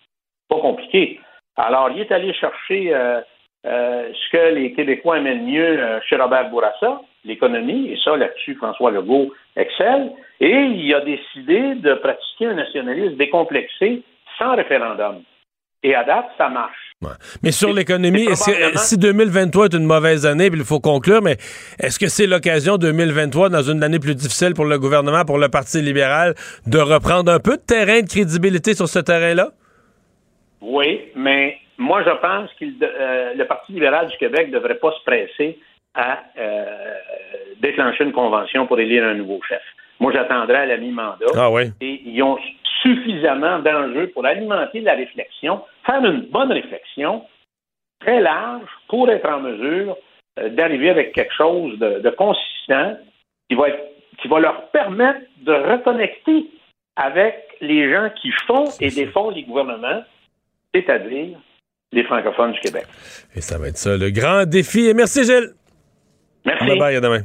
Pas compliqué. Alors, il est allé chercher euh, ce que les Québécois aiment mieux chez Robert Bourassa, l'économie, et ça, là-dessus, François Legault excelle, et il a décidé de pratiquer un nationalisme décomplexé sans référendum. Et à date, ça marche. Mais sur l'économie, si 2023 est une mauvaise année, puis il faut conclure, mais est-ce que c'est l'occasion 2023, dans une année plus difficile pour le gouvernement, pour le Parti libéral, de reprendre un peu de terrain de crédibilité sur ce terrain-là? Oui, mais moi, je pense que euh, le Parti libéral du Québec ne devrait pas se presser à euh, déclencher une convention pour élire un nouveau chef. Moi, j'attendrai à la mi-mandat. Ah oui. Et ils ont suffisamment d'enjeux pour alimenter la réflexion, faire une bonne réflexion très large pour être en mesure euh, d'arriver avec quelque chose de, consistant qui va, qui va leur permettre de reconnecter avec les gens qui font et défendent les gouvernements, c'est-à-dire les francophones du Québec. Et ça va être ça, le grand défi. Et merci, Gilles. Merci. Bye bye, à demain.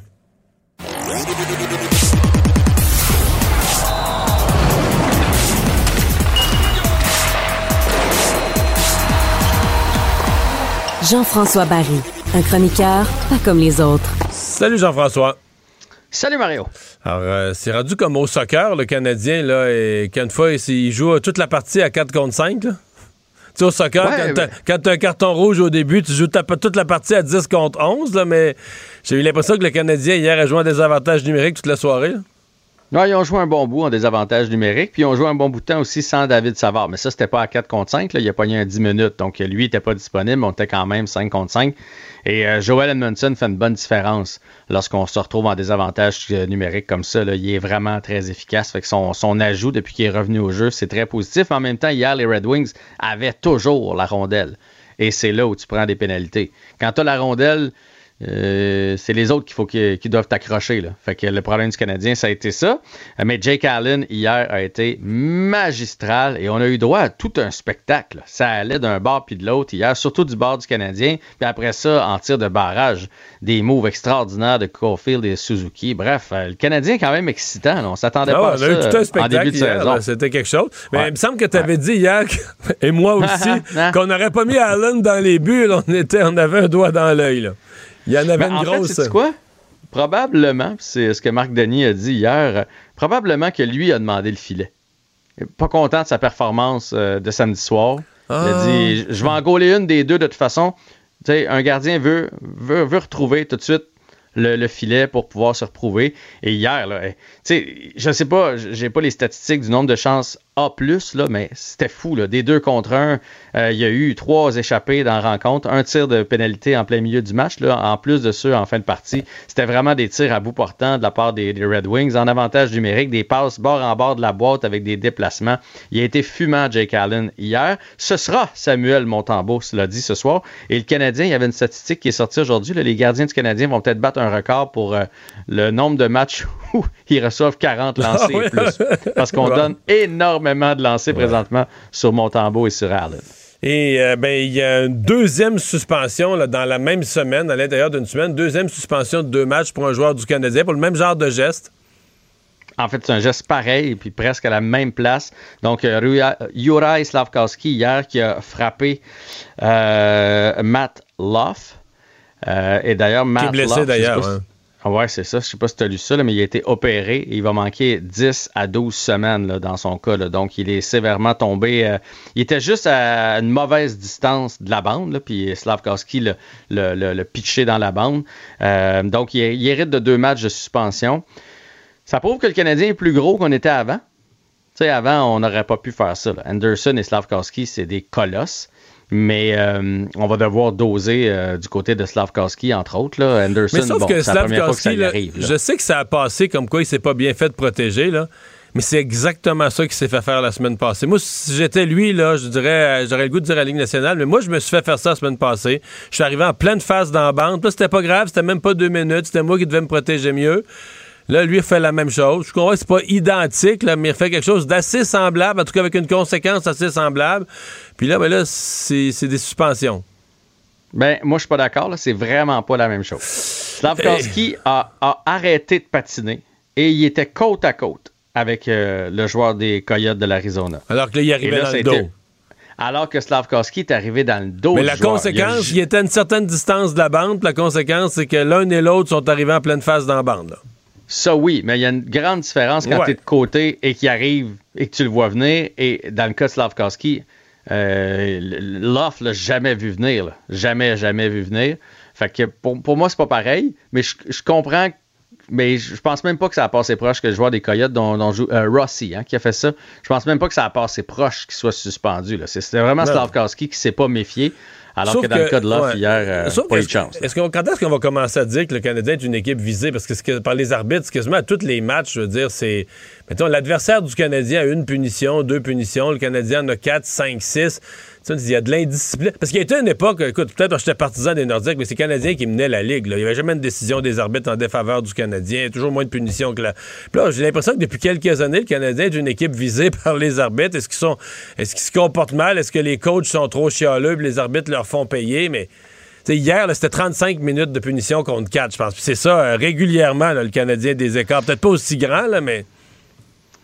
Jean-François Barry, un chroniqueur pas comme les autres. Salut Jean-François. Salut Mario. Alors, euh, c'est rendu comme au soccer, le Canadien, là, et qu'une fois, il joue toute la partie à 4 contre 5, Tu sais, au soccer, quand tu as un carton rouge au début, tu joues toute la partie à 10 contre 11, là, mais j'ai eu l'impression que le Canadien, hier, a joué à des avantages numériques toute la soirée. Non, ils ont joué un bon bout en désavantage numérique, puis ils ont joué un bon bout de temps aussi sans David Savard. Mais ça, c'était pas à 4 contre 5, là, il a pogné un 10 minutes. Donc, lui, il était pas disponible, on était quand même 5 contre 5. Et euh, Joel Edmondson fait une bonne différence lorsqu'on se retrouve en désavantage euh, numérique comme ça. Là. Il est vraiment très efficace. Fait que son, son ajout depuis qu'il est revenu au jeu, c'est très positif. En même temps, hier, les Red Wings avaient toujours la rondelle. Et c'est là où tu prends des pénalités. Quand tu la rondelle, euh, c'est les autres qu'il faut qui, doivent t'accrocher. Fait que le problème du Canadien, ça a été ça. Euh, mais Jake Allen, hier, a été magistral et on a eu droit à tout un spectacle. Ça allait d'un bord puis de l'autre hier, surtout du bord du Canadien. Puis après ça, en tir de barrage, des moves extraordinaires de Caulfield et Suzuki. Bref, euh, le Canadien est quand même excitant. On s'attendait ah pas à ça en début de saison. C'était quelque chose. Mais il me semble que tu avais dit hier, et moi aussi, qu'on n'aurait pas mis Allen dans les buts. on, était, on avait un doigt dans l'œil. Il y en avait ben, une grosse. Fait, quoi? Probablement, c'est ce que Marc Denis a dit hier, probablement que lui a demandé le filet. Pas content de sa performance euh, de samedi soir. Il a ah. dit Je vais en gauler une des deux de toute façon. sais, un gardien veut, veut, veut retrouver tout de suite le, filet pour pouvoir se reprouver. Et hier, là, tu sais, je sais pas, j'ai pas les statistiques du nombre de chances A+, là, mais c'était fou, là. Des deux contre un, euh, il y a eu trois échappés dans la rencontre, un tir de pénalité en plein milieu du match, là, en plus de ceux en fin de partie. C'était vraiment des tirs à bout portant de la part des, Red Wings, en avantage numérique, des passes bord en bord de la boîte avec des déplacements. Il a été fumant, Jake Allen, hier. Ce sera Samuel Montembeau, cela dit ce soir. Et le Canadien, il y avait une statistique qui est sortie aujourd'hui. Les gardiens du Canadien vont peut-être battre un record pour euh, le nombre de matchs où ils reçoivent 40 ah lancés et plus. Parce qu'on donne énormément de lancers présentement sur Montembeau et sur Allen. Et euh, ben, il y a une deuxième suspension là, dans la même semaine, à l'intérieur d'une semaine, deuxième suspension de deux matchs pour un joueur du Canadien pour le même genre de geste. En fait, c'est un geste pareil, puis presque à la même place. Donc, Juraj Slavkowski, hier, qui a frappé euh, Matt Loff. Euh, et d'ailleurs, Matt Qui est blessé d'ailleurs. Hein. Ouais, c'est ça. Je sais pas si tu as lu ça, mais il a été opéré il va manquer 10 à 12 semaines dans son cas. Donc, il est sévèrement tombé. Euh, il était juste à une mauvaise distance de la bande, puis Slavkowski l'a le, le, pitché dans la bande. Euh, donc, il, il, hérite de deux matchs de suspension. Ça prouve que le Canadien est plus gros qu'on était avant. Tu sais, avant, on n'aurait pas pu faire ça. Anderson et Slavkowski, c'est des colosses. Mais euh, on va devoir doser euh, du côté de Slavkowski, entre autres. Là. Anderson, mais sauf que Slavkowski, arrive, je sais que ça a passé comme quoi il s'est pas bien fait de protéger, là. Mais c'est exactement ça qu'il s'est fait faire la semaine passée. Moi, si j'étais lui, là, je dirais, j'aurais le goût de dire à la Ligue nationale, mais moi, je me suis fait faire ça la semaine passée. Je suis arrivé en pleine phase dans la bande. Là, c'était pas grave, c'était même pas deux minutes. C'était moi qui devais me protéger mieux. Là, lui, il fait la même chose. Je comprends que c'est pas identique, là, mais il fait quelque chose d'assez semblable, en tout cas avec une conséquence assez semblable. Puis là, ben là, c'est des suspensions. Ben, moi, je suis pas d'accord. C'est vraiment pas la même chose. Slavkowski a, arrêté de patiner et il était côte à côte avec euh, le joueur des Coyotes de l'Arizona. Alors que là, il arrivait dans le dos. Alors que Slavkowski est arrivé dans le dos. Mais la conséquence, il, était à une certaine distance de la bande. La conséquence, c'est que l'un et l'autre sont arrivés en pleine face dans la bande. Ça, oui, mais il y a une grande différence quand tu es de côté et qu'il arrive et que tu le vois venir. Et dans le cas de Slavkowski, euh, L'off l'a jamais vu venir. Jamais, jamais vu venir. Fait que pour, pour moi, c'est pas pareil, mais je, je, comprends. Mais je pense même pas que ça a passé proche que le joueur des Coyotes dont, joue euh, Rossi hein, qui a fait ça. Je pense même pas que ça a passé proche qu'il soit suspendu. C'était vraiment Slavkowski qui s'est pas méfié. Alors que dans le cas de l'off hier, euh, pas eu de chance. Est-ce qu'on, quand est-ce qu'on va commencer à dire que le Canadien est une équipe visée? Parce que, par les arbitres, quasiment à tous les matchs, je veux dire, c'est. Mettons, l'adversaire du Canadien a une punition, deux punitions. Le Canadien en a quatre, cinq, six il y a de l'indiscipline. Parce qu'il y a été une époque, écoute, peut-être que j'étais partisan des Nordiques, mais c'est Canadiens qui menaient la Ligue. Il n'y avait jamais une décision des arbitres en défaveur du Canadien. toujours moins de punitions que là. Puis là, j'ai l'impression que depuis quelques années, le Canadien est une équipe visée par les arbitres. Est-ce qu'ils sont. Est-ce qu'ils se comportent mal? Est-ce que les coachs sont trop chialeux et les arbitres leur font payer? Mais. hier, c'était 35 minutes de punition contre 4, je pense. c'est ça, euh, régulièrement, le Canadien des écarts. Peut-être pas aussi grand, là, mais.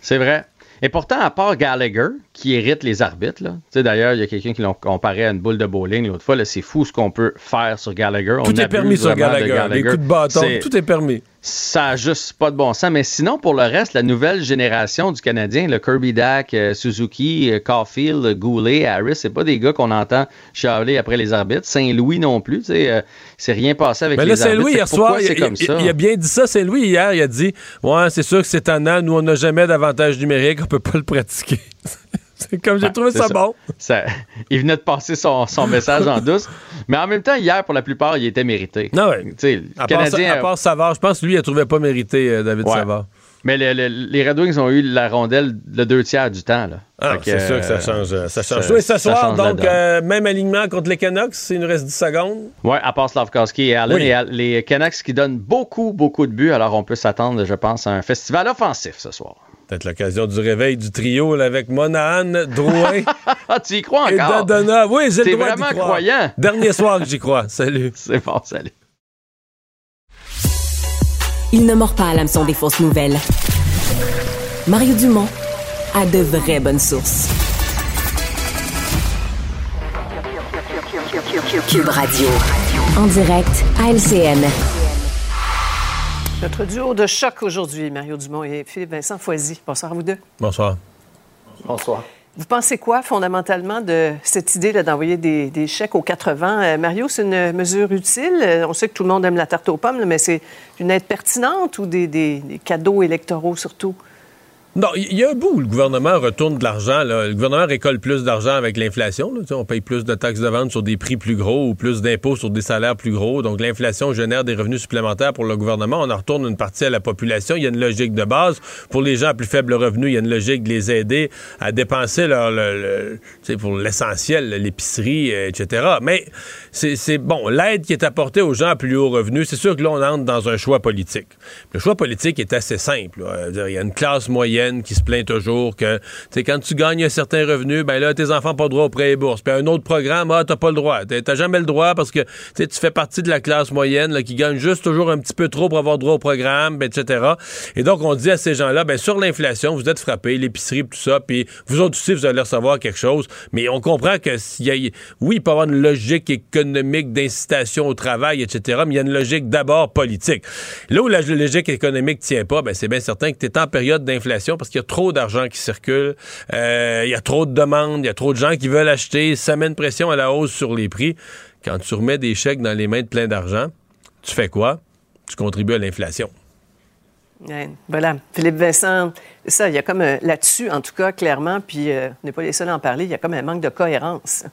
C'est vrai. Et pourtant, à part Gallagher, qui hérite les arbitres, d'ailleurs, il y a quelqu'un qui l'a comparé à une boule de bowling l'autre fois, c'est fou ce qu'on peut faire sur Gallagher. Tout est permis sur Gallagher. Les coups de bâton, tout est permis ça n'a juste pas de bon sens. Mais sinon, pour le reste, la nouvelle génération du Canadien, le Kirby Dack, euh, Suzuki, euh, Caulfield, Goulet, Harris, c'est pas des gars qu'on entend chialer après les arbitres. Saint-Louis non plus, euh, c'est rien passé avec les arbitres. Saint-Louis, hier soir, il, il, a bien dit ça. Saint-Louis, hier, il a dit Ouais, c'est sûr que c'est an, nous, on n'a jamais d'avantage numérique, on peut pas le pratiquer. C'est comme j'ai trouvé ça, bon. il venait de passer son, message en douce. Mais en même temps, hier, pour la plupart, il était mérité. Non, ouais. à, Canadien, part, à part Savard, je pense que lui, il ne trouvait pas mérité, euh, David Savard. Mais les Red Wings ont eu la rondelle le deux tiers du temps. Là. Ah, c'est sûr que ça change. Euh, ça change. oui, ce soir, donc, euh, même alignement contre les Canucks, il nous reste 10 secondes. Oui, à part Slavkowski et Allen. Et les Canucks qui donnent beaucoup, beaucoup de buts. Alors, on peut s'attendre, je pense, à un festival offensif ce soir. Peut-être l'occasion du réveil du trio avec Monahan, Drouin. Ah, tu y crois encore? Et Dadona. Oui, j'ai le droit vraiment croyant. Dernier soir que j'y crois. Salut. C'est bon, salut. Il ne mord pas à l'hameçon des fausses nouvelles. Mario Dumont a de vraies bonnes sources. Cube Radio. En direct à LCN. Notre duo de choc aujourd'hui, Mario Dumont et Philippe Vincent Foisy. Bonsoir à vous deux. Bonsoir. Bonsoir. Vous pensez quoi fondamentalement de cette idée d'envoyer des, chèques aux 80? Euh, Mario, c'est une mesure utile. Euh, on sait que tout le monde aime la tarte aux pommes, mais c'est une aide pertinente ou des cadeaux électoraux surtout? Non, il y a un bout où le gouvernement retourne de l'argent. Le gouvernement récolte plus d'argent avec l'inflation. On paye plus de taxes de vente sur des prix plus gros ou plus d'impôts sur des salaires plus gros. Donc l'inflation génère des revenus supplémentaires pour le gouvernement. On en retourne une partie à la population. Il y a une logique de base. Pour les gens à plus faible revenu, il y a une logique de les aider à dépenser leur, le, pour l'essentiel, l'épicerie, etc. Mais c'est bon, l'aide qui est apportée aux gens à plus haut revenu, c'est sûr que là, on entre dans un choix politique. Le choix politique est assez simple. Il y a une classe moyenne qui se plaint toujours que quand tu gagnes un certain revenu, ben là, tes enfants n'ont pas le droit au prêt et bourse. Puis un autre programme, ah, t'as pas le droit. T'as jamais le droit parce que tu fais partie de la classe moyenne là, qui gagne juste toujours un petit peu trop pour avoir droit au programme, ben, etc. Et donc, on dit à ces gens-là, ben sur l'inflation, vous êtes frappés, l'épicerie, tout ça, puis vous autres aussi, vous allez recevoir quelque chose. Mais on comprend que y a, oui, il peut y avoir une logique économique d'incitation au travail, etc., mais il y a une logique d'abord politique. Là où la logique économique tient pas, ben c'est bien certain que tu es en période d'inflation parce qu'il y a trop d'argent qui circule, euh, il y a trop de demandes, il y a trop de gens qui veulent acheter, ça met une pression à la hausse sur les prix. Quand tu remets des chèques dans les mains de plein d'argent, tu fais quoi? Tu contribues à l'inflation. voilà. Philippe Vincent, ça, il y a comme euh, là-dessus, en tout cas, clairement, puis euh, on n'est pas les seuls à en parler, il y a comme un manque de cohérence.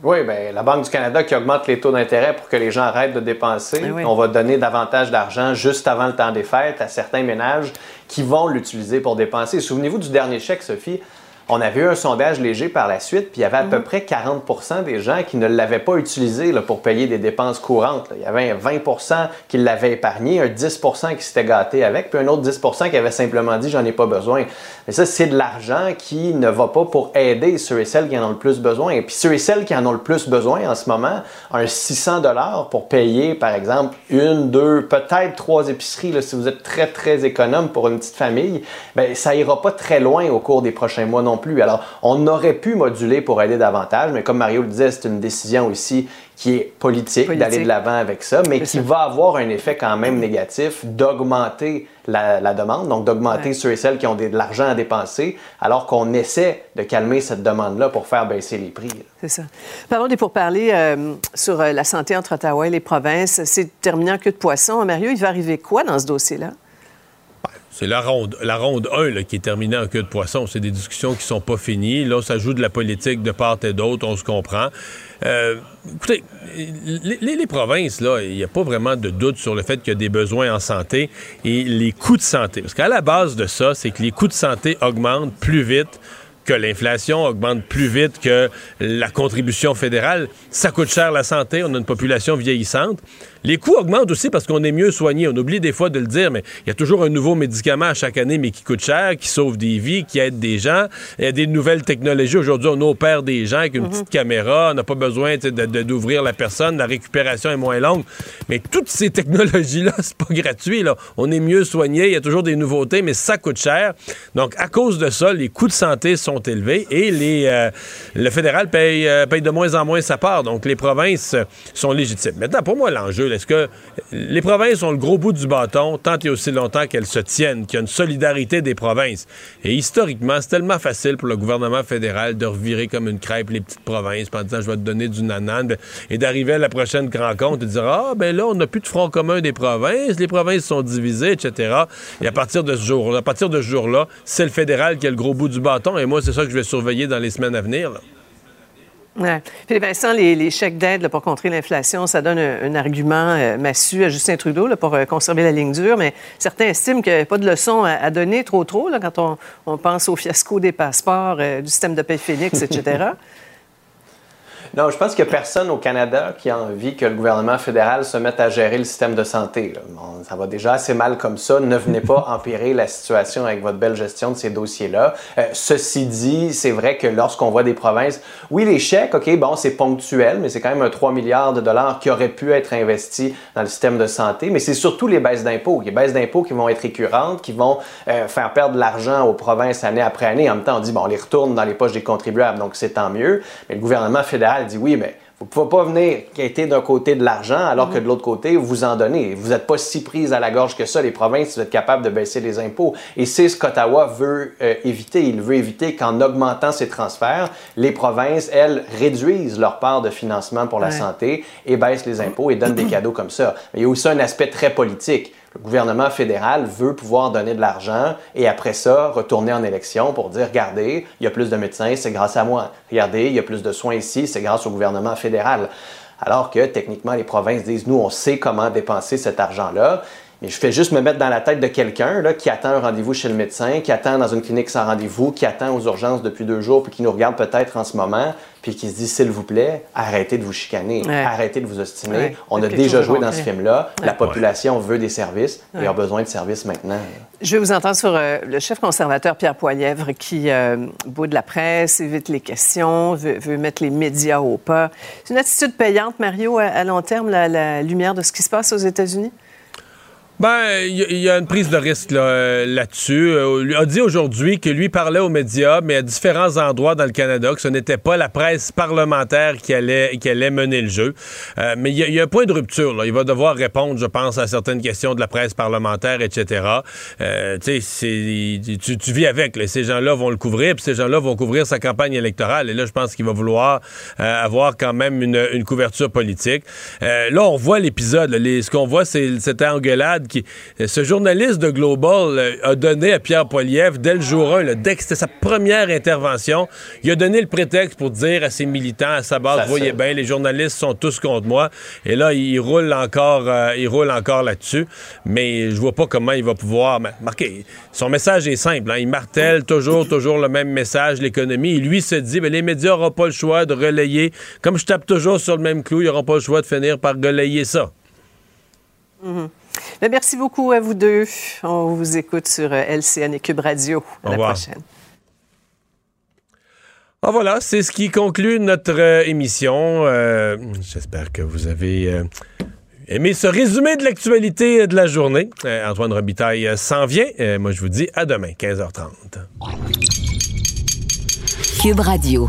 Oui, bien, la Banque du Canada qui augmente les taux d'intérêt pour que les gens arrêtent de dépenser. Ben On va donner davantage d'argent juste avant le temps des fêtes à certains ménages qui vont l'utiliser pour dépenser. Souvenez-vous du dernier chèque, Sophie. On avait eu un sondage léger par la suite, puis il y avait à peu mhm. près 40% des gens qui ne l'avaient pas utilisé là, pour payer des dépenses courantes. Il y avait un 20% qui l'avaient épargné, un 10% qui s'était gâté avec, puis un autre 10% qui avait simplement dit j'en ai pas besoin. Mais ça, c'est de l'argent qui ne va pas pour aider ceux et celles qui en ont le plus besoin. Et puis ceux et celles qui en ont le plus besoin en ce moment, un 600 dollars pour payer, par exemple, une, deux, peut-être trois épiceries, là, si vous êtes très, très économe pour une petite famille, ben ça ira pas très loin au cours des prochains mois non plus. Alors, on aurait pu moduler pour aider davantage, mais comme Mario le disait, c'est une décision aussi qui est politique, d'aller de l'avant avec ça, mais qui va avoir un effet quand même négatif d'augmenter la, demande, donc d'augmenter ceux et celles qui ont de l'argent à dépenser, alors qu'on essaie de calmer cette demande-là pour faire baisser les prix. C'est ça. Parlons des pourparlers euh, sur euh, la santé entre Ottawa et les provinces. C'est terminé en queue de poisson. Mario, il va arriver quoi dans ce dossier-là? C'est la ronde, la ronde 1 qui est terminée en queue de poisson. C'est des discussions qui sont pas finies. Là, ça joue de la politique de part et d'autre, on se comprend. Euh, écoutez, les, provinces, là, il n'y a pas vraiment de doute sur le fait qu'il y a des besoins en santé et les coûts de santé. Parce qu'à la base de ça, c'est que les coûts de santé augmentent plus vite que l'inflation augmente plus vite que la contribution fédérale. Ça coûte cher la santé, on a une population vieillissante. Les coûts augmentent aussi parce qu'on est mieux soigné. On oublie des fois de le dire, mais il y a toujours un nouveau médicament à chaque année, mais qui coûte cher, qui sauve des vies, qui aide des gens. Il y a des nouvelles technologies. Aujourd'hui, on opère des gens avec une mhm. petite caméra. On n'a pas besoin d'ouvrir la personne. La récupération est moins longue. Mais toutes ces technologies-là, c'est pas gratuit. Là. On est mieux soigné. Il y a toujours des nouveautés, mais ça coûte cher. Donc, à cause de ça, les coûts de santé sont élevés et les, euh, le fédéral paye, euh, paye de moins en moins sa part. Donc, les provinces sont légitimes. Maintenant, pour moi, l'enjeu, est-ce que les provinces ont le gros bout du bâton tant et aussi longtemps qu'elles se tiennent, qu'il y a une solidarité des provinces? Et historiquement, c'est tellement facile pour le gouvernement fédéral de revirer comme une crêpe les petites provinces en disant je vais te donner du nanan et d'arriver à la prochaine rencontre et de dire ah ben là on n'a plus de front commun des provinces, les provinces sont divisées, etc. Et à partir de ce jour, à partir de ce jour-là, c'est le fédéral qui a le gros bout du bâton et moi c'est ça que je vais surveiller dans les semaines à venir. Ouais. Puis Vincent, les, chèques d'aide pour contrer l'inflation, ça donne un, argument euh, massu à Justin Trudeau pour euh, conserver la ligne dure, mais certains estiment qu'il n'y a pas de leçon à, donner trop trop quand on, pense au fiasco des passeports, euh, du système de paix Phoenix, etc. Non, je pense qu'il n'y a personne au Canada qui a envie que le gouvernement fédéral se mette à gérer le système de santé. ça va déjà assez mal comme ça. Ne venez pas empirer la situation avec votre belle gestion de ces dossiers-là. Euh, ceci dit, c'est vrai que lorsqu'on voit des provinces, oui, les chèques, OK, bon, c'est ponctuel, mais c'est quand même un 3 milliards de dollars qui auraient pu être investis dans le système de santé. Mais c'est surtout les baisses d'impôts. Les baisses d'impôts qui vont être récurrentes, qui vont euh, faire perdre de l'argent aux provinces année après année. En même temps, on dit, bon, on les retourne dans les poches des contribuables, donc c'est tant mieux. Mais le gouvernement fédéral dit oui, mais vous ne pouvez pas venir quitter d'un côté de l'argent alors que de l'autre côté, vous en donnez. Vous n'êtes pas si prise à la gorge que ça. Les provinces, vous êtes capables de baisser les impôts. Et c'est ce qu'Ottawa veut euh, éviter. Il veut éviter qu'en augmentant ces transferts, les provinces, elles, réduisent leur part de financement pour la santé et baissent les impôts et donnent des cadeaux comme ça. Mais il y a aussi un aspect très politique. Le gouvernement fédéral veut pouvoir donner de l'argent et après ça, retourner en élection pour dire, regardez, il y a plus de médecins, c'est grâce à moi. Regardez, il y a plus de soins ici, c'est grâce au gouvernement fédéral. Alors que techniquement, les provinces disent, nous, on sait comment dépenser cet argent-là. Mais je fais juste me mettre dans la tête de quelqu'un qui attend un rendez-vous chez le médecin, qui attend dans une clinique sans rendez-vous, qui attend aux urgences depuis deux jours, puis qui nous regarde peut-être en ce moment, puis qui se dit s'il vous plaît, arrêtez de vous chicaner, arrêtez de vous ostiner. On a déjà joué dans ce film-là. La population veut des services et a besoin de services maintenant. Je vais vous entendre sur euh, le chef conservateur Pierre Poilièvre qui euh, boude la presse, évite les questions, veut, mettre les médias au pas. C'est une attitude payante, Mario, à, long terme, la, la lumière de ce qui se passe aux États-Unis? Ben, il y, a une prise de risque euh, là-dessus. Euh, il a dit aujourd'hui que lui parlait aux médias, mais à différents endroits dans le Canada, que ce n'était pas la presse parlementaire qui allait, qui allait mener le jeu. Euh, mais il y, a un point de rupture. Là. Il va devoir répondre, je pense, à certaines questions de la presse parlementaire, etc. tu sais, tu vis avec. Ces gens-là vont le couvrir, puis ces gens-là vont couvrir sa campagne électorale. Et là, je pense qu'il va vouloir avoir quand même une, couverture politique. là, on voit l'épisode. Ce qu'on voit, c'est cette engueulade qui, ce journaliste de Global a donné à Pierre Poilievre, dès le jour 1, dès que c'était sa première intervention, il a donné le prétexte pour dire à ses militants, à sa base, voyez bien, les journalistes sont tous contre moi. Et là, il roule encore, il roule encore là-dessus. Mais je vois pas comment il va pouvoir marquer. Son message est simple. Hein. il martèle toujours, toujours le même message, l'économie. Et lui se dit, ben, les médias n'auront pas le choix de relayer. Comme je tape toujours sur le même clou, ils n'auront pas le choix de finir par relayer ça. Mm-hmm. Ben, merci beaucoup à vous deux. On vous écoute sur euh, LCN et Cube Radio. À la prochaine. Ah voilà, c'est ce qui conclut notre euh, émission. Euh, j'espère que vous avez aimé ce résumé de l'actualité de la journée. Antoine Robitaille s'en vient. moi, je vous dis à demain, 15h30. Cube Radio.